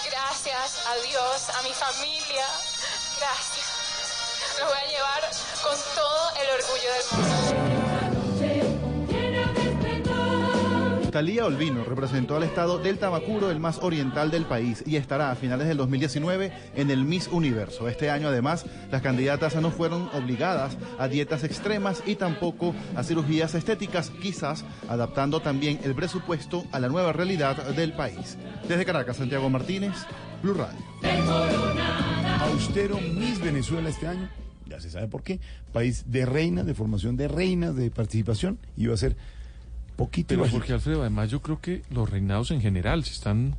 Gracias a Dios, a mi familia. Gracias. Lo voy a llevar con todo el orgullo del mundo.
Talía Olvino representó al estado del Tamacuro, el más oriental del país, y estará a finales del 2019 en el Miss Universo. Este año, además, las candidatas no fueron obligadas a dietas extremas y tampoco a cirugías estéticas, quizás adaptando también el presupuesto a la nueva realidad del país. Desde Caracas, Santiago Martínez, Blue Radio.
Austero Miss Venezuela este año, ya se sabe por qué, país de reinas, de formación de reinas, de participación, iba a ser poquito
Pero porque Alfredo, además yo creo que los reinados en general se están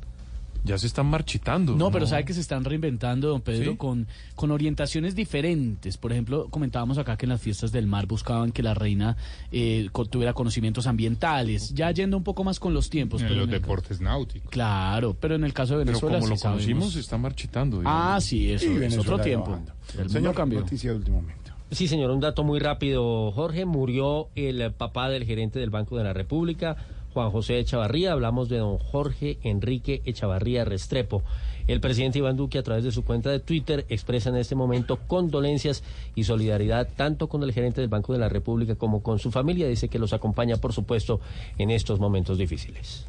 ya se están marchitando.
No, pero sabe que se están reinventando, don Pedro,
¿Sí?
con, con orientaciones diferentes. Por ejemplo, comentábamos acá que en las fiestas del mar buscaban que la reina eh, tuviera conocimientos ambientales, ya yendo un poco más con los tiempos.
En
pero
los
en
deportes náuticos.
Claro, pero en el caso de
Pero
Venezuela
como lo
sí sabemos-
conocimos, se está marchitando.
Ah, sí, eso
Y
es
Venezuela
otro tiempo. El
Señor,
cambió.
noticia de último momento.
Sí, señor, un dato muy rápido, Jorge. Murió el papá del gerente del Banco de la República, Juan José Echavarría. Hablamos de don Jorge Enrique Echavarría Restrepo. El presidente Iván Duque, a través de su cuenta de Twitter, expresa en este momento condolencias y solidaridad tanto con el gerente del Banco de la República como con su familia. Dice que los acompaña, por supuesto, en estos momentos difíciles.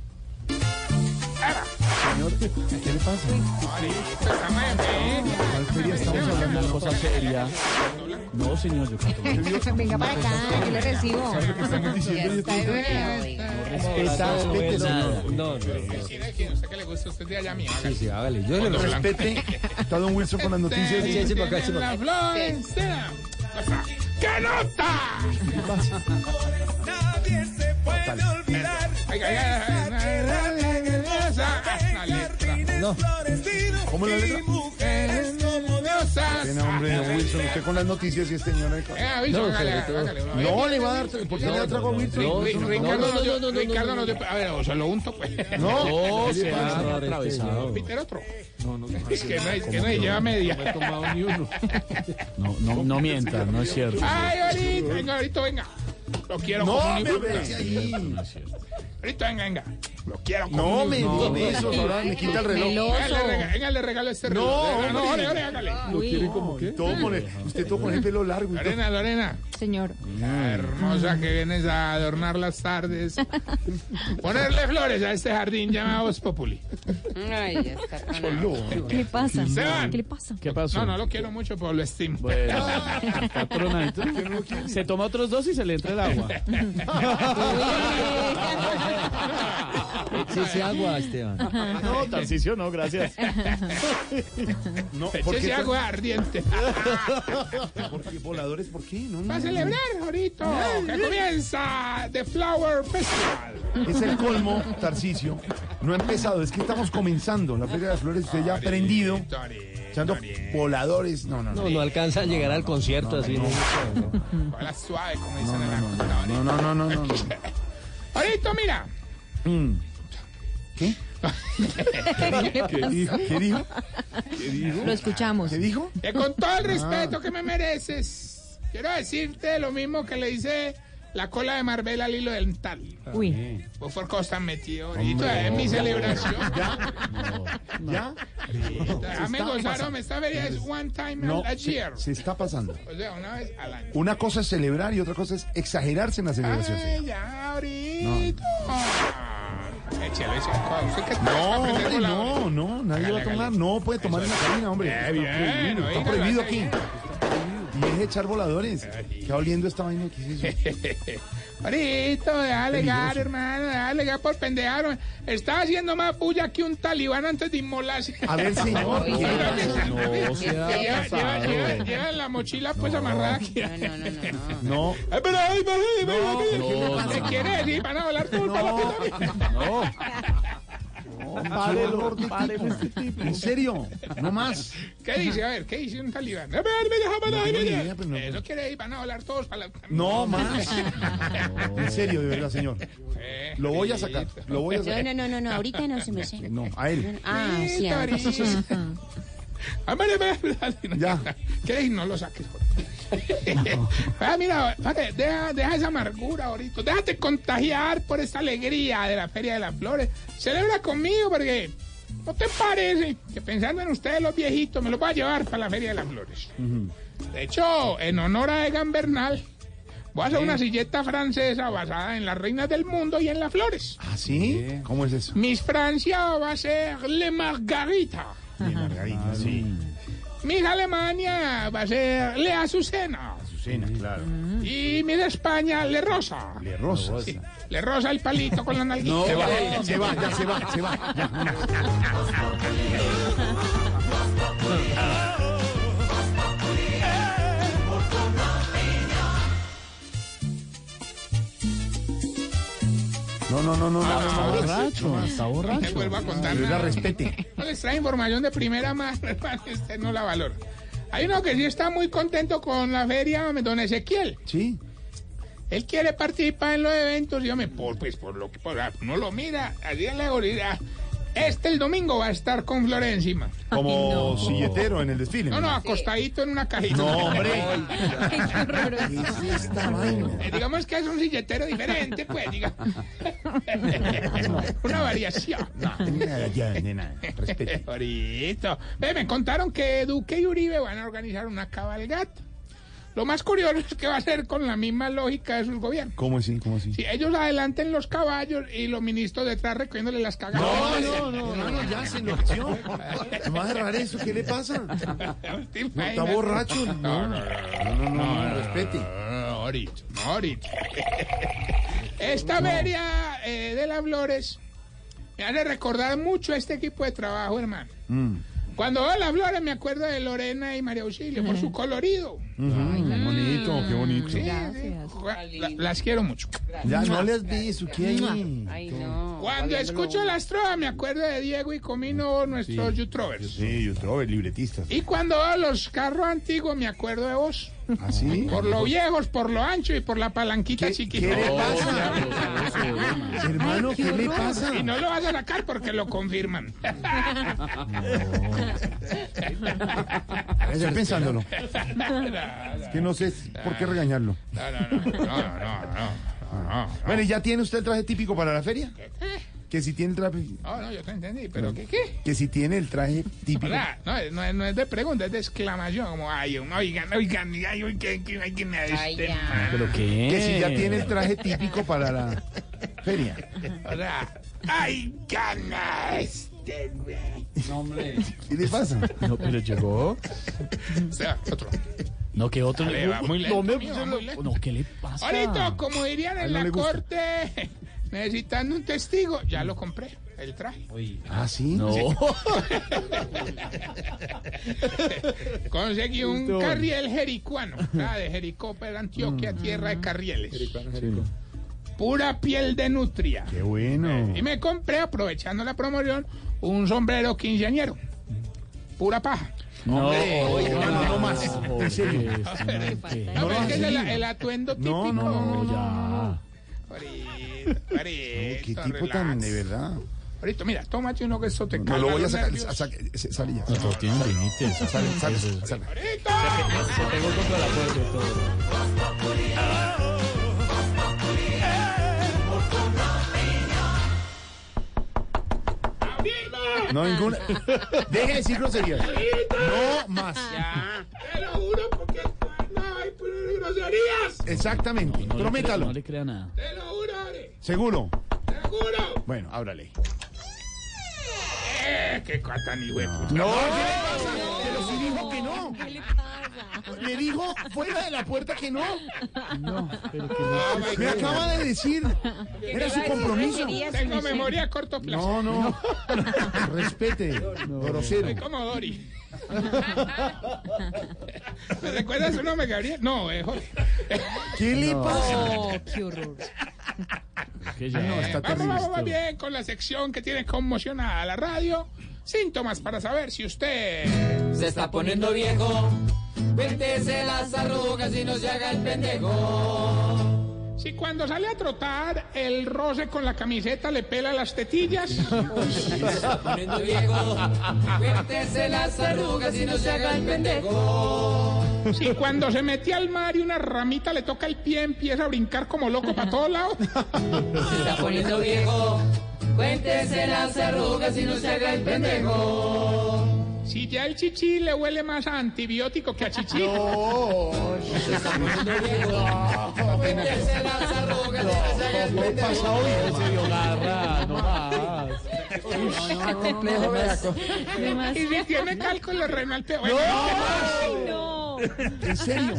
Señor, ¿qué le pasa? ¿Cuál feria estamos hablando?
Una cosa seria. No, señor, yo.
Venga para acá, yo le recibo.
¿Sabe lo que estamos diciendo?
Está bien.
Respeta, respete, señor.
No, no.
¿Usted que le gusta usted de allá, mi
Sí, sí, hágale. Yo le respete. Está don Wilson con las noticias.
Sí, sí, para acá, sí, para acá. Florencia. ¡Qué nota!
Nadie se puede olvidar.
Ay, ay, ay, ay, ay, esa es la letra.
No. ¿Cómo la letra? Don Wilson. Usted con las noticias y este señor.
Eh, hágale, hágale.
No, le va a dar. ¿Por qué le da trago a Wilson?
Ri-
Wilson,
Ricardo
no,
no dio-
no, no, no,
Ricardo
no,
no dio- A ver, o se lo unto, pues.
No,
No,
¿qué le
se ha atravesado.
Peter otro.
No, no,
Es que no, es que no lleva media.
No he tomado ni uno.
No, no, no es cierto.
Ay, ahorita, venga, ahorita, venga. Lo quiero
No,
como un Ahorita venga, venga. Lo quiero como
No
un
me
puta.
eso, ahora me quita el reloj.
Venga, le rega- venga, le regalo este reloj.
No,
Venga, no,
hombre.
ore, ore, hágale.
¿Lo quiere como qué? Todo con el- usted todo con el pelo largo.
Lorena, Lorena.
Señor.
La hermosa que vienes a adornar las tardes. *laughs* Ponerle flores a este jardín llamado Populi.
Ay, está. ¿Qué le pasa? ¿Qué le pasa?
¿Qué pasó?
No, no lo quiero mucho, pero lo estimo.
Está tronadito. Se toma otros dos y se le entra el agua. *laughs*
Échese agua, Esteban.
No, Tarcicio, no, gracias.
No,
Échese
¿por qué tan-
agua ardiente.
¿Por qué voladores? ¿Por qué? No, no,
Va a
no.
celebrar ahorita que comienza The Flower Festival.
Es el colmo, Tarcicio. No ha empezado, es que estamos comenzando. La Feria de las Flores, usted ya ha aprendido. Echando voladores. No, no, no.
No, no alcanza a llegar al concierto así. No,
Hola suave, como dicen en la computadora.
No, no, no, no, no. no. *laughs*
Ahorita, mira.
Mm. ¿Qué? ¿Qué dijo? ¿Qué dijo? ¿Qué dijo?
Lo escuchamos.
¿Qué dijo?
Que con todo
Ah.
el respeto que me mereces, quiero decirte lo mismo que le dice la cola de Marvel al hilo dental.
Uy.
Vos por cosa metido ahorita en mi celebración. *laughs*
¿Ya?
Déjame
Se está
gozar,
pasando.
hombre, esta feria es one time
No,
a
se,
year.
se está pasando.
O sea, una vez al año.
Una cosa es celebrar y otra cosa es exagerarse en la celebración.
Ay, ya, ahorita. Échale, échale. ¿Usted qué tal?
No, hombre, no, no, nadie va a tomar, no puede tomar en la cabina, hombre. Está prohibido, está prohibido aquí. Deje de echar voladores. ¿Qué va oliendo esta vaina? ¿Qué es eso? *laughs*
Ahorita, déjale alegar,
Peligroso.
hermano, déjale alegar por pendejar. Estaba haciendo más puya que un talibán antes de inmolarse.
A ver, *laughs* señor.
No sea
Lleva, lleva,
pasado.
lleva, lleva la mochila pues amarrada aquí.
No,
pero, ay, pero,
No,
¿qué
no,
¿Qué
no.
quiere decir? ¿Van a volar todo
no. Párelo. En serio, no más.
¿Qué dice? A ver, ¿qué dice un talibán? A ver, me deja
no-
Eso quiere decir, van a volar todos para la...
No más. *laughs* En serio, de verdad, señor. Lo voy a sacar. Lo voy a
No,
sacar.
no, no, no, no, ahorita no se me sé.
No, a él.
Ah, sí,
vale, vale.
Ya.
¿Qué dices? No lo saques. *laughs* ah, mira, deja, deja esa amargura ahorita. Déjate contagiar por esta alegría de la Feria de las Flores. Celebra conmigo porque ¿no te parece que pensando en ustedes los viejitos me los voy a llevar para la Feria de las Flores? De hecho, en honor a Egan Bernal, voy a hacer una silleta francesa basada en las reinas del mundo y en las flores.
¿Ah, sí? ¿Cómo es eso?
Miss Francia va a ser Le Margarita.
Sí, Margarita, sí.
Miss Alemania va a ser Le Azucena.
Azucena, claro.
Y Miss España Le Rosa.
Le rosa.
Sí, Le Rosa el palito con la nalguita.
No, se va, se va, ya se va, se va. Ya, No, no, no, no, no, no,
Está
no,
borracho, está
No
borracho.
les vuelvo a contar
verdad,
nada.
respete.
No les trae información de primera mano, *laughs* hermano. Usted no la valora. Hay uno que sí está muy contento con la feria, don Ezequiel.
Sí.
Él quiere participar en los eventos y yo me, por, pues por lo que por, no lo mira, así en la gorilidad. Este el domingo va a estar con flores encima.
Como silletero en el desfile.
No, no, acostadito en una cajita.
No, *laughs* hombre.
Qué
¿Qué es esta vaina?
Eh, digamos que es un silletero diferente, pues, diga. *laughs* Una variación.
Ya, ya, nena, respete. *laughs*
Ahorita. Ve, me contaron que Duque y Uribe van a organizar una cabalgata. Lo más curioso es que va a ser con la misma lógica de sus gobiernos.
¿Cómo así? ¿Cómo así?
Si ellos adelanten los caballos y los ministros detrás recogiéndole las cagadas.
No, no, no, hermano, ya se enloqueció. ¿No va a agarrar eso? ¿Qué le pasa?
¿Te
No, está borracho. No, no, no, no, no, no, respete.
No, ahorita, no, ahorita. Esta feria eh, de las flores me hace recordar mucho a este equipo de trabajo, hermano. Cuando veo las flores me acuerdo de Lorena y María Auxilio por su colorido.
Ay, qué bonito, qué bonito.
Sí, sí. La- las quiero mucho.
Ya no les beso, ¿qué hay?
Ay, no.
Cuando escucho las trovas me acuerdo de Diego y Comino, nuestros youtubers.
Sí, yo libretistas.
Y cuando veo los carros antiguos me acuerdo de vos.
¿Ah, sí?
Por lo viejos, por lo ancho y por la palanquita
¿Qué,
chiquita.
¿Qué le pasa? Hermano, ¿qué le pasa?
Y no lo vas a sacar porque lo confirman. *laughs*
Estoy pensándolo. *laughs*
No,
Es que no sé por qué regañarlo.
no, no, no, no, no, no, no.
Bueno, ¿y ya tiene usted el traje típico para la feria? Que si tiene el traje...
No, no, yo te entendí, pero ¿qué qué?
Que si tiene el traje típico.
Hola, no, es- no, es- no es de pregunta, es de exclamación, como, ay, oigan, oigan, ay, uy, que, que, ay, que me este man.
¿Pero qué?
Que si ya tiene el traje *laughs* típico para la feria.
Sea, ay, gana este.
No, hombre.
¿Qué le pasa?
No, pero llegó.
O sea, otro.
No, que otro.
Dale, va muy lento,
no, me-
mío, va muy lento.
no, ¿qué le pasa?
Ahorita, como dirían en
no
la corte, necesitando un testigo, ya lo compré, el traje.
¿Ah, sí?
No.
Conseguí un carriel jericuano, de Jericó, pero Antioquia, tierra de carrieles. Pura piel de nutria.
Qué bueno.
Y me compré, aprovechando la promoción, un sombrero quinceañero. Pura paja.
No,
no, no, no más. En serio.
No, es que es el, atuendo típico.
No, no, no, no.
Ya.
Ahorita, ahorita,
Qué tipo
relax.
tan de verdad.
Ahorita, mira, tómate uno que eso te
No
calma
lo voy a sacar. sa- sa- se- Sale ya.
No, todo tiene límites.
Sale, sale, sale.
Ahorita.
Se pegó contra la puerta y todo.
No, ninguna. Deje de decir groserías. No más.
Te lo juro porque no hay puras groserías.
Exactamente.
No le
Prométalo.
crea- No le crea nada.
Te lo juro, Ore.
Seguro.
Juro.
Bueno, ábrale.
Eh, qué hijo de puta.
No, ¿qué le pasa? Pero si dijo que no.
¿Qué le pasa?
Le dijo fuera de la puerta que no.
No, pero que
Me acaba de decir. Era su compromiso.
Tengo memoria a corto plazo.
No, no. Respete. Grosero.
Soy como Dori. *laughs* ¿Me recuerdas su nombre, Gabriel? No, eh, Jorge.
¿Qué le pasa?
Oh, qué horror.
que ya.
No, está
Vamos,
terrible.
vamos, vamos bien con la sección que tiene conmocionada la radio. Síntomas para saber si usted...
Se está poniendo viejo. Cuéntese las arrugas y no se haga el pendejo.
Si cuando sale a trotar el roce con la camiseta le pela las tetillas.
Se *laughs* está poniendo viejo. Cuéntese las arrugas y no se haga el pendejo.
Si cuando se mete al mar y una ramita le toca el pie empieza a brincar como loco para todos lados.
Se está poniendo viejo. Cuéntese las arrugas y no se haga el pendejo.
Si ya el chichi le huele más a antibiótico que a chichi.
Se está poniendo no. Se
dio garra, no más.
complejo, vea.
Y si tiene cálculo renal peor.
Ay, no.
¿En serio?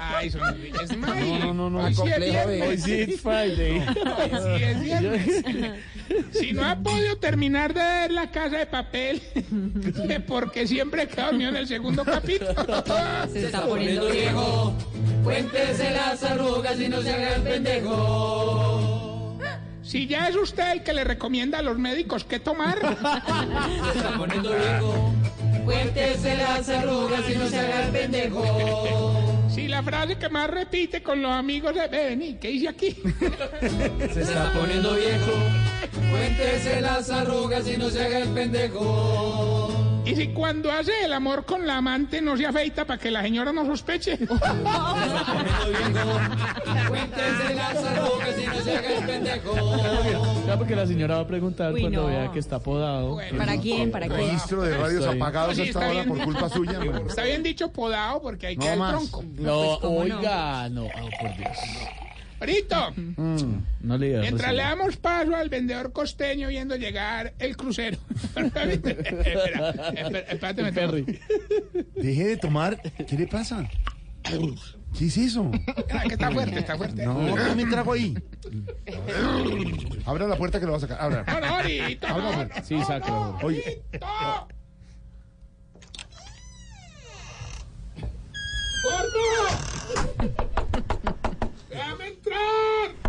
Ay, son es May.
No, no, no, no.
Hoy sí es.
Hoy sí it's Friday.
Hoy sí es viernes. *laughs* Si no ha podido terminar de ver la casa de papel, porque siempre queda dormido en el segundo capítulo.
Se está
poniendo
poniendo
viejo. Cuéntese las arrugas y no se haga el pendejo.
Si ya es usted el que le recomienda a los médicos qué tomar,
Se está poniendo viejo. Cuéntese las arrugas y no se haga el pendejo.
si la frase que más repite con los amigos "Ve, vení, ¿qué hice aquí?
Se está poniendo viejo. Cuéntese las arrugas y no se haga el pendejo.
Y si cuando hace el amor con la amante no se afeita para que la señora no sospeche.
Cuéntese las *laughs* arrugas y no se haga el pendejo.
Ya porque la señora va a preguntar
Uy,
cuando
no.
vea que está podado.
Bueno.
¿Para quién? ¿Para quién?
Registro de radios
Estoy-
apagados
Sí,
hasta ahora
bien.
por culpa suya. *laughs*
Está bien dicho podado porque hay que
No
el tronco.
No,
¿cómo no?
oiga, no, oh, por Dios.
Ahorita,
No le digas.
mientras le damos paso al vendedor costeño viendo llegar el crucero. *laughs* espera, espera, espérate, me
Perry.
Deje de tomar. ¿Qué le pasa? ¿Qué es eso?
Ah, que está fuerte, está fuerte.
No, ¿qué me trago ahí? Abra la puerta que lo va a sacar. Abra.
No, no, ahorita,
Abra la
no,
puerta.
no,
Sí, sácalo.
Oye.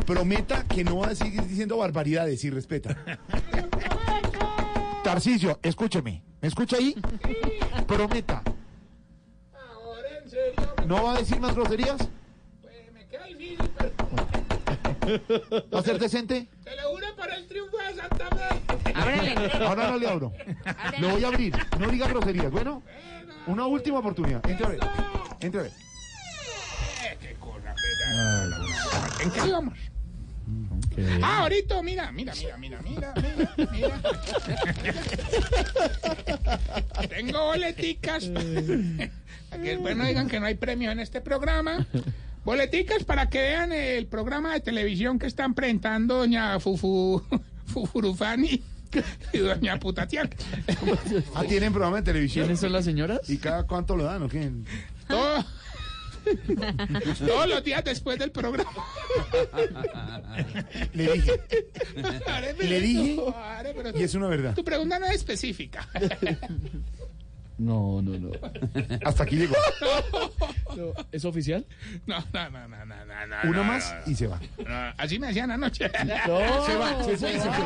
Prometa que no va a seguir diciendo barbaridades y respeta. *laughs* Tarcisio, escúcheme. ¿Me escucha ahí? Prometa.
Ahora, en serio,
¿No va a decir más groserías?
pues, me queda difícil, pero
¿Va a ser decente?
te lo juro para el triunfo de Santa Fe.
Ahora no le abro. Lo voy a abrir. No diga groserías. Bueno, una última oportunidad. Entre a ver. Entre a ver.
¿En qué íbamos? Ah, ahorita, mira, mira, mira, mira, mira, mira, mira. Tengo boleticas. Que después no digan que no hay premio en este programa. Boleticas para que vean el programa de televisión que están presentando doña Fufu Fufurufani y doña Putatian.
Ah, tienen programa de televisión.
¿Quiénes son las señoras?
¿Y cada cuánto lo dan o qué?
Todo- *laughs* todos los días después del programa. *laughs*
Le dije.
Are,
Le dije,
are, pero
y es una verdad.
Tu pregunta no es específica. *laughs*
No, no, no.
Hasta aquí llegó.
No, ¿Es oficial?
No, no, no, no, no, no, no,
Uno
no,
más
no.
y se va.
No, así me hacían anoche.
No,
Se va, se fue y se fue.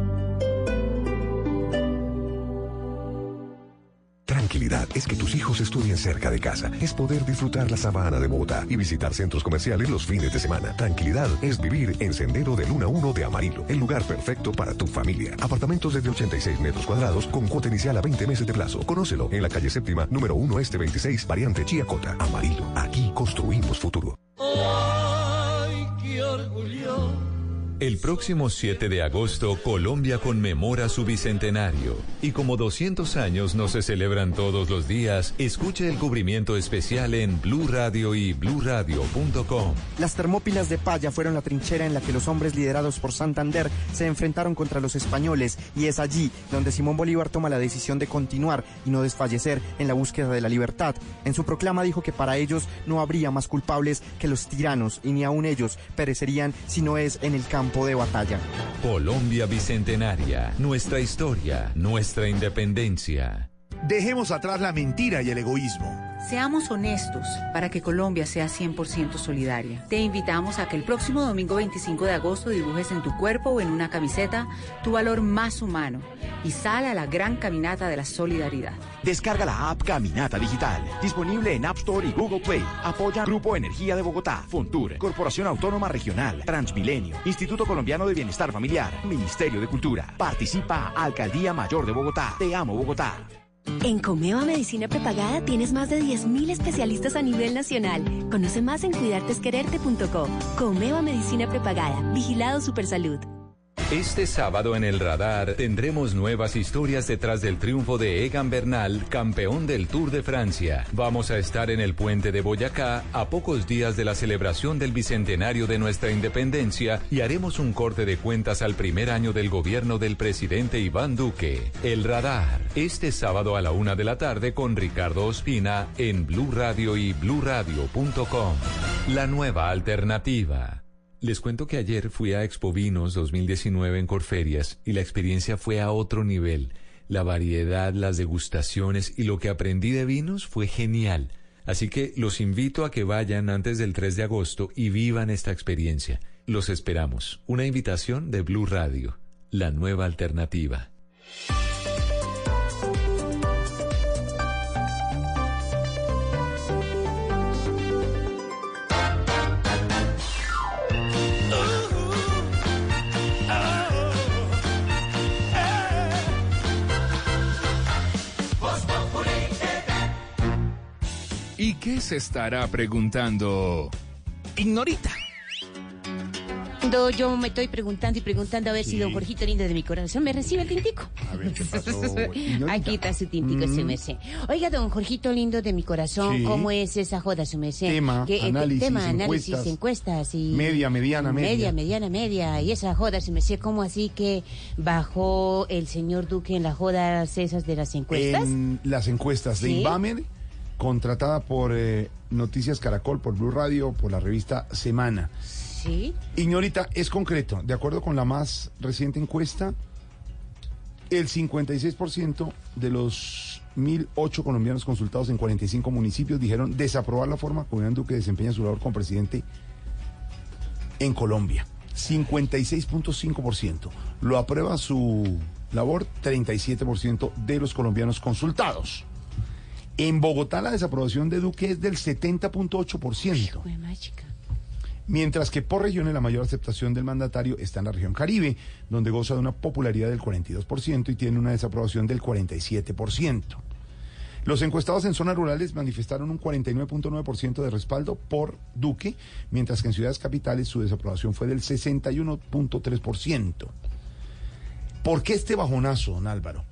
Tranquilidad es que tus hijos estudien cerca de casa. Es poder disfrutar la sabana de Bogotá y visitar centros comerciales los fines de semana. Tranquilidad es vivir en Sendero de Luna 1 de Amarillo, el lugar perfecto para tu familia. Apartamentos desde 86 metros cuadrados con cuota inicial a 20 meses de plazo. Conócelo en la calle séptima, número 1 este 26, variante Chiacota. Amarillo, aquí construimos futuro.
¡Ay, qué orgullo!
El próximo 7 de agosto, Colombia conmemora su bicentenario. Y como 200 años no se celebran todos los días, escuche el cubrimiento especial en Blue Radio y bluradio.com.
Las termópilas de Paya fueron la trinchera en la que los hombres liderados por Santander se enfrentaron contra los españoles y es allí donde Simón Bolívar toma la decisión de continuar y no desfallecer en la búsqueda de la libertad. En su proclama dijo que para ellos no habría más culpables que los tiranos y ni aun ellos perecerían si no es en el campo
Colombia Bicentenaria, nuestra historia, nuestra independencia.
Dejemos atrás la mentira y el egoísmo.
Seamos honestos para que Colombia sea 100% solidaria. Te invitamos a que el próximo domingo 25 de agosto dibujes en tu cuerpo o en una camiseta tu valor más humano y sal a la gran caminata de la solidaridad.
Descarga la app Caminata Digital, disponible en App Store y Google Play. Apoya Grupo Energía de Bogotá, Fontur, Corporación Autónoma Regional, Transmilenio, Instituto Colombiano de Bienestar Familiar, Ministerio de Cultura. Participa Alcaldía Mayor de Bogotá. Te amo Bogotá.
En Comeva Medicina Prepagada tienes más de 10.000 especialistas a nivel nacional. Conoce más en cuidartesquererte.co. Comeva Medicina Prepagada. Vigilado Supersalud.
Este sábado en el radar tendremos nuevas historias detrás del triunfo de Egan Bernal, campeón del Tour de Francia. Vamos a estar en el puente de Boyacá a pocos días de la celebración del bicentenario de nuestra independencia y haremos un corte de cuentas al primer año del gobierno del presidente Iván Duque. El radar, este sábado a la una de la tarde con Ricardo Ospina en Blue Radio y bluradio.com. La nueva alternativa. Les cuento que ayer fui a Expo Vinos 2019 en Corferias y la experiencia fue a otro nivel. La variedad, las degustaciones y lo que aprendí de vinos fue genial. Así que los invito a que vayan antes del 3 de agosto y vivan esta experiencia. Los esperamos. Una invitación de Blue Radio, la nueva alternativa.
Qué se estará preguntando? Ignorita.
Yo me estoy preguntando y preguntando a ver si don Jorgito lindo de mi corazón me recibe el tintico.
A ver, ¿qué pasó? *laughs*
Aquí está su tintico, su merced. Oiga, don Jorgito lindo de mi corazón,
Sí.
¿cómo es esa joda, su merced?
Tema,
eh,
análisis,
tema, análisis,
encuestas.
encuestas y...
Media, mediana, media.
Media, mediana, media. Y esa joda, su merced, ¿cómo así que bajó el señor Duque en las jodas esas de las encuestas?
En las encuestas de
¿Sí?
Inbamer, contratada por eh, Noticias Caracol, por Blue Radio, por la revista Semana.
Sí.
Ignorita, es concreto. De acuerdo con la más reciente encuesta, el 56% de los 1.008 colombianos consultados en 45 municipios dijeron desaprobar la forma como Iván Duque desempeña su labor como presidente en Colombia. 56.5%. Lo aprueba su labor 37% de los colombianos consultados. En Bogotá la desaprobación de Duque es del 70.8%.
Jue machica.
Mientras que por regiones la mayor aceptación del mandatario está en la región Caribe, donde goza de una popularidad del 42% y tiene una desaprobación del 47%. Los encuestados en zonas rurales manifestaron un 49.9% de respaldo por Duque, mientras que en ciudades capitales su desaprobación fue del 61.3%. ¿Por qué este bajonazo, don Álvaro?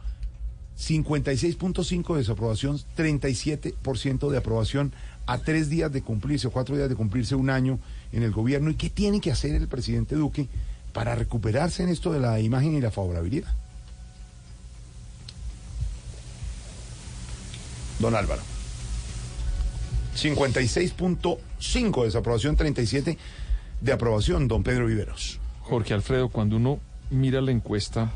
56.5 de desaprobación, 37% de aprobación a tres días de cumplirse o cuatro días de cumplirse un año en el gobierno. ¿Y qué tiene que hacer el presidente Duque para recuperarse en esto de la imagen y la favorabilidad? Don Álvaro. 56.5 de desaprobación, 37 de aprobación, don Pedro Viveros.
Jorge Alfredo, cuando uno mira la encuesta,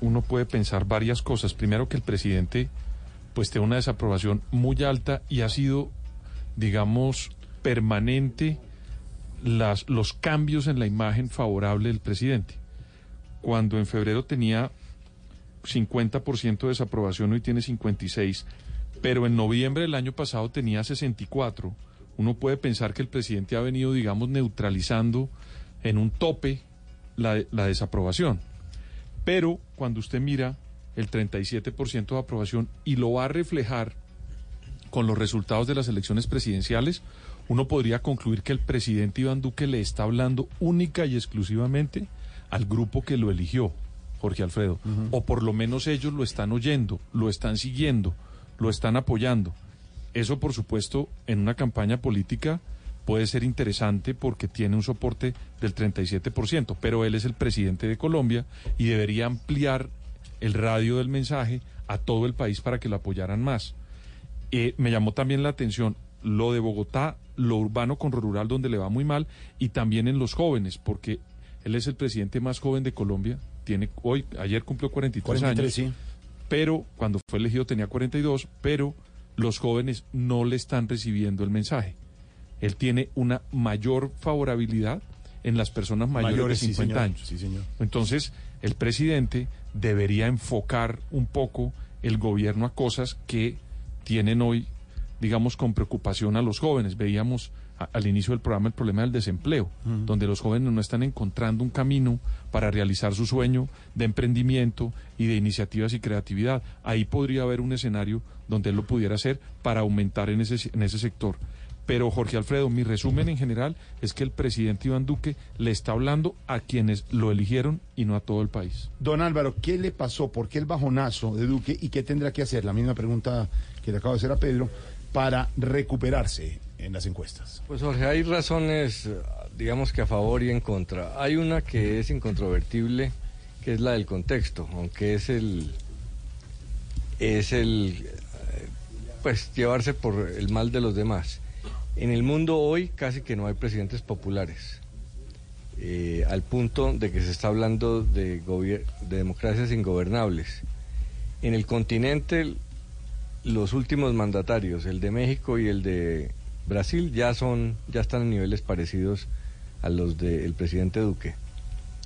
uno puede pensar varias cosas. Primero que el presidente pues tiene una desaprobación muy alta y ha sido, digamos, permanente las, los cambios en la imagen favorable del presidente. Cuando en febrero tenía 50% de desaprobación, hoy tiene 56%, pero en noviembre del año pasado tenía 64%. Uno puede pensar que el presidente ha venido, digamos, neutralizando en un tope la, la desaprobación. Pero cuando usted mira el 37% de aprobación y lo va a reflejar con los resultados de las elecciones presidenciales, uno podría concluir que el presidente Iván Duque le está hablando única y exclusivamente al grupo que lo eligió, Jorge Alfredo. O por lo menos ellos lo están oyendo, lo están siguiendo, lo están apoyando. Eso, por supuesto, en una campaña política puede ser interesante porque tiene un soporte del 37%, pero él es el presidente de Colombia y debería ampliar el radio del mensaje a todo el país para que lo apoyaran más. Eh, me llamó también la atención lo de Bogotá, lo urbano con lo rural donde le va muy mal y también en los jóvenes, porque él es el presidente más joven de Colombia, tiene hoy, ayer cumplió 43,
43,
años,
sí.
pero cuando fue elegido tenía 42, pero los jóvenes no le están recibiendo el mensaje. Él tiene una mayor favorabilidad en las personas mayores,
Mayores,
de
sí,
50
señor.
años.
Sí, señor.
Entonces, el presidente debería enfocar un poco el gobierno a cosas que tienen hoy, digamos, con preocupación a los jóvenes. Veíamos a- al inicio del programa el problema del desempleo, donde los jóvenes no están encontrando un camino para realizar su sueño de emprendimiento y de iniciativas y creatividad. Ahí podría haber un escenario donde él lo pudiera hacer para aumentar en ese, en ese sector. Pero Jorge Alfredo, mi resumen en general es que el presidente Iván Duque le está hablando a quienes lo eligieron y no a todo el país.
Don Álvaro, ¿qué le pasó? ¿Por qué el bajonazo de Duque y qué tendrá que hacer? La misma pregunta que le acabo de hacer a Pedro para recuperarse en las encuestas.
Pues Jorge, hay razones, digamos que a favor y en contra. Hay una que es incontrovertible, que es la del contexto, aunque es el es el eh, pues llevarse por el mal de los demás. En el mundo hoy casi que no hay presidentes populares. eh, al punto de que se está hablando de, de democracias ingobernables. En el continente los últimos mandatarios, el de México y el de Brasil, ya son, ya están en niveles parecidos a los del presidente Duque.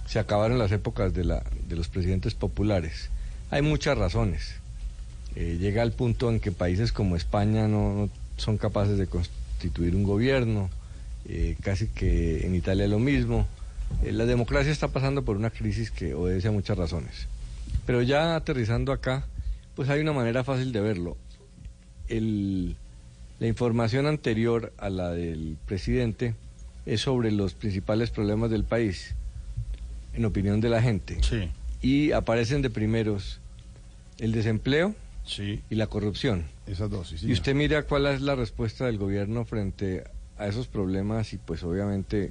Se acabaron las épocas de, la, de los presidentes populares. Hay muchas razones. Eh, llega al punto en que países como España no, son capaces de constituir un gobierno, eh, casi que en Italia lo mismo. Eh, la democracia está pasando por una crisis que obedece a muchas razones. Pero ya aterrizando acá, pues hay una manera fácil de verlo. El, la información anterior a la del presidente es sobre los principales problemas del país. en opinión de la gente. Y aparecen de primeros el desempleo y la corrupción.
Esas dos, sí,
Y
señor.
usted mira cuál es la respuesta del gobierno frente a esos problemas y pues obviamente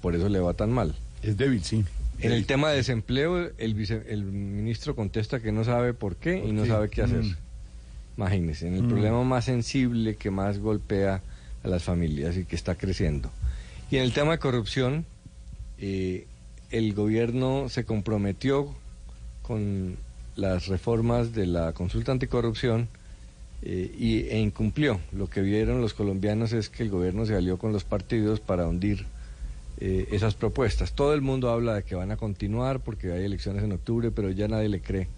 por eso le va tan mal.
Es débil, sí.
En el tema de desempleo, el, vice- el ministro contesta que no sabe por qué y no sabe qué hacer.
Mm.
Imagínese, en el
Mm.
problema más sensible que más golpea a las familias y que está creciendo. Y en el tema de corrupción, eh, el gobierno se comprometió con las reformas de la consulta anticorrupción eh, y, e incumplió. Lo que vieron los colombianos es que el gobierno se alió con los partidos para hundir eh, esas propuestas. Todo el mundo habla de que van a continuar porque hay elecciones en octubre, pero ya nadie le cree.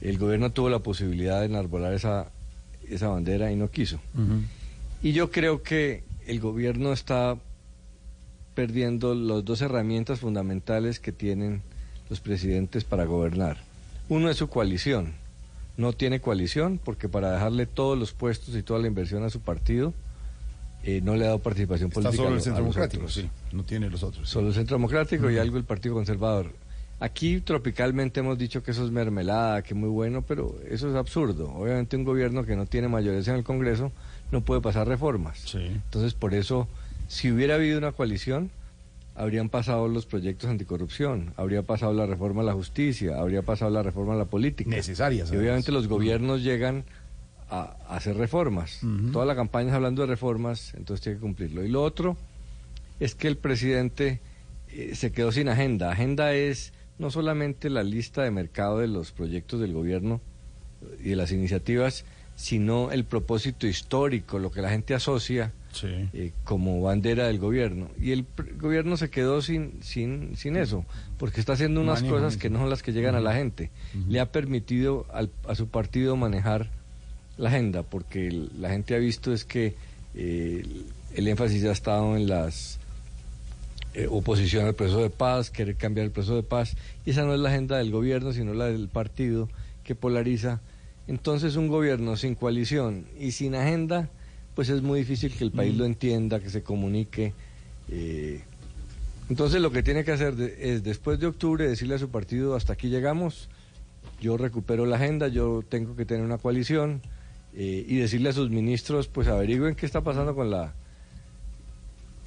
El gobierno tuvo la posibilidad de enarbolar esa, esa bandera y no quiso. Y yo creo que el gobierno está perdiendo las dos herramientas fundamentales que tienen los presidentes para gobernar. Uno es su coalición. No tiene coalición porque para dejarle todos los puestos y toda la inversión a su partido, eh, no le ha dado participación
Está
política.
solo el Centro Democrático, sí. No tiene los otros.
Solo el Centro Democrático y algo el Partido Conservador. Aquí tropicalmente hemos dicho que eso es mermelada, que muy bueno, pero eso es absurdo. Obviamente un gobierno que no tiene mayoría en el Congreso no puede pasar reformas. Entonces por eso, si hubiera habido una coalición, habrían pasado los proyectos anticorrupción, habría pasado la reforma a la justicia, habría pasado la reforma a la política.
Necesarias,
Y obviamente los gobiernos llegan a, a hacer reformas. Toda la campaña es hablando de reformas, entonces tiene que cumplirlo. Y lo otro es que el presidente eh, se quedó sin agenda. Agenda es no solamente la lista de mercado de los proyectos del gobierno y de las iniciativas, sino el propósito histórico, lo que la gente asocia eh, como bandera del gobierno. Y el gobierno se quedó sin, sin, sin eso, porque está haciendo unas cosas que no son las que llegan a la gente. Le ha permitido al- a su partido manejar la agenda, porque el- la gente ha visto es que eh, el, el énfasis ha estado en las eh, oposición al proceso de paz, querer cambiar el proceso de paz, y esa no es la agenda del gobierno, sino la del partido que polariza. Entonces un gobierno sin coalición y sin agenda, pues es muy difícil que el país
Mm.
lo entienda, que se comunique. eh. Entonces lo que tiene que hacer de- es después de octubre decirle a su partido, hasta aquí llegamos, yo recupero la agenda, yo tengo que tener una coalición, eh, y decirle a sus ministros, pues averigüen qué está pasando con la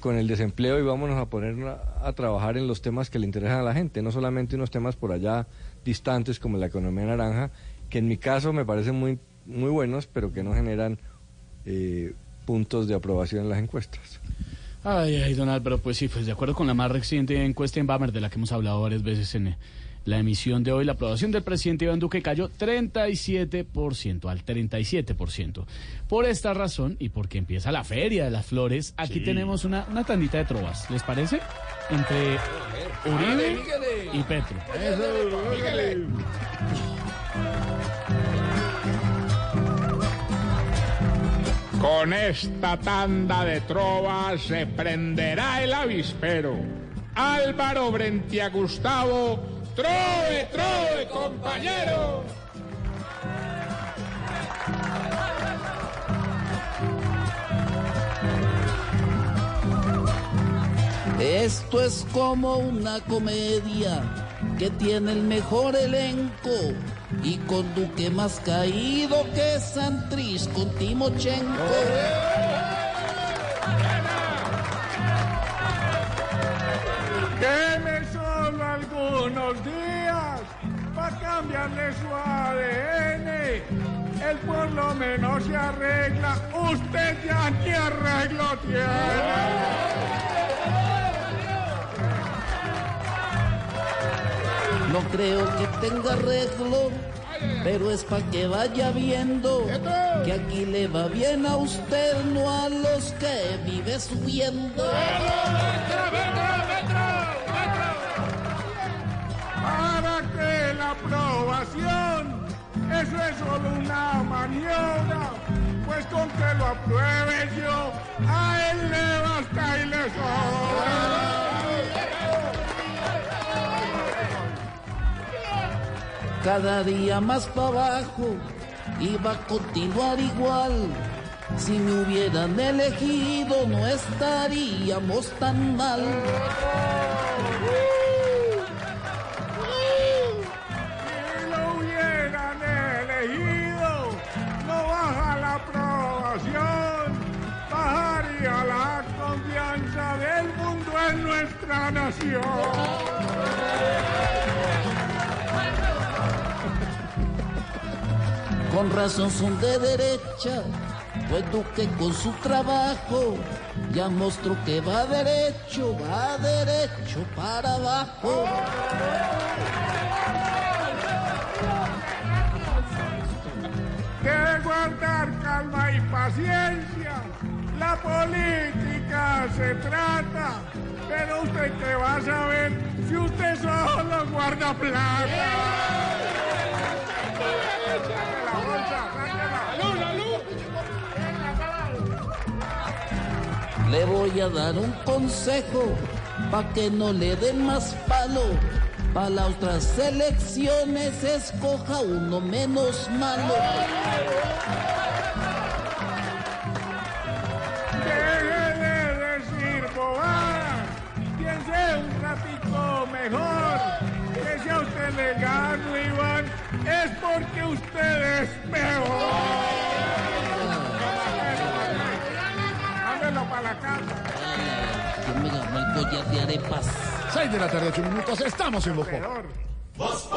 con el desempleo y vámonos a poner a, a trabajar en los temas que le interesan a la gente, no solamente unos temas por allá distantes como la economía naranja, que en mi caso me parecen muy, muy buenos, pero que no generan eh, puntos de aprobación en las encuestas.
Ay, ay, don Álvaro, pues sí, pues de acuerdo con la más reciente encuesta en Bamer, de la que hemos hablado varias veces en eh, la emisión de hoy, la aprobación del presidente Iván Duque cayó 37% al 37%. Por esta razón, y porque empieza la Feria de las Flores, aquí
Sí.
tenemos una, una tandita de trovas, ¿les parece? Entre Uribe y Petro.
Con esta tanda de trovas se prenderá el avispero. Álvaro frente a Gustavo, trove, trove, compañero.
Esto es como una comedia que tiene el mejor elenco y con Duque más caído que Santrich con Timochenko.
Deme solo algunos días para cambiarle su ADN. Él por lo menos se arregla, usted ya ni arreglo
No creo que tenga arreglo, pero es para que vaya viendo que aquí le va bien a usted, no a los que vive subiendo.
Para que la aprobación, eso es solo una maniobra, pues con que lo apruebe yo, a él le basta y le sobra.
cada día más para abajo, iba a continuar igual. Si me hubieran elegido no estaríamos tan mal.
Si lo hubieran elegido, no baja la aprobación, bajaría la confianza del mundo en nuestra nación.
Con razón son de derecha, pues Duque con su trabajo ya mostró que va derecho, va derecho para abajo.
Debe guardar calma y paciencia. La política se trata. Pero usted qué va a saber si usted solo guarda plata.
Le voy a dar un consejo pa' que no le den más palo. Para las otras elecciones escoja uno menos malo.
Deje de decir bobadas. Piense un ratico mejor. Que si a usted le gano, Iván, es porque usted es peor. La casa.
Yo me ganó el collar de arepas.
6 de la tarde, 8 minutos, estamos en Voz.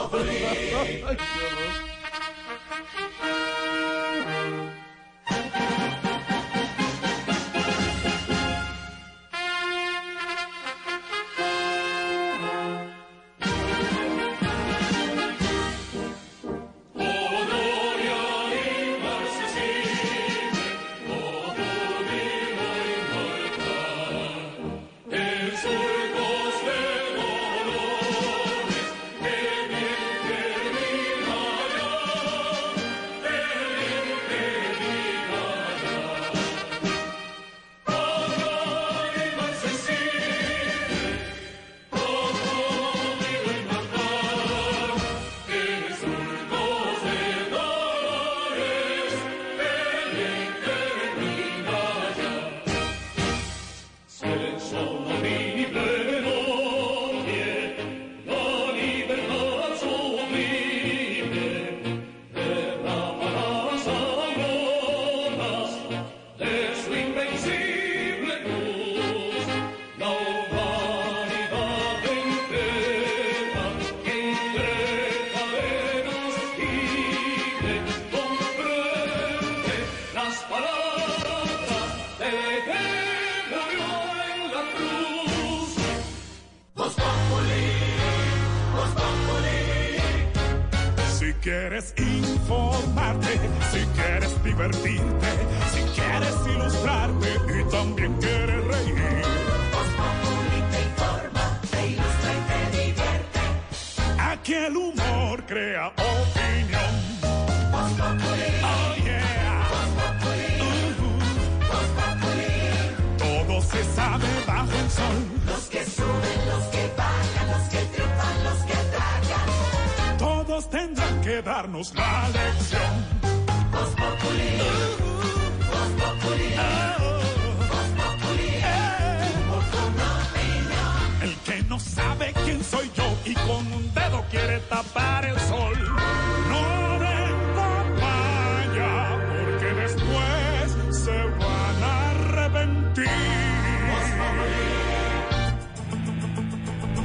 Si quieres ilustrarte y también quieres reír. Voz Populi te informa, te ilustra y te divierte. Aquí el humor crea opinión. Voz Populi. Oh yeah. Voz Populi. Voz Populi. Todo se sabe bajo el sol. Los que suben, los que bajan, los que triunfan, los que tragan. Todos tendrán que darnos la lección. El que no sabe quién soy yo y con un dedo quiere tapar el sol. No venga vaya, porque después se van a arrepentir.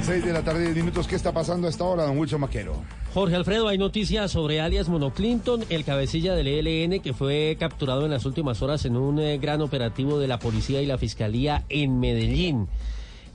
6 de la tarde, 10 minutos. ¿Qué está pasando a esta hora, don Wilson Maquero?
Jorge Alfredo, hay noticias sobre alias Mono Clinton, el cabecilla del ELN que fue capturado en las últimas horas en un eh, gran operativo de la policía y la fiscalía en Medellín.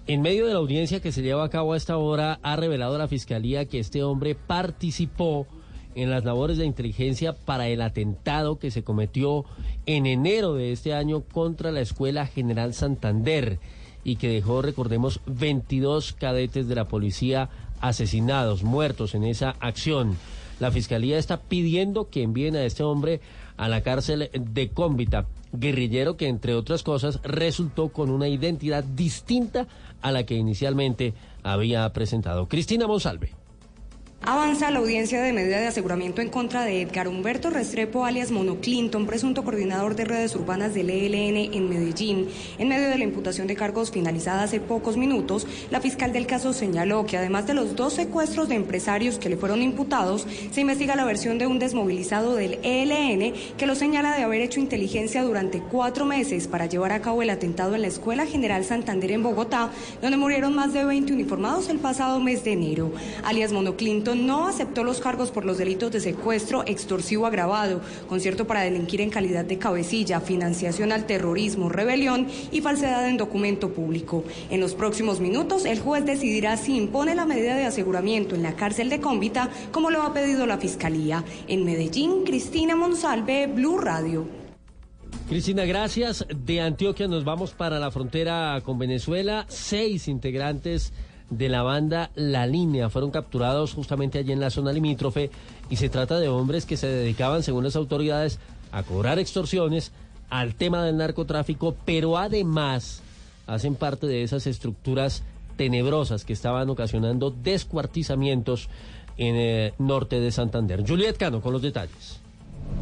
En medio de la audiencia que se lleva a cabo a esta hora, ha revelado la fiscalía que este hombre participó en las labores de inteligencia para el atentado que se cometió en enero de este año contra la Escuela General Santander y que dejó, recordemos, 22 cadetes de la policía asesinados, muertos en esa acción. La fiscalía está pidiendo que envíen a este hombre a la cárcel de Cómbita, guerrillero que, entre otras cosas, resultó con una identidad distinta a la que inicialmente había presentado. Cristina Monsalve.
Avanza la audiencia de medida de aseguramiento en contra de Edgar Humberto Restrepo, alias Mono Clinton, presunto coordinador de redes urbanas del ELN en Medellín. En medio de la imputación de cargos finalizada hace pocos minutos, la fiscal del caso señaló que además de los dos secuestros de empresarios que le fueron imputados, se investiga la versión de un desmovilizado del ELN que lo señala de haber hecho inteligencia durante cuatro meses para llevar a cabo el atentado en la Escuela General Santander en Bogotá, donde murieron más de 20 uniformados el pasado mes de enero. Alias Mono Clinton no aceptó los cargos por los delitos de secuestro extorsivo agravado, concierto para delinquir en calidad de cabecilla, financiación al terrorismo, rebelión y falsedad en documento público. En los próximos minutos, el juez decidirá si impone la medida de aseguramiento en la cárcel de Cómbita, como lo ha pedido la Fiscalía. En Medellín, Cristina Monsalve, Blue Radio.
Cristina, gracias. De Antioquia nos vamos para la frontera con Venezuela. Seis integrantes de la banda La Línea fueron capturados justamente allí en la zona limítrofe y se trata de hombres que se dedicaban, según las autoridades, a cobrar extorsiones al tema del narcotráfico, pero además hacen parte de esas estructuras tenebrosas que estaban ocasionando descuartizamientos en el norte de Santander. Juliet Cano con los detalles.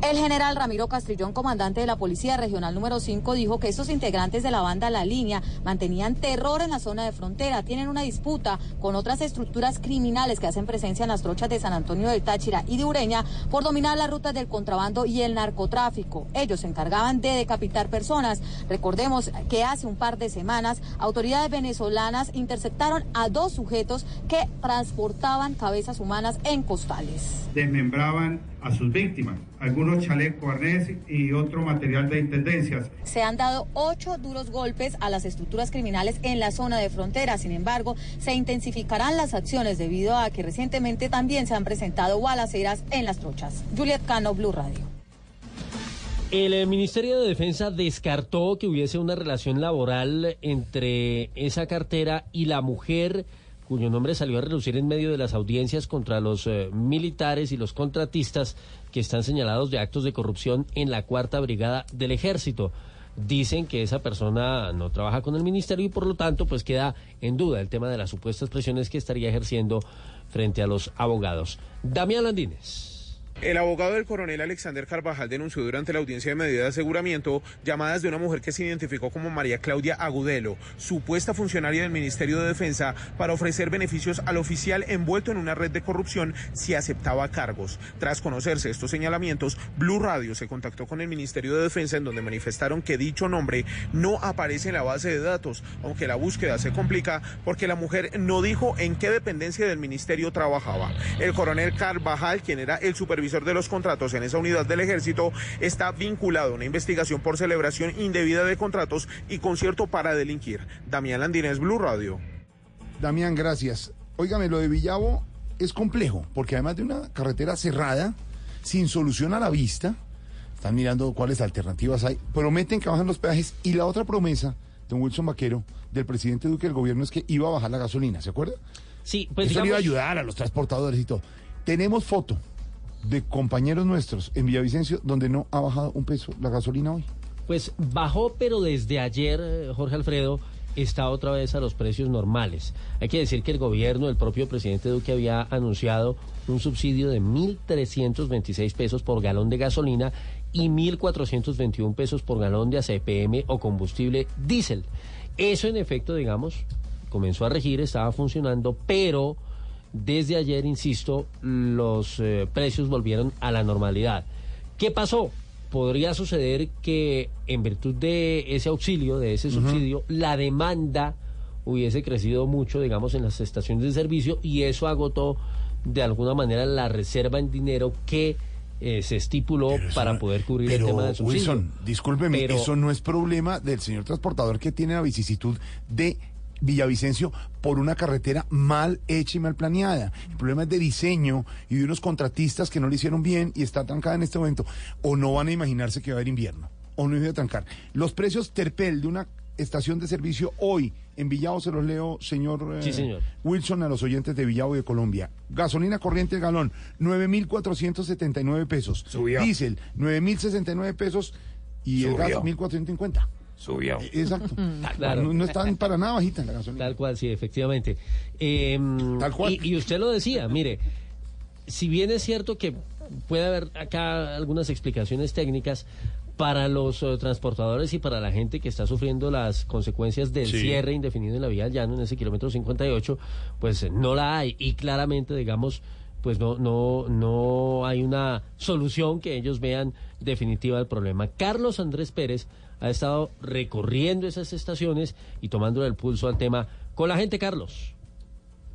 El general Ramiro Castrillón, comandante de la Policía Regional número 5, dijo que estos integrantes de la banda La Línea mantenían terror en la zona de frontera, tienen una disputa con otras estructuras criminales que hacen presencia en las trochas de San Antonio del Táchira y de Ureña por dominar las rutas del contrabando y el narcotráfico. Ellos se encargaban de decapitar personas. Recordemos que hace un par de semanas autoridades venezolanas interceptaron a dos sujetos que transportaban cabezas humanas en costales.
Desmembraban a sus víctimas, algunos chalecos, arnés y otro material de intendencias.
Se han dado ocho duros golpes a las estructuras criminales en la zona de frontera. Sin embargo, se intensificarán las acciones debido a que recientemente también se han presentado balaceras en las trochas. Juliet Cano, Blue Radio.
El eh, Ministerio de Defensa descartó que hubiese una relación laboral entre esa cartera y la mujer cuyo nombre salió a relucir en medio de las audiencias contra los eh, militares y los contratistas que están señalados de actos de corrupción en la cuarta brigada del ejército. Dicen que esa persona no trabaja con el ministerio y por lo tanto pues queda en duda el tema de las supuestas presiones que estaría ejerciendo frente a los abogados. Damián Landines.
El abogado del coronel Alexander Carvajal denunció durante la audiencia de medida de aseguramiento llamadas de una mujer que se identificó como María Claudia Agudelo, supuesta funcionaria del Ministerio de Defensa, para ofrecer beneficios al oficial envuelto en una red de corrupción si aceptaba cargos. Tras conocerse estos señalamientos, Blue Radio se contactó con el Ministerio de Defensa en donde manifestaron que dicho nombre no aparece en la base de datos, aunque la búsqueda se complica porque la mujer no dijo en qué dependencia del ministerio trabajaba. El coronel Carvajal, quien era el supervisor de los contratos en esa unidad del ejército está vinculado a una investigación por celebración indebida de contratos y concierto para delinquir. Damián Landines, Blue Radio.
Damián, gracias. Óigame, lo de Villavo es complejo, porque además de una carretera cerrada, sin solución a la vista, están mirando cuáles alternativas hay, prometen que bajan los peajes y la otra promesa, don Wilson Vaquero, del presidente Duque del gobierno es que iba a bajar la gasolina, ¿se acuerda?
Sí, pues
Eso le iba a
digamos-
ayudar a los transportadores y todo. Tenemos foto de compañeros nuestros en Villavicencio donde no ha bajado un peso la gasolina hoy.
Pues bajó, pero desde ayer, eh, Jorge Alfredo, está otra vez a los precios normales. Hay que decir que el gobierno, el propio presidente Duque había anunciado un subsidio de 1.326 pesos por galón de gasolina y 1.421 pesos por galón de ACPM o combustible diésel. Eso en efecto, digamos, comenzó a regir, estaba funcionando, pero desde ayer, insisto, los eh, precios volvieron a la normalidad. ¿Qué pasó? Podría suceder que en virtud de ese auxilio, de ese subsidio, la demanda hubiese crecido mucho, digamos, en las estaciones de servicio y eso agotó de alguna manera la reserva en dinero que eh, se estipuló para poder cubrir el
Pero,
tema del subsidio.
Wilson, discúlpeme,
Pero-
eso no es problema del señor transportador que tiene la vicisitud de Villavicencio por una carretera mal hecha y mal planeada. El problema es de diseño y de unos contratistas que no lo hicieron bien y está trancada en este momento. O no van a imaginarse que va a haber invierno. O no iba a trancar. Los precios Terpel de una estación de servicio hoy en Villavo se los leo, señor, eh,
Sí, señor.
Wilson, a los oyentes de Villavo y de Colombia. Gasolina corriente el galón, 9.479 pesos.
Subió.
Diésel, 9.069 pesos y el gas, 1.450.
Subió.
Eh, Exacto. *laughs*
Claro.
No, no están para nada bajitas la gasolina.
Tal cual, sí, efectivamente. Tal
cual.
Y, y usted lo decía, mire, si bien es cierto que puede haber acá algunas explicaciones técnicas, para los eh, transportadores y para la gente que está sufriendo las consecuencias del
Sí.
cierre indefinido en la vía al llano, en ese kilómetro 58, pues eh, no la hay. Y claramente, digamos, pues no, no, no hay una solución que ellos vean definitiva del problema. Carlos Andrés Pérez ha estado recorriendo esas estaciones y tomando el pulso al tema con la gente, Carlos.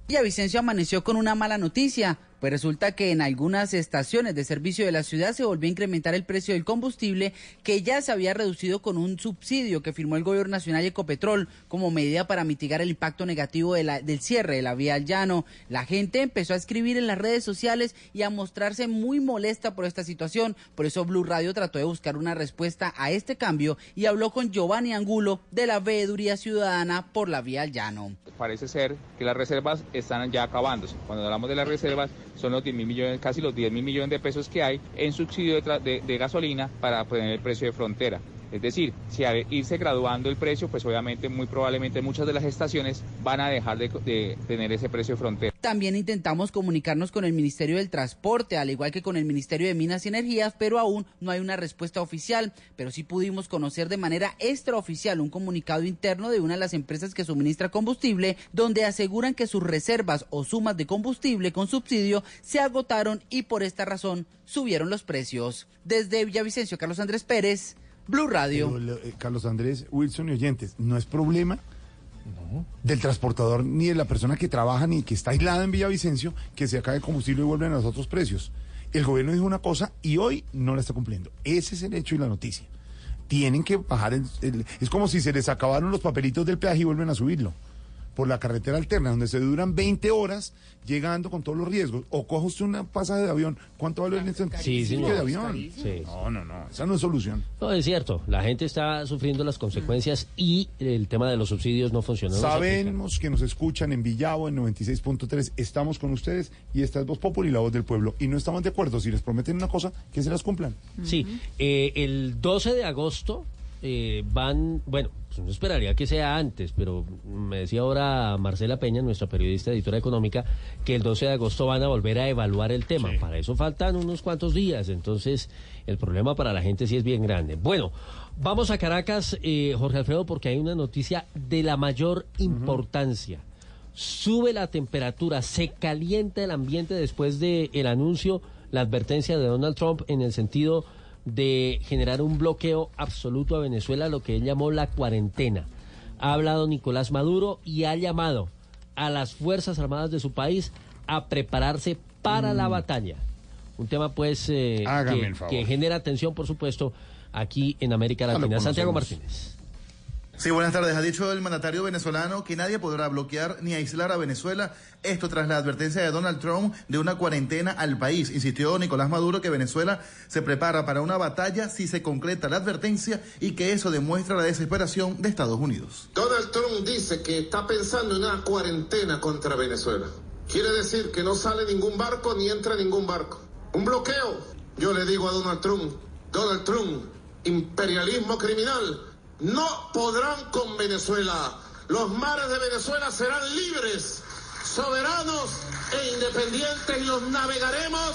Villavicencio amaneció con una mala noticia, pues resulta que en algunas estaciones de servicio de la ciudad se volvió a incrementar el precio del combustible que ya se había reducido con un subsidio que firmó el gobierno nacional y Ecopetrol como medida para mitigar el impacto negativo del cierre de la vía al llano. La gente empezó a escribir en las redes sociales y a mostrarse muy molesta por esta situación. Por eso Blue Radio trató de buscar una respuesta a este cambio y habló con Giovanni Angulo de la Veeduría Ciudadana por la vía al llano.
parece ser que las reservas están ya acabándose. Cuando hablamos de las reservas, son los 10 mil millones, casi los 10 mil millones de pesos que hay en subsidio de, gasolina para poner el precio de frontera. Es decir, si al irse graduando el precio, pues obviamente muy probablemente muchas de las estaciones van a dejar de, de tener ese precio de frontera.
También intentamos comunicarnos con el Ministerio del Transporte, al igual que con el Ministerio de Minas y Energías, pero aún no hay una respuesta oficial. Pero sí pudimos conocer de manera extraoficial un comunicado interno de una de las empresas que suministra combustible, donde aseguran que sus reservas o sumas de combustible con subsidio se agotaron y por esta razón subieron los precios. Desde Villavicencio, Carlos Andrés Pérez, Blue Radio.
Eh, Carlos Andrés, Wilson y oyentes, no es problema del transportador ni de la persona que trabaja ni que está aislada en Villavicencio que se acabe el combustible y vuelven a los otros precios. El gobierno dijo una cosa y hoy no la está cumpliendo. Ese es el hecho y la noticia. Tienen que bajar el- es como si se les acabaron los papelitos del peaje y vuelven a subirlo por la carretera alterna, donde se duran 20 horas llegando con todos los riesgos. O coja usted una pasaje de avión. ¿Cuánto vale el
Sí, señor.
de avión?
Sí.
No, no, no. Esa no es solución.
No, es cierto, la gente está sufriendo las consecuencias y el tema de los subsidios no funciona. no.
Sabemos que nos escuchan en Villavo, en 96.3. Estamos con ustedes y esta es Voz Populi, la voz del pueblo. Y no estamos de acuerdo. Si les prometen una cosa, que se las cumplan.
Sí, eh, el 12 de agosto eh, van, bueno, pues uno esperaría que sea antes, pero me decía ahora Marcela Peña, nuestra periodista editora económica, que el 12 de agosto van a volver a evaluar el tema. Para eso faltan unos cuantos días, entonces el problema para la gente sí es bien grande. Bueno, vamos a Caracas, eh, Jorge Alfredo, porque hay una noticia de la mayor importancia. Sube la temperatura, se calienta el ambiente después del el anuncio, la advertencia de Donald Trump en el sentido de generar un bloqueo absoluto a Venezuela, lo que él llamó la cuarentena. Ha hablado Nicolás Maduro y ha llamado a las Fuerzas Armadas de su país a prepararse para la batalla. Un tema pues eh, que, que genera tensión, por supuesto, aquí en América Latina. Santiago. Martínez.
Sí, buenas tardes. Ha dicho el mandatario venezolano que nadie podrá bloquear ni aislar a Venezuela. Esto tras la advertencia de Donald Trump de una cuarentena al país. Insistió Nicolás Maduro que Venezuela se prepara para una batalla si se concreta la advertencia y que eso demuestra la desesperación de Estados Unidos.
Donald Trump dice que está pensando en una cuarentena contra Venezuela. Quiere decir que no sale ningún barco ni entra ningún barco. Un bloqueo. Yo le digo a Donald Trump, Donald Trump, imperialismo criminal, no podrán con Venezuela. Los mares de Venezuela serán libres, soberanos e independientes y los navegaremos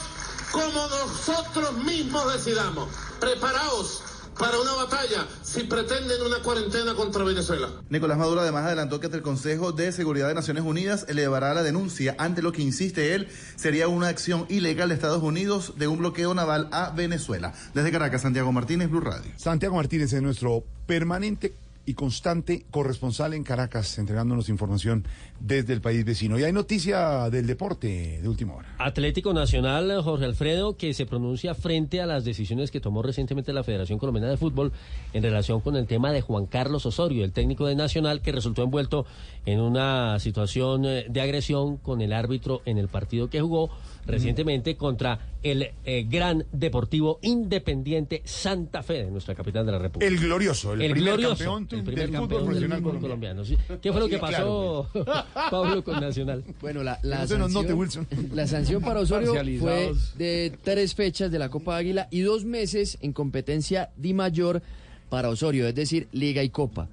como nosotros mismos decidamos. Preparaos para una batalla si pretenden una cuarentena contra Venezuela.
Nicolás Maduro además adelantó que ante el Consejo de Seguridad de Naciones Unidas elevará la denuncia ante lo que insiste él sería una acción ilegal de Estados Unidos de un bloqueo naval a Venezuela. Desde Caracas, Santiago Martínez, Blue Radio.
Santiago Martínez es nuestro permanente y constante corresponsal en Caracas, entregándonos información desde el país vecino. Y hay noticia del deporte de última hora.
Atlético Nacional, Jorge Alfredo, que se pronuncia frente a las decisiones que tomó recientemente la Federación Colombiana de Fútbol en relación con el tema de Juan Carlos Osorio, el técnico de Nacional, que resultó envuelto en una situación eh, de agresión con el árbitro en el partido que jugó recientemente contra el eh, gran Deportivo Independiente Santa Fe de nuestra capital de la República.
El glorioso, el primer
glorioso,
campeón
el
del
primer
fútbol
campeón del
profesional
fútbol
colombiano.
¿Qué fue lo que pasó, Pablo, con Nacional?
Bueno, la, la
no se nos note,
sanción-
Wilson.
La sanción para Osorio fue de tres fechas de la Copa Águila y dos meses en competencia Di Mayor para Osorio, es decir, Liga y Copa.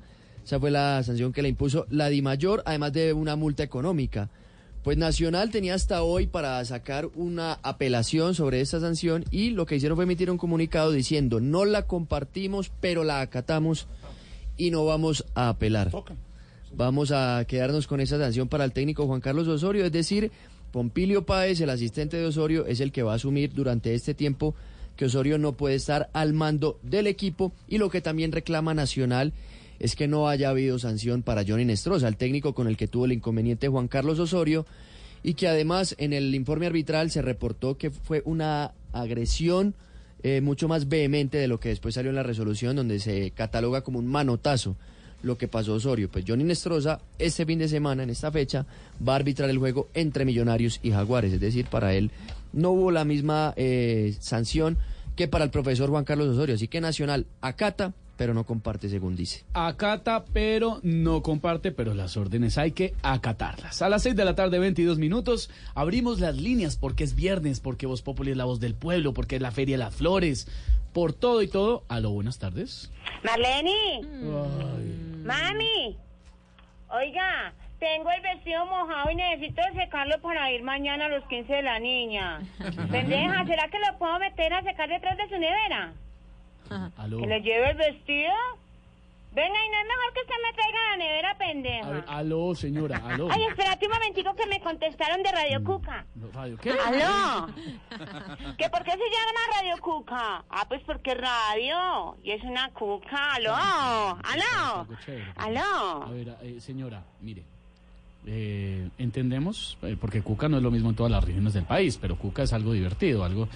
Esa fue la sanción que le impuso la Di Mayor, además de una multa económica. Pues Nacional tenía hasta hoy para sacar una apelación sobre esta sanción y lo que hicieron fue emitir un comunicado diciendo no la compartimos, pero la acatamos y no vamos a apelar. Vamos a quedarnos con esa sanción para el técnico Juan Carlos Osorio, es decir, Pompilio Páez, el asistente de Osorio, es el que va a asumir durante este tiempo que Osorio no puede estar al mando del equipo. Y lo que también reclama Nacional es que no haya habido sanción para Johnny Nestroza, el técnico con el que tuvo el inconveniente Juan Carlos Osorio, y que además en el informe arbitral se reportó que fue una agresión eh, mucho más vehemente de lo que después salió en la resolución, donde se cataloga como un manotazo lo que pasó Osorio. Pues Johnny Nestroza, este fin de semana, en esta fecha, va a arbitrar el juego entre Millonarios y Jaguares, es decir, para él no hubo la misma eh, sanción que para el profesor Juan Carlos Osorio, así que Nacional acata pero no comparte según dice.
Acata, pero no comparte, pero las órdenes hay que acatarlas. A las 6 de la tarde, 22 minutos, abrimos las líneas porque es viernes, porque Voz Populi es la voz del pueblo, porque es la Feria de las Flores, por todo y todo. Aló, buenas tardes.
Marlene. Mami. Oiga, tengo el vestido mojado y necesito secarlo para ir mañana a los 15 de la niña. Pendeja, ¿será que lo puedo meter a secar detrás de su nevera?
Aló.
¿Que le lleve el vestido? Venga, y no es mejor que usted me traiga la nevera, pendeja.
A ver, aló, señora, aló.
Ay, espérate un momentico que me contestaron de Radio Cuca.
No, radio, ¿Qué?
¿Aló? *laughs* ¿Que por qué se llama Radio Cuca? Ah, pues porque radio. Y es una cuca. ¿Aló? ¿Aló? ¿Aló?
A ver, eh, señora, mire. eh, entendemos, eh, porque Cuca no es lo mismo en todas las regiones del país, pero Cuca es algo divertido, algo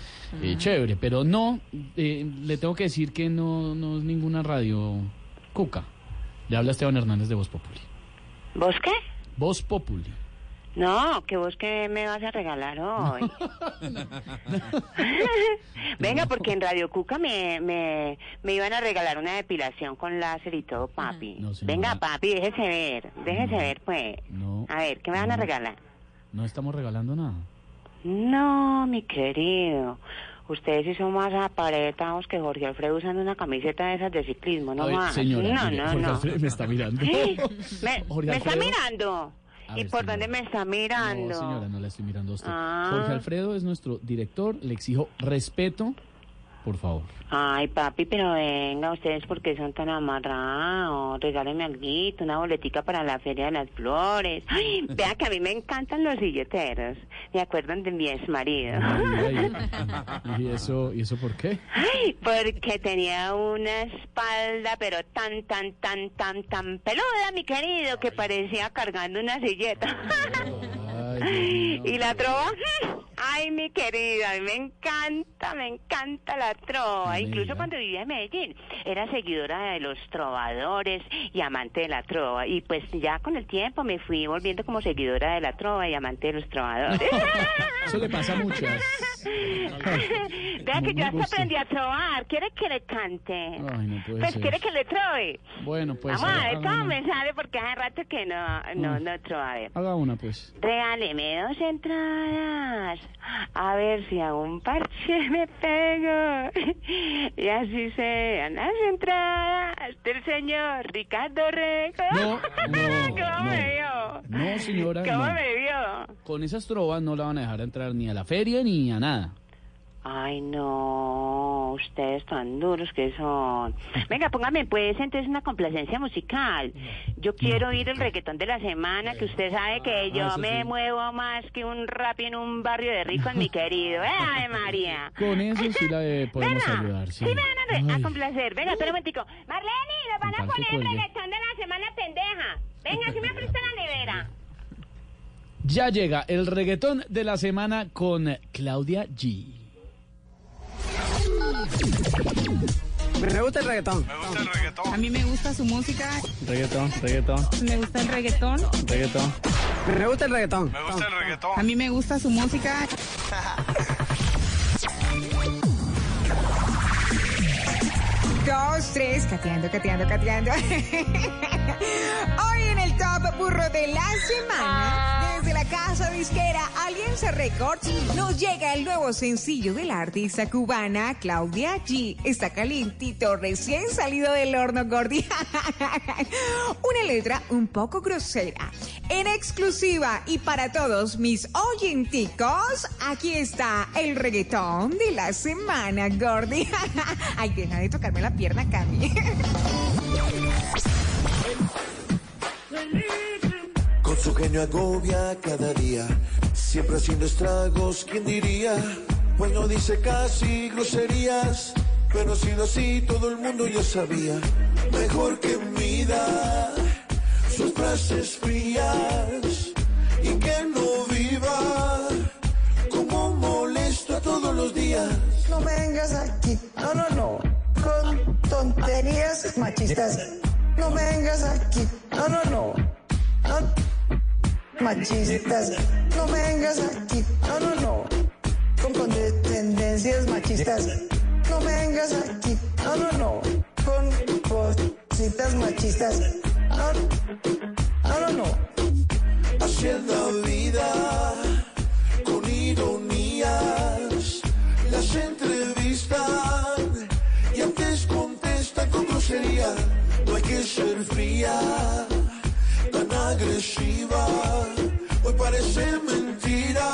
eh,
Ajá.
chévere. Pero no, eh, le tengo que decir que no, no es ninguna radio Cuca. Le habla Esteban Hernández de Voz Populi.
¿Vos qué?
Voz Populi.
No, que vos que me vas a regalar hoy. *laughs* Venga, porque en Radio Cuca me, me, me iban a regalar una depilación con láser y todo, papi.
No, señora.
Venga, papi, déjese ver, déjese ver, pues.
No,
A ver, ¿qué me van a regalar?
no estamos regalando nada.
No, mi querido. Ustedes sí son más aparetados que Jorge Alfredo usando una camiseta de esas de ciclismo, no
ver,
más.
señora,
no,
mire,
no,
Jorge
no.
Alfredo me está mirando. *laughs*
¿Me, está mirando? ¿Y por
señora.
dónde me está mirando?
No, señora, no la estoy mirando a usted.
Ah.
Jorge Alfredo es nuestro director. Le exijo respeto, por favor.
Ay, papi, pero venga, ustedes porque son tan amarrados. Regálenme algo, una boletica para la Feria de las Flores. Ay, vea que a mí me encantan los silleteros. Me acuerdan de mi ex marido.
Ay, ay, *laughs* ¿Y eso, ¿Y eso por qué?
Ay, porque tenía una espalda, pero tan, tan, tan, tan, tan peluda, mi querido, que parecía cargando una silleta. *laughs* y la trova, ay, mi querida, a mí me encanta, me encanta la trova.
me
Incluso cuando vivía en Medellín, era seguidora de los trovadores y amante de la trova. Y pues ya con el tiempo me fui volviendo como seguidora de la trova y amante de los trovadores. *laughs* *laughs*
Eso le pasa a muchas.
Vea que
yo
gusto.
hasta aprendí a trovar. ¿Quiere que le cante?
Ay, no puede
Pues
ser.
quiere que le trove.
Bueno, pues
Vamos a ver cómo me sale porque hace rato que no, no, no. A ver.
haga una, pues.
Regáleme dos entradas. A ver si a un parche *laughs* me pego. Y así sean las entradas del señor Ricardo Rego.
No, no, *laughs*
¿Cómo
no.
me vio?
No, señora,
¿Cómo me vio?
Con esas trovas no la van a dejar entrar ni a la feria ni a nada.
Ay, no, ustedes tan duros que son. Venga, póngame pues entonces una complacencia musical. Yo quiero oír el reggaetón de la semana, que usted sabe que yo
Ah,
me
sí.
muevo más que un rap en un barrio de ricos, mi querido. ¡Eh, Ave *laughs* María!
Con eso sí la eh, podemos
¿Verdad?
ayudar, sí.
Sí me van a, a complacer. Venga, espera un momentico. Marlene, nos van a poner el reggaetón de la semana pendeja. Venga, si me presta la nevera.
Ya llega el reggaetón de la semana con Claudia G.
Me gusta el reggaetón. Me gusta el reggaetón. A mí me gusta su música.
Reggaetón, reggaetón,
Me gusta el reggaetón.
reggaetón.
Me gusta el reggaetón. Me gusta el reggaetón. A mí me gusta su música. *laughs* Dos, tres, cateando, cateando, cateando. *laughs* Hoy en el top burro de la semana, desde la casa disquera Alianza Records, nos llega el nuevo sencillo de la artista cubana Claudia G. Está calientito, recién salido del horno Gordi. *laughs* Una letra un poco grosera. En exclusiva y para todos mis oyenticos, aquí está el reggaetón de la semana, Gordi. *laughs* Ay, deja de tocarme la pierna, Cami.
Con su genio agobia cada día, siempre haciendo estragos, ¿quién diría? Bueno, dice casi groserías, pero ha sido así, todo el mundo ya sabía. Mejor que mida sus frases frías y que no viva como molesto todos los días.
No vengas aquí, no, no, no, tonterías machistas. No vengas aquí, no, no, no, no machistas. No vengas aquí, no, no, no, con condescendencias machistas. No vengas aquí, no, no, no, con cositas machistas. No, no, no, no.
Vida con ironías, las entrevistan Ser fría, tan agresiva. Hoy parece mentira.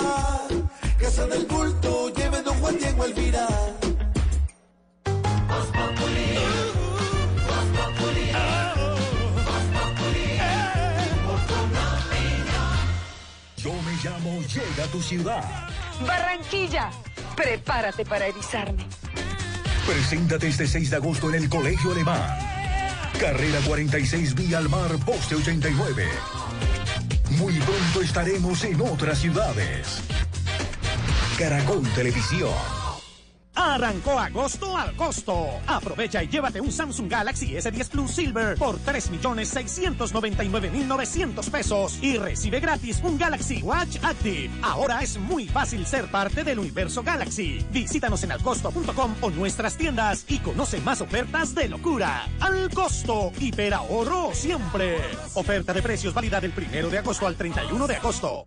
Casa del bulto, lleve don Juan Diego Elvira.
Yo me llamo Llega a tu ciudad.
Barranquilla, prepárate para erizarme.
Preséntate este 6 de agosto en el Colegio Alemán. Carrera 46 Vía al Mar, Poste 89. Muy pronto estaremos en otras ciudades. Caracol Televisión.
Arrancó agosto al costo. Aprovecha y llévate un Samsung Galaxy S10 Plus Silver por 3.699.900 pesos y recibe gratis un Galaxy Watch Active. Ahora es muy fácil ser parte del universo Galaxy. Visítanos en alcosto.com o nuestras tiendas y conoce más ofertas de locura. Al costo, ahorro siempre. Oferta de precios válida del primero de agosto al 31 de agosto.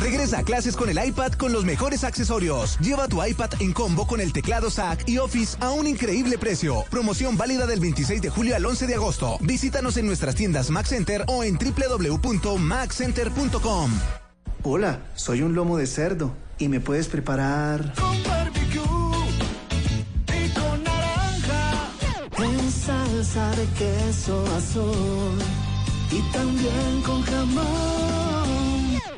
Regresa a clases con el iPad con los mejores accesorios. Lleva tu iPad en combo con el teclado SAC y Office a un increíble precio. Promoción válida del 26 de julio al 11 de agosto. Visítanos en nuestras tiendas Mac Center o en www.maccenter.com.
Hola, soy un lomo de cerdo y me puedes preparar
Con barbecue y con naranja.
en salsa de queso azul y también con jamón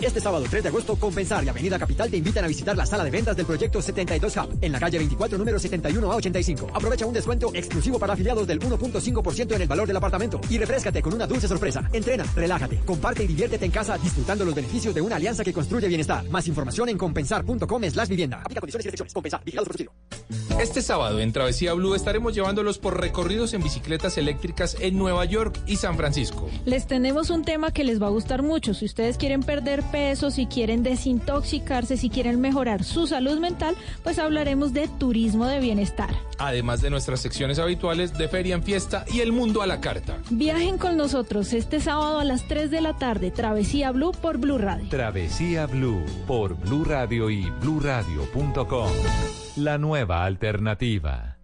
Este sábado 3 de agosto, Compensar y Avenida Capital te invitan a visitar la sala de ventas del proyecto 72 Hub en la calle 24, número 71 a 85. Aprovecha un descuento exclusivo para afiliados del 1.5% en el valor del apartamento y refrescate con una dulce sorpresa. Entrena, relájate, comparte y diviértete en casa disfrutando los beneficios de una alianza que construye bienestar. Más información en compensar.com slash vivienda. Aplica condiciones y restricciones. Compensar. Vigilado Supersubsidio.
Este sábado en Travesía Blue estaremos llevándolos por recorridos en bicicletas eléctricas en Nueva York y San Francisco.
Les tenemos un tema que les va a gustar mucho. Si ustedes quieren perder peso, si quieren desintoxicarse, si quieren mejorar su salud mental, pues hablaremos de turismo de bienestar.
Además de nuestras secciones habituales de Feria en Fiesta y El Mundo a la Carta.
Viajen con nosotros este sábado a las 3 de la tarde, Travesía Blue por Blue Radio.
Travesía Blue por Blue Radio y bluradio.com. La nueva alternativa.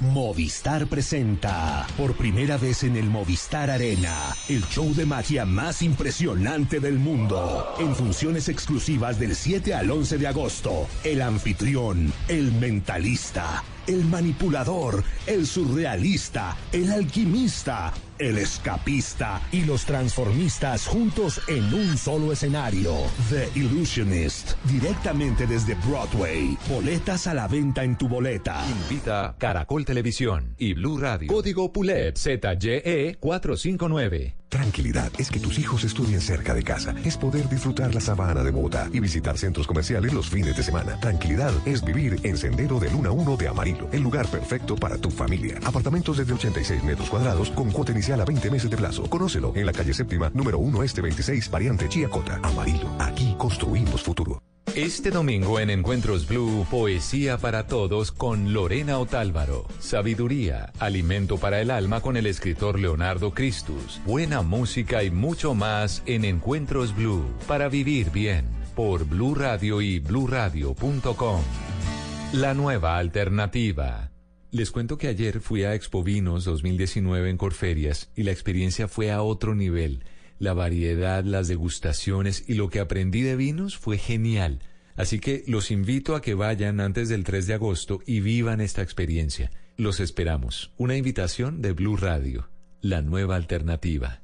Movistar presenta por primera vez en el Movistar Arena el show de magia más impresionante del mundo. En funciones exclusivas del 7 al 11 de agosto, el anfitrión, el mentalista.
el manipulador, el surrealista, el alquimista, el escapista y los transformistas juntos en un solo escenario. The Illusionist, directamente desde Broadway. Boletas a la venta en tu boleta.
Invita Caracol Televisión y Blue Radio. Código PULEP ZYE 459.
Tranquilidad es que tus hijos estudien cerca de casa. Es poder disfrutar la sabana de Bogotá y visitar centros comerciales los fines de semana. Tranquilidad es vivir en Sendero del 1 a 1 de Amarillo, el lugar perfecto para tu familia. Apartamentos desde 86 metros cuadrados con cuota inicial a 20 meses de plazo. Conócelo en la calle séptima, número 1 este 26, variante Chiacota. Amarillo, aquí construimos futuro.
Este domingo en Encuentros Blue, poesía para todos con Lorena Otálvaro. Sabiduría, alimento para el alma con el escritor Leonardo Cristus. Buena música y mucho más en Encuentros Blue. Para vivir bien, por Blue Radio y bluradio.com. La nueva alternativa. Les cuento que ayer fui a Expo Vinos 2019 en Corferias y la experiencia fue a otro nivel la variedad, las degustaciones y lo que aprendí de vinos fue genial. Así que los invito a que vayan antes del 3 de agosto y vivan esta experiencia. Los esperamos. Una invitación de Blue Radio, la nueva alternativa.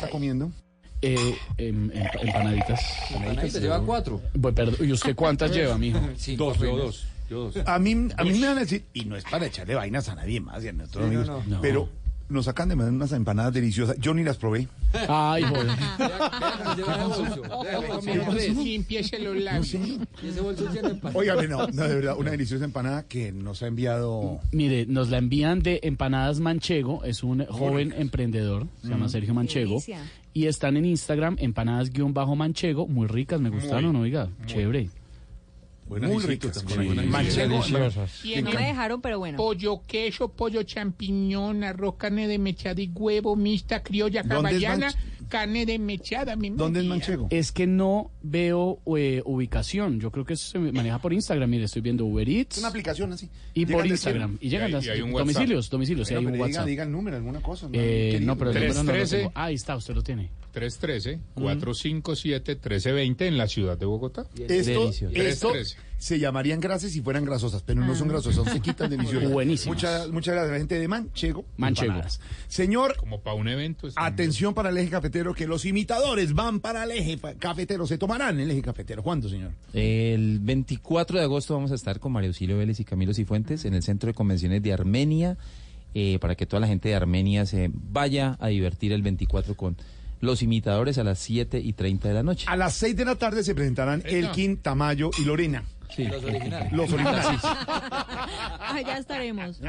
Está comiendo?
Eh, em, em- empanaditas.
Empanaditas, lleva cuatro.
Bueno, perdón, ¿Y usted cuántas lleva, mijo? *laughs*
Dos, yo dos. Yo dos.
A mí, a mí me van a decir, y no es para echarle vainas a nadie más y a nuestros
Sí, no,
amigos,
no.
pero nos acaban de mandar unas empanadas deliciosas. Yo ni las probé.
Ay, joder.
Limpiese los labios.
Óigame, no, no, de verdad, una deliciosa empanada que nos ha enviado.
Mire, nos la envían de Empanadas Manchego, es un joven emprendedor, se llama. Sergio Manchego, y están en Instagram, empanadas-manchego, muy ricas, me gustaron, oiga, chévere.
Muy ricas.
Manchego,
Tiene
No me dejaron, pero bueno.
Pollo, queso, pollo champiñón, arroz, carne de mechada y huevo, mixta, criolla,
¿Dónde es
hawaiana,
Manch-
carne de mechada. mi María.
Es que no veo eh, ubicación. Yo creo que eso se maneja por Instagram. Mire, estoy viendo Uber Eats.
Es una aplicación así.
Y
Llegan
por Instagram. Y llegan
Y hay-
las
y hay un WhatsApp.
domicilios, domicilios,
Bueno,
hay un
diga,
WhatsApp.
diga el número, alguna cosa. ¿no?
Eh, no, pero el número no lo
313.
tengo. Ah, ahí está, usted lo tiene.
313-457-1320 en la ciudad de Bogotá.
Esto, esto
313.
Se llamarían grasas si fueran grasosas, pero no son grasosas, se *laughs* quitan deliciosas.
Buenísimas.
Muchas, muchas gracias a la gente de Manchego.
Manchego.
Empanadas. Señor,
Como para un evento.
atención para el eje cafetero, que los imitadores van para el eje cafetero, se tomarán el eje cafetero. ¿Cuándo, señor?
El 24 de agosto vamos a estar con María Auxilio Vélez y Camilo Cifuentes en el Centro de Convenciones de Armenia, eh, para que toda la gente de Armenia se vaya a divertir el 24 con los imitadores a las 7 y 30 de la noche.
A las 6 de la tarde se presentarán Elkin, Tamayo y Lorena.
Sí.
Los originales.
Los originales. *laughs*
Allá estaremos.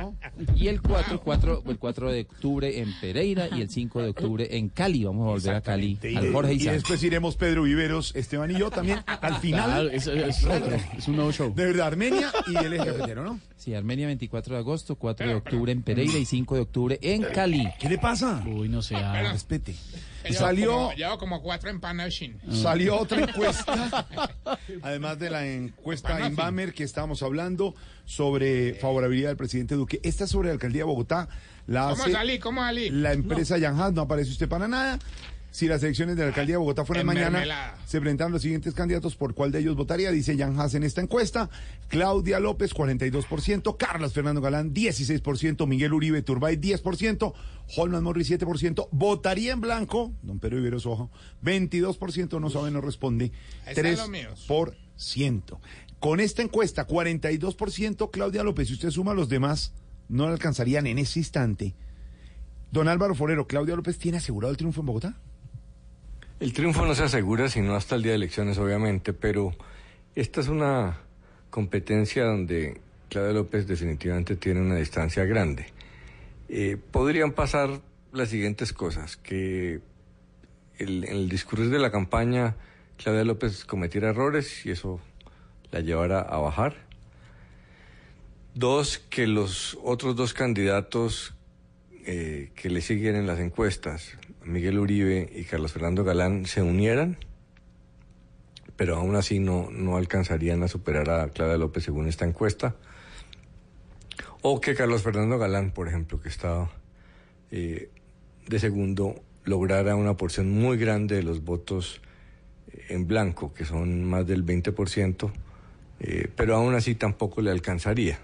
Y el 4, 4, el 4 de octubre en Pereira y el 5 de octubre en Cali. Vamos a volver a Cali,
Y,
al Jorge
y
Isaac.
después iremos Pedro Viveros, Esteban y yo también al final.
Claro, es- es otro,
es un nuevo show.
De verdad, Armenia y el eje cafetero, ¿no?
Sí, Armenia 24 de agosto, 4 de octubre en Pereira y 5 de octubre en Cali.
¿Qué le pasa?
Uy, no sé. ah,
Respete.
Llevo
Salió,
como- Llevo como cuatro empanadas sin.
salió otra encuesta, además de la encuesta en Bamer que estábamos hablando sobre favorabilidad del presidente Duque. Esta es sobre la alcaldía de Bogotá. La
¿Cómo
hace
salí? ¿Cómo salí?
la empresa Yanhas, no aparece usted para nada. Si las elecciones de la alcaldía de Bogotá fueran mañana,
mermelada.
se presentan los siguientes candidatos por cuál de ellos votaría, dice Jan Haas en esta encuesta. Claudia López, 42%, Carlos Fernando Galán, 16%, Miguel Uribe Turbay, 10%, Holman Morris, 7%, votaría en blanco, don Pedro Viveros Ojo, 22%, no sabe, no responde,
Ahí están los míos.
3%. Con esta encuesta, 42% Claudia López, si usted suma a los demás, no le alcanzarían en ese instante. Don Álvaro Forero, ¿Claudia López tiene asegurado el triunfo en Bogotá?
El triunfo no se asegura sino hasta el día de elecciones, obviamente, pero esta es una competencia donde Claudia López definitivamente tiene una distancia grande. Eh, podrían pasar las siguientes cosas, que en el discurso de la campaña Claudia López cometiera errores y eso la llevara a bajar. Dos, que los otros dos candidatos eh, que le siguen en las encuestas, Miguel Uribe y Carlos Fernando Galán, se unieran, pero aún así no, no alcanzarían a superar a Claudia López según esta encuesta. O que Carlos Fernando Galán, por ejemplo, que estaba eh, de segundo, lograra una porción muy grande de los votos eh, en blanco, que son más del 20%, eh, pero aún así tampoco le alcanzaría.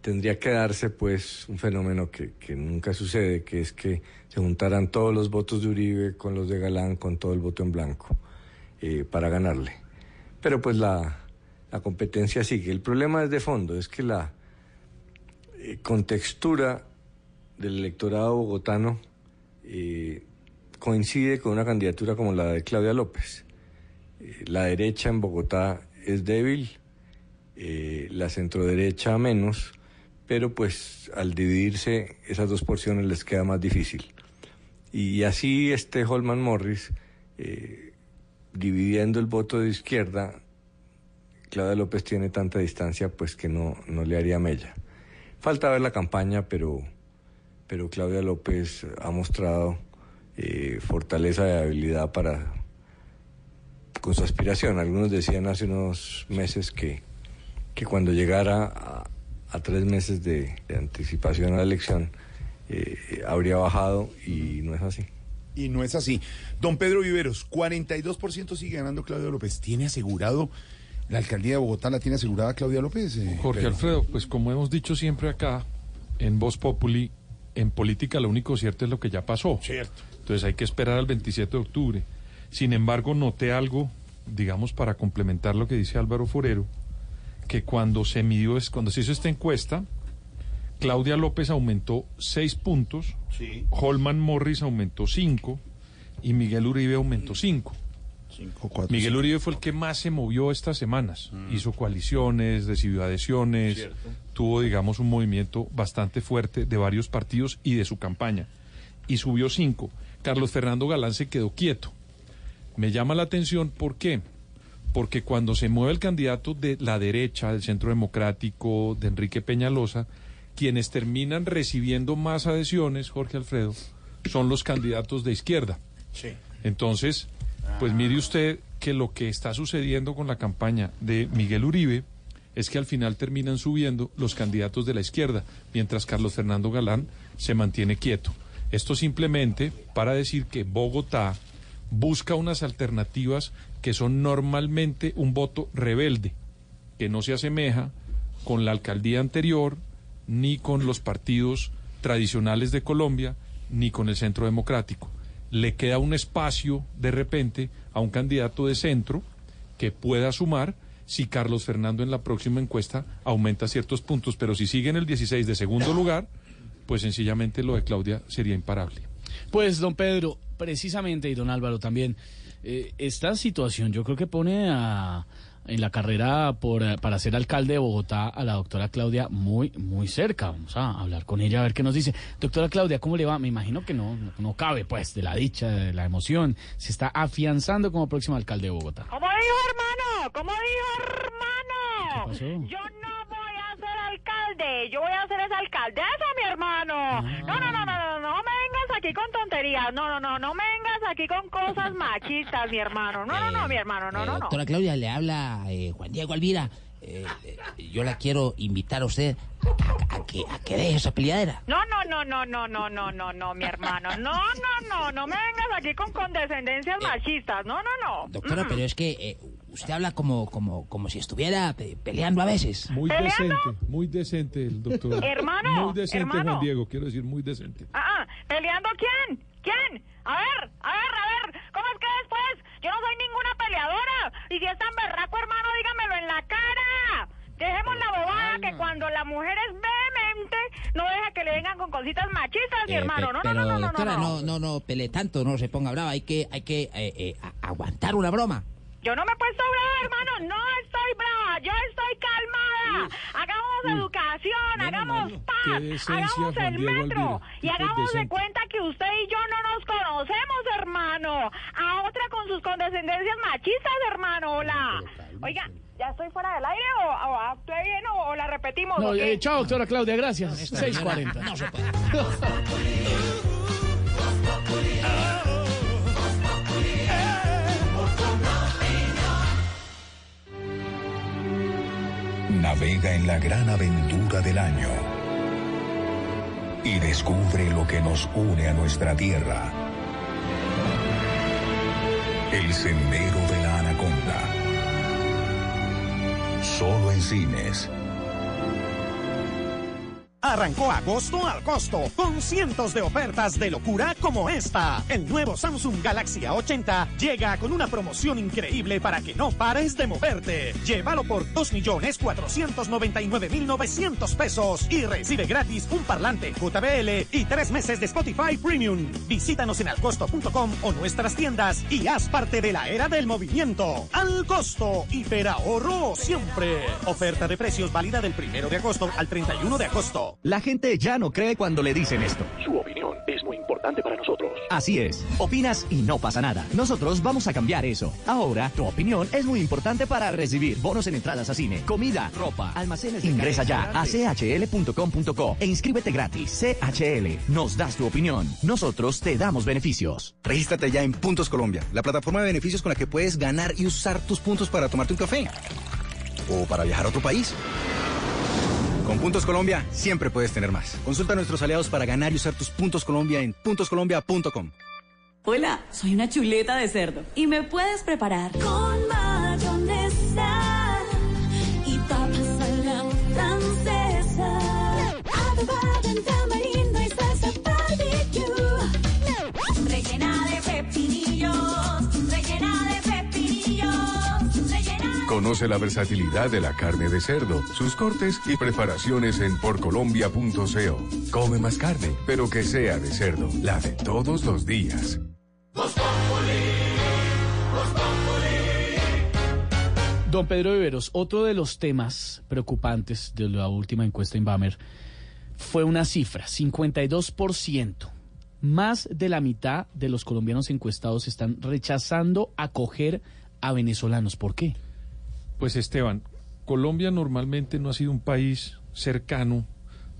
Tendría que darse pues un fenómeno que, nunca sucede, que es que se juntaran todos los votos de Uribe con los de Galán, con todo el voto en blanco, eh, para ganarle. Pero pues la, la competencia sigue. El problema es de fondo, es que la eh, contextura del electorado bogotano coincide con una candidatura como la de Claudia López. La derecha en Bogotá es débil, eh, la centroderecha menos, pero pues al dividirse esas dos porciones les queda más difícil. Y así este Holman Morris, eh, dividiendo el voto de izquierda, Claudia López tiene tanta distancia pues que no, no le haría mella. Falta ver la campaña, pero, pero Claudia López ha mostrado eh, fortaleza y habilidad para con su aspiración. Algunos decían hace unos meses que, que cuando llegara a, a tres meses de, de anticipación a la elección eh, habría bajado y no es así.
Y no es así. Don Pedro Viveros, 42% sigue ganando Claudia López. ¿Tiene asegurado la alcaldía de Bogotá? ¿La tiene asegurada Claudia López? eh,
Jorge
Pedro?
Alfredo, pues como hemos dicho siempre acá, en Voz Populi, en política lo único cierto es lo que ya pasó.
Cierto.
Entonces hay que esperar al 27 de octubre. Sin embargo, noté algo, digamos, para complementar lo que dice Álvaro Forero, que cuando se midió, es cuando se hizo esta encuesta, Claudia López aumentó seis puntos,
Sí.
Holman Morris aumentó cinco y Miguel Uribe aumentó cinco.
Cinco, cuatro,
Miguel
cinco.
Uribe fue el que más se movió estas semanas. Hizo coaliciones, recibió adhesiones,
Cierto.
tuvo, digamos, un movimiento bastante fuerte de varios partidos y de su campaña. Y subió cinco. Carlos Fernando Galán se quedó quieto. Me llama la atención, ¿por qué? Porque cuando se mueve el candidato de la derecha, del Centro Democrático, de Enrique Peñalosa, quienes terminan recibiendo más adhesiones, Jorge Alfredo, son los candidatos de izquierda.
Sí.
Entonces, pues mire usted que lo que está sucediendo con la campaña de Miguel Uribe es que al final terminan subiendo los candidatos de la izquierda, mientras Carlos Fernando Galán se mantiene quieto. Esto simplemente para decir que Bogotá busca unas alternativas que son normalmente un voto rebelde, que no se asemeja con la alcaldía anterior, ni con los partidos tradicionales de Colombia, ni con el Centro Democrático. Le queda un espacio de repente a un candidato de centro que pueda sumar si Carlos Fernando en la próxima encuesta aumenta ciertos puntos, pero si sigue en el 16 de segundo lugar, pues sencillamente lo de Claudia sería imparable.
Pues, don Pedro, precisamente, y don Álvaro también, eh, esta situación yo creo que pone a, en la carrera por, eh, para ser alcalde de Bogotá a la doctora Claudia muy, muy cerca. Vamos a hablar con ella a ver qué nos dice. Doctora Claudia, ¿cómo le va? Me imagino que no, no, no cabe, pues, de la dicha, de la emoción. Se está afianzando como próximo alcalde de Bogotá.
¿Cómo dijo hermano? ¿Cómo dijo hermano?
pasó?
Yo no voy a ser alcalde, yo voy a ser esa alcaldesa, mi hermano. No, no, no, no, no, no vengas aquí con tonterías. No, no, no, no me vengas aquí con cosas machistas, mi hermano. No, no, no, mi hermano, no,
Eh,
no, no.
Doctora Claudia, le habla eh, Juan Diego Alvira. Eh, eh, yo la quiero invitar a usted a, a que, a que deje esa peleadera.
No, no, no, no, no, no, no, no, no, mi hermano. No, no, no, no me vengas aquí con condescendencias machistas. No, no, no.
Doctora,
Mm.
pero es que eh, usted habla como, como, como si estuviera pe- peleando a veces.
Muy
¿Peleando?
decente, muy decente el doctor.
Hermano,
Muy decente,
hermano.
Juan Diego, quiero decir, muy decente.
Ah, ah, ¿peleando quién? ¿Quién? A ver, a ver, a ver, ¿cómo es que después? Yo no soy ninguna peleadora. Y si es tan berraco, hermano, dígamelo en la cara. Dejemos la bobada que cuando la mujer es vehemente, no deja que le vengan con cositas machistas, mi
Eh,
hermano. No, no,
pero
no, no, no,
doctora,
no.
no, no, no, pele tanto, no se ponga brava. Hay que, hay que eh, eh, aguantar una broma.
Yo no me he puesto brava, hermano. No estoy brava. Yo estoy calmada. Hagamos educación, hagamos paz, hagamos el
Diego
metro.
Alvira.
Y hagamos de cuenta que usted y yo no nos conocemos, hermano. A otra con sus condescendencias machistas, hermano. Hola. Oiga, ¿ya estoy fuera del aire o, o actué bien o, o la repetimos?
No, eh, chao, doctora Claudia, gracias.
Esta
640.
señora No se puede.
Navega en la gran aventura del año y descubre lo que nos une a nuestra tierra. El Sendero de la Anaconda. Solo en cines.
Arrancó agosto al costo, con cientos de ofertas de locura como esta. El nuevo Samsung Galaxy A80 llega con una promoción increíble para que no pares de moverte. Llévalo por 2.499.900 pesos y recibe gratis un parlante JBL y tres meses de Spotify Premium. Visítanos en alcosto.com o nuestras tiendas y haz parte de la era del movimiento. Al costo, hiperahorro siempre. Oferta de precios válida del primero de agosto al 31 de agosto.
La gente ya no cree cuando le dicen esto.
Su opinión es muy importante para nosotros.
Así es, opinas y no pasa nada. Nosotros vamos a cambiar eso. Ahora, tu opinión es muy importante para recibir bonos en entradas a cine, comida, ropa, almacenes. de Ingresa ya a chl.com.co e inscríbete gratis. CHL, nos das tu opinión. Nosotros te damos beneficios.
Regístrate ya en Puntos Colombia, la plataforma de beneficios con la que puedes ganar y usar tus puntos para tomarte un café o para viajar a otro país. Con Puntos Colombia siempre puedes tener más. Consulta a nuestros aliados para ganar y usar tus puntos Colombia en puntoscolombia.com.
Hola, soy una chuleta de cerdo y me puedes preparar con mayonesa
Conoce la versatilidad de la carne de cerdo, sus cortes y preparaciones en porcolombia.co. Come más carne, pero que sea de cerdo, la de todos los días.
Don Pedro Viveros, otro de los temas preocupantes de la última encuesta Inbamer fue una cifra, 52%. Más de la mitad de los colombianos encuestados están rechazando acoger a venezolanos. ¿Por qué?
Pues Esteban, Colombia normalmente no ha sido un país cercano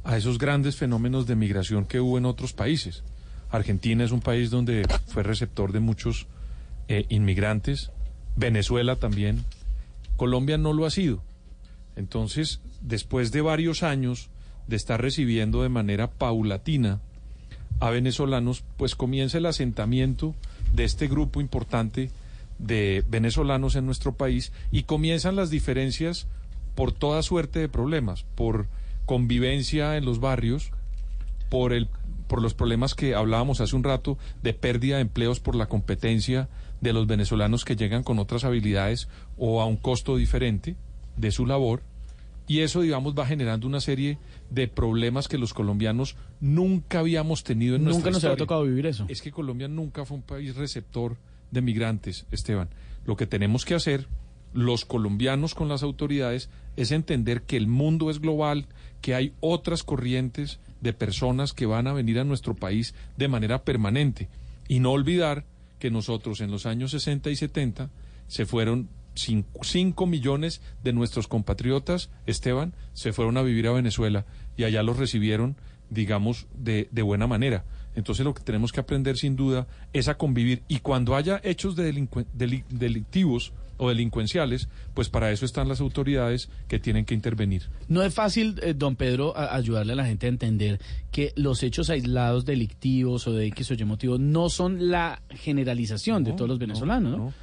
a esos grandes fenómenos de migración que hubo en otros países. Argentina es un país donde fue receptor de muchos eh, inmigrantes, Venezuela también, Colombia no lo ha sido. Entonces, después de varios años de estar recibiendo de manera paulatina a venezolanos, pues comienza el asentamiento de este grupo importante de venezolanos en nuestro país y comienzan las diferencias por toda suerte de problemas, por convivencia en los barrios, por el por los problemas que hablábamos hace un rato de pérdida de empleos por la competencia de los venezolanos que llegan con otras habilidades o a un costo diferente de su labor y eso digamos va generando una serie de problemas que los colombianos nunca habíamos tenido en
Nunca
nuestra
nos había tocado vivir eso.
Es que Colombia nunca fue un país receptor de migrantes, Esteban. Lo que tenemos que hacer, los colombianos con las autoridades, es entender que el mundo es global, que hay otras corrientes de personas que van a venir a nuestro país de manera permanente. Y no olvidar que nosotros en los años 60 y 70 se fueron 5 millones de nuestros compatriotas, Esteban, se fueron a vivir a Venezuela y allá los recibieron, digamos, de, de buena manera. Entonces lo que tenemos que aprender sin duda es a convivir y cuando haya hechos de deli- delictivos o delincuenciales, pues para eso están las autoridades que tienen que intervenir.
No es fácil, eh, don Pedro, a- ayudarle a la gente a entender que los hechos aislados delictivos o de X o Y motivo no son la generalización de todos los venezolanos, ¿no?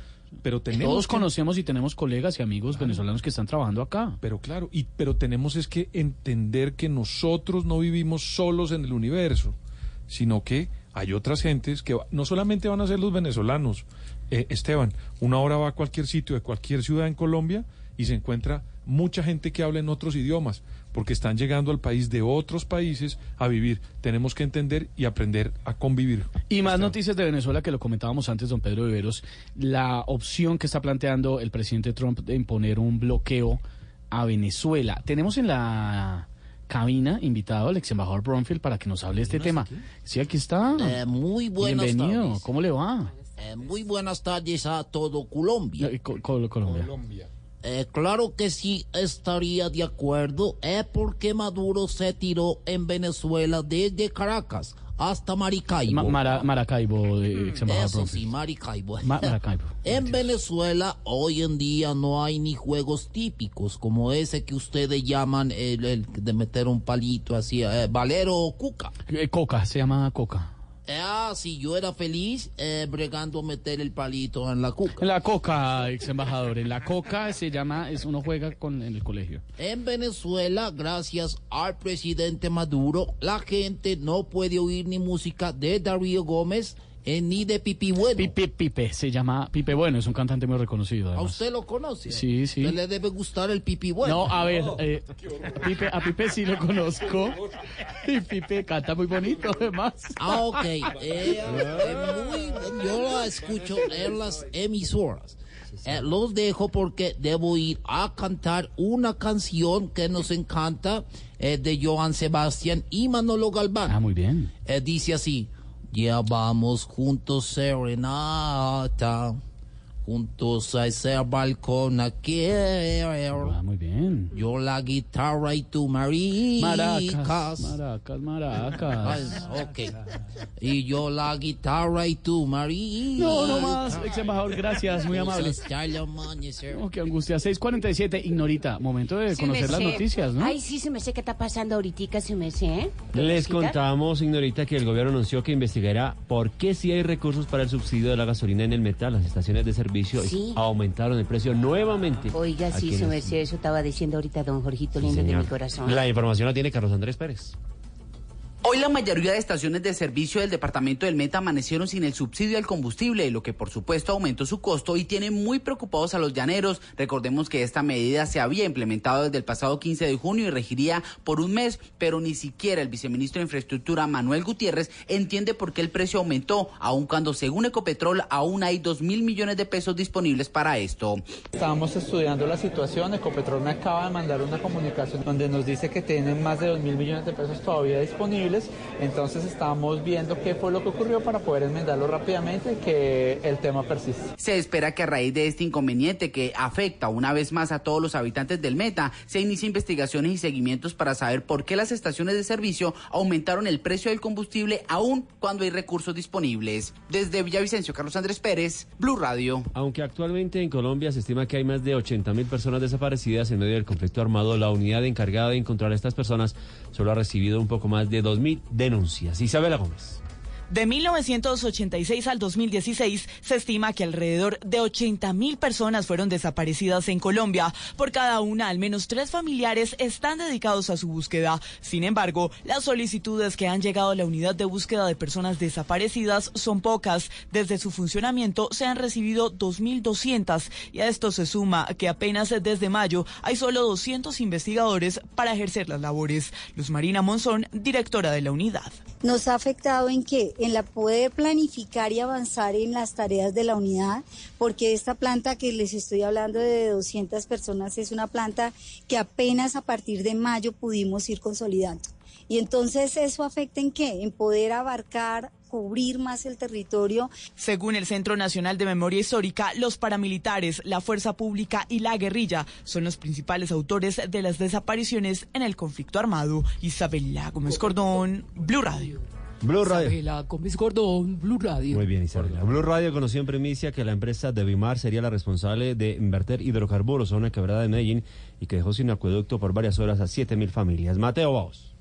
Pero tenemos
Todos conocemos y tenemos colegas y amigos venezolanos que están trabajando acá.
Pero claro, y, pero tenemos es que entender que nosotros no vivimos solos en el universo, sino que hay otras gentes que no solamente van a ser los venezolanos. Eh, Esteban, una hora va a cualquier sitio de cualquier ciudad en Colombia y se encuentra mucha gente que habla en otros idiomas, porque están llegando al país de otros países a vivir. Tenemos que entender y aprender a convivir.
Y más noticias de Venezuela que lo comentábamos antes, don Pedro Viveros. La opción que está planteando el presidente Trump de imponer un bloqueo a Venezuela. Tenemos en la cabina invitado al ex embajador Bromfield para que nos hable de este tema. Sí, aquí está.
Eh, muy buenas
Bienvenido.
tardes.
¿Cómo le va?
Eh, muy buenas tardes a todo Colombia.
Eh, Co- Co- Colombia.
Eh, claro que sí estaría de acuerdo, eh, porque Maduro se tiró en Venezuela desde Caracas hasta Maracaibo.
Ma- Mara- Maracaibo, eh, embajador
Eso sí, Maracaibo.
Ma- Maracaibo. *laughs*
En Venezuela hoy en día no hay ni juegos típicos como ese que ustedes llaman el, el de meter un palito así, eh, valero o cuca.
Eh, Coca, se llama Coca.
Ah, si yo era feliz eh, bregando a meter el palito en la cuca.
En la Coca, ex embajador. En la Coca se llama, es uno juega con en el colegio.
En Venezuela, gracias al presidente Maduro, la gente no puede oír ni música de Darío Gómez eh, ni de Pipi Bueno.
Pipe, Pipe, se llama Pipe Bueno, es un cantante muy reconocido.
¿A usted lo conoce?
Sí, sí.
¿A usted le debe gustar el Pipi Bueno?
No, a ver, eh, Pipe, a Pipe sí lo conozco. Y Pipe canta muy bonito, además.
Ah, ok. Eh, eh, muy- yo la escucho en las emisoras. Eh, los dejo porque debo ir a cantar una canción que nos encanta eh, de Joan Sebastián y Manolo Galván.
Ah, muy bien.
Eh, dice así, llevamos juntos serenata, juntos a ese balcón a
Ah, muy bien.
Yo la guitarra y tú maricas.
Maracas, maracas, maracas.
Ay, ok. Y yo la guitarra y tú maricas.
No, no más, ex embajador, gracias, muy amable. Oh, qué angustia. 647, ignorita. Momento de conocer las noticias, ¿no?
Ay, sí, se me sé qué está pasando ahorita, se me sé. ¿eh?
Les contamos, ignorita, que el gobierno anunció que investigará por qué si hay recursos para el subsidio de la gasolina en el metal. Las estaciones de servicio
Sí.
aumentaron el precio nuevamente.
Oiga, sí,
Aquí
se
en
me
el-
sé, eso estaba diciendo ahorita don Jorgito lindo de mi corazón.
La información la tiene Carlos Andrés Pérez.
Hoy la mayoría de estaciones de servicio del departamento del Meta amanecieron sin el subsidio al combustible, lo que por supuesto aumentó su costo y tiene muy preocupados a los llaneros. Recordemos que esta medida se había implementado desde el pasado 15 de junio y regiría por un mes, pero ni siquiera el viceministro de Infraestructura Manuel Gutiérrez entiende por qué el precio aumentó, aun cuando según Ecopetrol aún hay 2 mil millones de pesos disponibles para esto.
Estábamos estudiando la situación, Ecopetrol me acaba de mandar una comunicación donde nos dice que tienen más de 2 mil millones de pesos todavía disponibles, entonces estamos viendo qué fue lo que ocurrió para poder enmendarlo rápidamente y que el tema persiste.
Se espera que a raíz de este inconveniente que afecta una vez más a todos los habitantes del Meta, se inicie investigaciones y seguimientos para saber por qué las estaciones de servicio aumentaron el precio del combustible aún cuando hay recursos disponibles. Desde Villavicencio, Carlos Andrés Pérez, Blue Radio.
Aunque actualmente en Colombia se estima que hay más de 80 mil personas desaparecidas en medio del conflicto armado, la unidad encargada de encontrar a estas personas solo ha recibido un poco más de 2.000 denuncias. Isabela Gómez.
De 1986 al 2016 se estima que alrededor de 80 mil personas fueron desaparecidas en Colombia. Por cada una, al menos tres familiares están dedicados a su búsqueda. Sin embargo, las solicitudes que han llegado a la unidad de búsqueda de personas desaparecidas son pocas. Desde su funcionamiento se han recibido 2.200 y a esto se suma que apenas desde mayo hay solo 200 investigadores para ejercer las labores. Luz Marina Monzón, directora de la unidad.
Nos ha afectado en qué? En la poder planificar y avanzar en las tareas de la unidad, porque esta planta que les estoy hablando de 200 personas es una planta que apenas a partir de mayo pudimos ir consolidando. Y entonces eso afecta en qué? En poder abarcar, cubrir más el territorio.
Según el Centro Nacional de Memoria Histórica, los paramilitares, la fuerza pública y la guerrilla son los principales autores de las desapariciones en el conflicto armado. Isabela Gómez Cordón, Blue Radio.
Blue Radio.
Isabela Gómez Gordón, Blue Radio.
Muy bien, Isabela. Blue Radio conoció en primicia que la empresa de Bimar sería la responsable de invertir hidrocarburos a una quebrada de Medellín y que dejó sin acueducto por varias horas a 7 mil familias. Mateo Baos.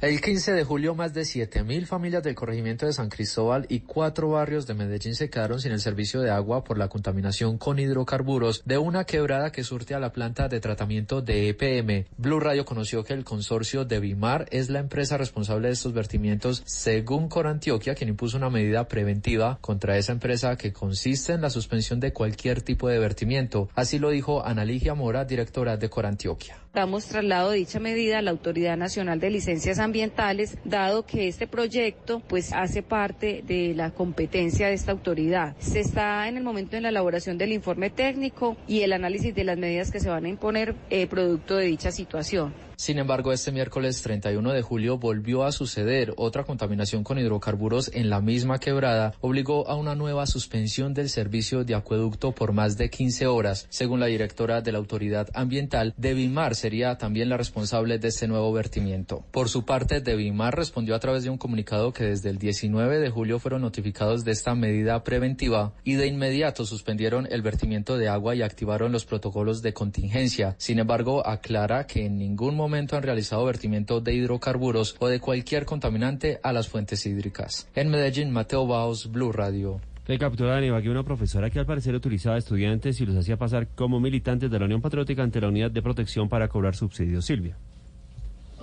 El 15 de julio, más de 7.000 familias del corregimiento de San Cristóbal y cuatro barrios de Medellín se quedaron sin el servicio de agua por la contaminación con hidrocarburos de una quebrada que surte a la planta de tratamiento de EPM. Blue Radio conoció que el consorcio de Bimar es la empresa responsable de estos vertimientos, según Corantioquia, quien impuso una medida preventiva contra esa empresa que consiste en la suspensión de cualquier tipo de vertimiento. Así lo dijo Analigia Mora, directora de Corantioquia.
Damos traslado dicha medida a la Autoridad Nacional de Licencias
ambientales, dado que este proyecto pues hace parte de la competencia de esta autoridad. Se está en el momento de la elaboración del informe técnico y el análisis de las medidas que se van a imponer eh, producto de dicha situación.
Sin embargo, este miércoles 31 de julio volvió a suceder otra contaminación con hidrocarburos en la misma quebrada, obligó a una nueva suspensión del servicio de acueducto por más de 15 horas. Según la directora de la Autoridad Ambiental, Devimar sería también la responsable de este nuevo vertimiento. Por su parte, Devimar respondió a través de un comunicado que desde el 19 de julio fueron notificados de esta medida preventiva y de inmediato suspendieron el vertimiento de agua y activaron los protocolos de contingencia. Sin embargo, aclara que en ningún momento han realizado vertimiento de hidrocarburos o de cualquier contaminante a las fuentes hídricas. En Medellín, Mateo Baos, Blue Radio.
Fue capturada en Ibagué una profesora que al parecer utilizaba estudiantes y los hacía pasar como militantes de la Unión Patriótica ante la Unidad de Protección para cobrar subsidios. Silvia.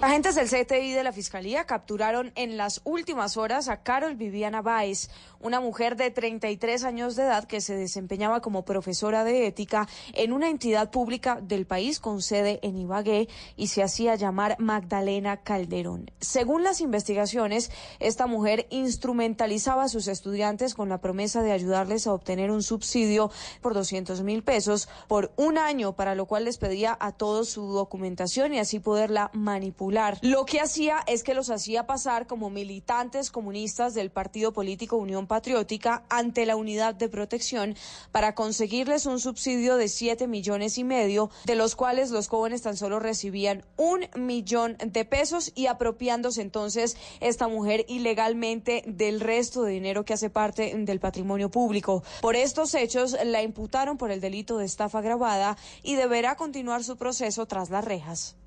Agentes del CTI de la Fiscalía capturaron en las últimas horas a Carol Viviana Báez, una mujer de 33 años de edad que se desempeñaba como profesora de ética en una entidad pública del país con sede en Ibagué y se hacía llamar Magdalena Calderón. Según las investigaciones, esta mujer instrumentalizaba a sus estudiantes con la promesa de ayudarles a obtener un subsidio por 200 mil pesos por un año, para lo cual les pedía a todos su documentación y así poderla manipular lo que hacía es que los hacía pasar como militantes comunistas del partido político Unión Patriótica ante la unidad de protección para conseguirles un subsidio de 7 millones y medio, de los cuales los jóvenes tan solo recibían un millón de pesos y apropiándose entonces esta mujer ilegalmente del resto de dinero que hace parte del patrimonio público. Por estos hechos la imputaron por el delito de estafa grabada y deberá continuar su proceso tras las rejas.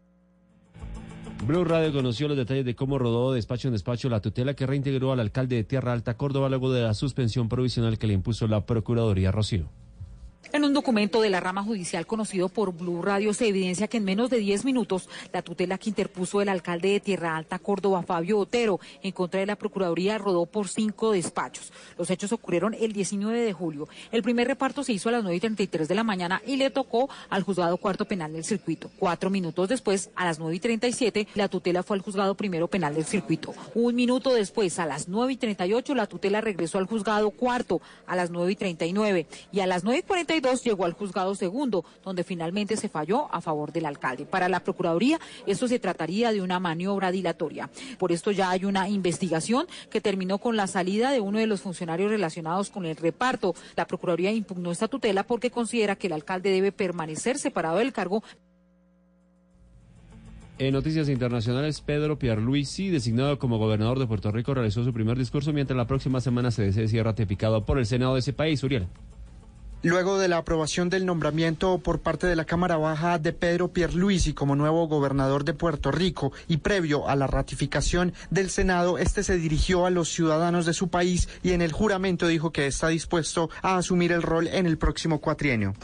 Blue Radio conoció los detalles de cómo rodó despacho en despacho la tutela que reintegró al alcalde de Tierra Alta, Córdoba, luego de la suspensión provisional que le impuso la Procuraduría Rocío.
En un documento de la rama judicial conocido por Blue Radio se evidencia que en menos de 10 minutos la tutela que interpuso el alcalde de Tierra Alta, Córdoba, Fabio Otero, en contra de la Procuraduría rodó por cinco despachos. Los hechos ocurrieron el 19 de julio. El primer reparto se hizo a las 9 y 33 de la mañana y le tocó al juzgado cuarto penal del circuito. Cuatro minutos después, a las 9 y 37, la tutela fue al juzgado primero penal del circuito. Un minuto después, a las 9 y 38, la tutela regresó al juzgado cuarto a las 9 y 39 y a las 9 y 42 llegó al juzgado segundo, donde finalmente se falló a favor del alcalde. Para la Procuraduría, esto se trataría de una maniobra dilatoria. Por esto ya hay una investigación que terminó con la salida de uno de los funcionarios relacionados con el reparto. La Procuraduría impugnó esta tutela porque considera que el alcalde debe permanecer separado del cargo.
En noticias internacionales, Pedro Pierluisi, designado como gobernador de Puerto Rico, realizó su primer discurso mientras la próxima semana se decía ratificado por el Senado de ese país. Uriel.
Luego de la aprobación del nombramiento por parte de la Cámara Baja de Pedro Pierluisi como nuevo gobernador de Puerto Rico y previo a la ratificación del Senado, este se dirigió a los ciudadanos de su país y en el juramento dijo que está dispuesto a asumir el rol en el próximo cuatrienio.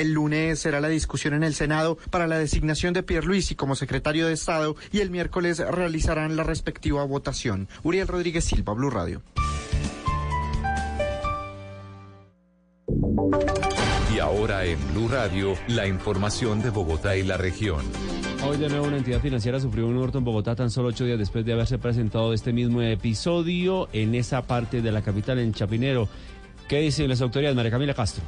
El
lunes será la discusión en el Senado para la designación de Pierluisi como secretario de Estado y el miércoles realizarán la respectiva votación. Uriel Rodríguez Silva, Blue Radio.
Y ahora en Blue Radio, la información de Bogotá y la región.
Hoy de nuevo una entidad financiera sufrió un hurto en Bogotá tan solo ocho días después de haberse presentado este mismo episodio en esa parte de la capital, en Chapinero. ¿Qué dicen las autoridades, María Camila Castro?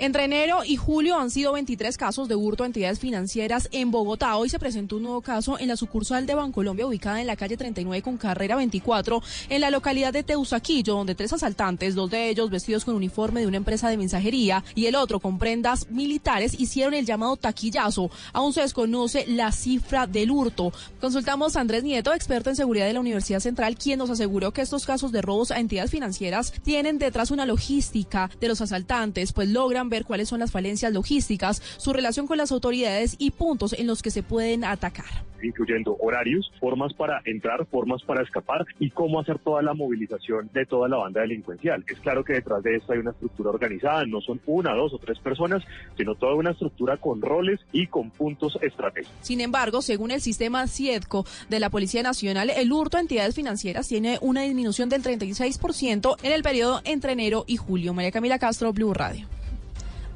Entre enero y julio han sido 23 casos de hurto a entidades financieras en Bogotá. Hoy se presentó un nuevo caso en la sucursal de Bancolombia ubicada en la calle 39 con carrera 24 en la localidad de Teusaquillo, donde tres asaltantes, dos de ellos vestidos con uniforme de una empresa de mensajería y el otro con prendas militares, hicieron el llamado taquillazo. Aún se desconoce la cifra del hurto. Consultamos a Andrés Nieto, experto en seguridad de la Universidad Central, quien nos aseguró que estos casos de robos a entidades financieras tienen detrás una logística de los asaltantes, pues logran buscan ver cuáles son las falencias logísticas, su relación con las autoridades y puntos en los que se pueden atacar
incluyendo horarios, formas para entrar, formas para escapar y cómo hacer toda la movilización de toda la banda delincuencial. Es claro que detrás de esto hay una estructura organizada, no son una, dos o tres personas, sino toda una estructura con roles y con puntos estratégicos.
Sin embargo, según el sistema CIEDCO de la Policía Nacional, el hurto a entidades financieras tiene una disminución del 36% en el periodo entre enero y julio. María Camila Castro, Blue Radio.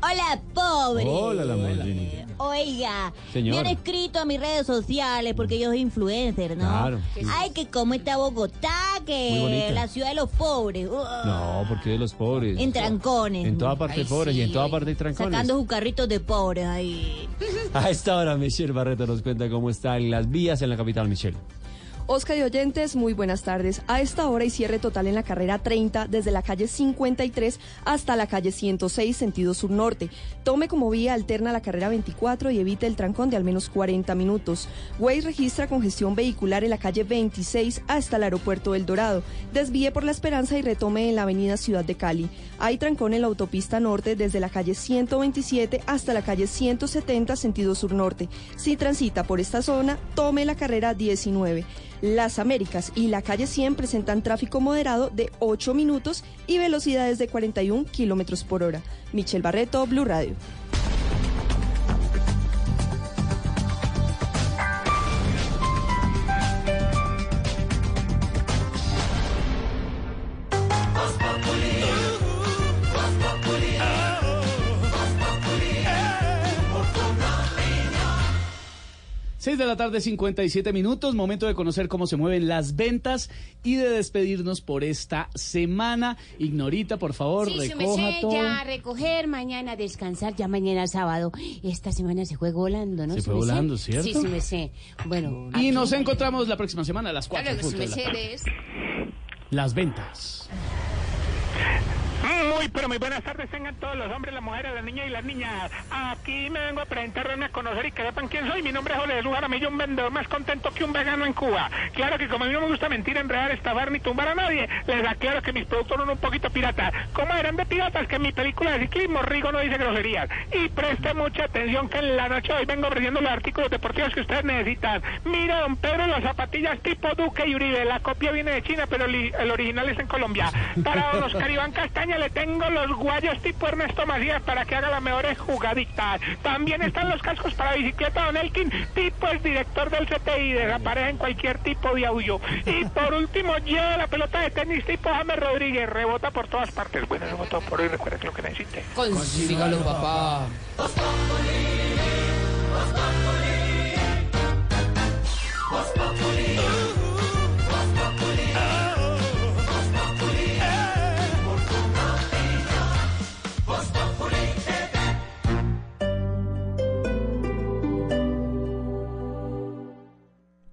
Hola, pobre.
Hola, la Moldini.
Oiga,
Señor.
me han escrito a mis redes sociales porque yo soy influencer, ¿no?
Claro.
Ay, que cómo está Bogotá, que la ciudad de los pobres. Uh,
No, porque de los pobres.
En trancones.
En toda parte
Ay,
pobres y en toda parte hay trancones.
Sacando sus carritos de pobres ahí. *laughs*
A esta hora, Michelle Barreto nos cuenta cómo están las vías en la capital, Michelle.
Oscar y oyentes, muy buenas tardes. A esta hora hay cierre total en la carrera 30 desde la calle 53 hasta la calle 106 sentido sur-norte. Tome como vía alterna la carrera 24 y evite el trancón de al menos 40 minutos. Waze registra congestión vehicular en la calle 26 hasta el aeropuerto El Dorado. Desvíe por la Esperanza y retome en la avenida Ciudad de Cali. Hay trancón en la autopista norte desde la calle 127 hasta la calle 170 sentido sur-norte. Si transita por esta zona, tome la carrera 19. Las Américas y la calle 100 presentan tráfico moderado de 8 minutos y velocidades de 41 kilómetros por hora. Michelle Barreto, Blue Radio.
Seis de la tarde, 57 minutos, momento de conocer cómo se mueven las ventas y de despedirnos por esta semana. Ignorita, por favor,
Sí,
recoja
merced,
todo.
ya recoger, mañana descansar, ya mañana sábado. Esta semana se fue volando, ¿no?
Se fue volando, ¿cierto?
Sí, su merced. Bueno.
Y nos encontramos la próxima semana a las 4
Claro su merced es...
Las ventas.
Muy, pero muy buenas tardes tengan todos los hombres, las mujeres, las niñas y las niñas. Aquí me vengo a presentar, darme a conocer y que sepan quién soy. Mi nombre es José Jesús Jaramillo, un vendedor más contento que un vegano en Cuba. Claro que como a mí no me gusta mentir, enredar, estafar ni tumbar a nadie, les aclaro que mis productos son un poquito piratas. ¿Cómo eran de piratas? Que en mi película de ciclismo Rigo no dice groserías. Y preste mucha atención que en la noche hoy vengo ofreciendo los artículos deportivos que ustedes necesitan. Mira, don Pedro, las zapatillas tipo Duque y Uribe. La copia viene de China, pero el original está en Colombia. Para don Oscar Iván Le tengo los guayos tipo Ernesto Macías para que haga las mejores jugaditas. También están los cascos para bicicleta Don Elkin, tipo el director del CTI, desaparece en cualquier tipo de audio. Y por último, lleva la pelota de tenis tipo James Rodríguez, rebota por todas partes. Bueno, eso fue todo por hoy, recuerda que lo que necesite.
Consígalo, papá.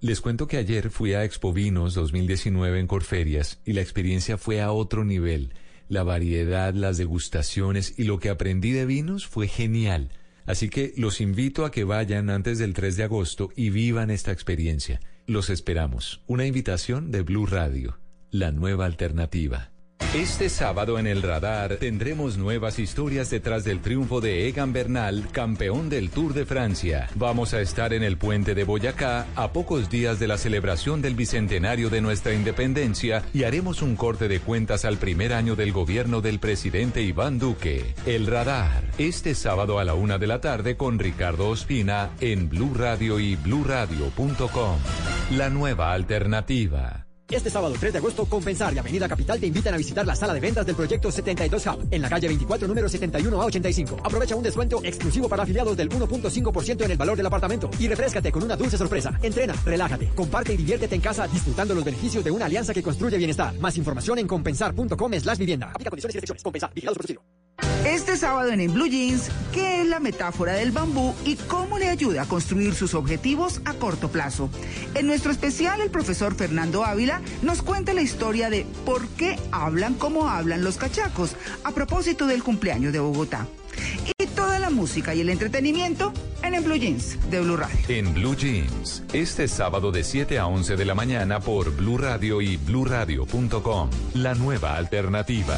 Les cuento que ayer fui a Expo Vinos 2019 en Corferias y la experiencia fue a otro nivel. La variedad, las degustaciones y lo que aprendí de vinos fue genial. Así que los invito a que vayan antes del 3 de agosto y vivan esta experiencia. Los esperamos. Una invitación de Blue Radio, la nueva alternativa. Este sábado en el radar tendremos nuevas historias detrás del triunfo de Egan Bernal, campeón del Tour de Francia. Vamos a estar en el puente de Boyacá a pocos días de la celebración del bicentenario de nuestra independencia y haremos un corte de cuentas al primer año del gobierno del presidente Iván Duque. El radar, este sábado a la una de la tarde con Ricardo Ospina en Blue Radio y bluradio.com. La nueva alternativa.
Este sábado 3 de agosto, Compensar y Avenida Capital te invitan a visitar la sala de ventas del proyecto 72 Hub en la calle 24, número 71 a 85. Aprovecha un descuento exclusivo para afiliados del 1.5% en el valor del apartamento y refrescate con una dulce sorpresa. Entrena, relájate, comparte y diviértete en casa disfrutando los beneficios de una alianza que construye bienestar. Más información en compensar.com slash vivienda. Aplica condiciones y restricciones. Compensar. Vigilados por Subsidio.
Este sábado en En Blue Jeans, ¿qué es la metáfora del bambú y cómo le ayuda a construir sus objetivos a corto plazo? En nuestro especial, el profesor Fernando Ávila nos cuenta la historia de por qué hablan como hablan los cachacos a propósito del cumpleaños de Bogotá. Y toda la música y el entretenimiento en En Blue Jeans de Blue Radio.
En Blue Jeans, este sábado de 7 a 11 de la mañana por Blue Radio y bluradio.com. La nueva alternativa.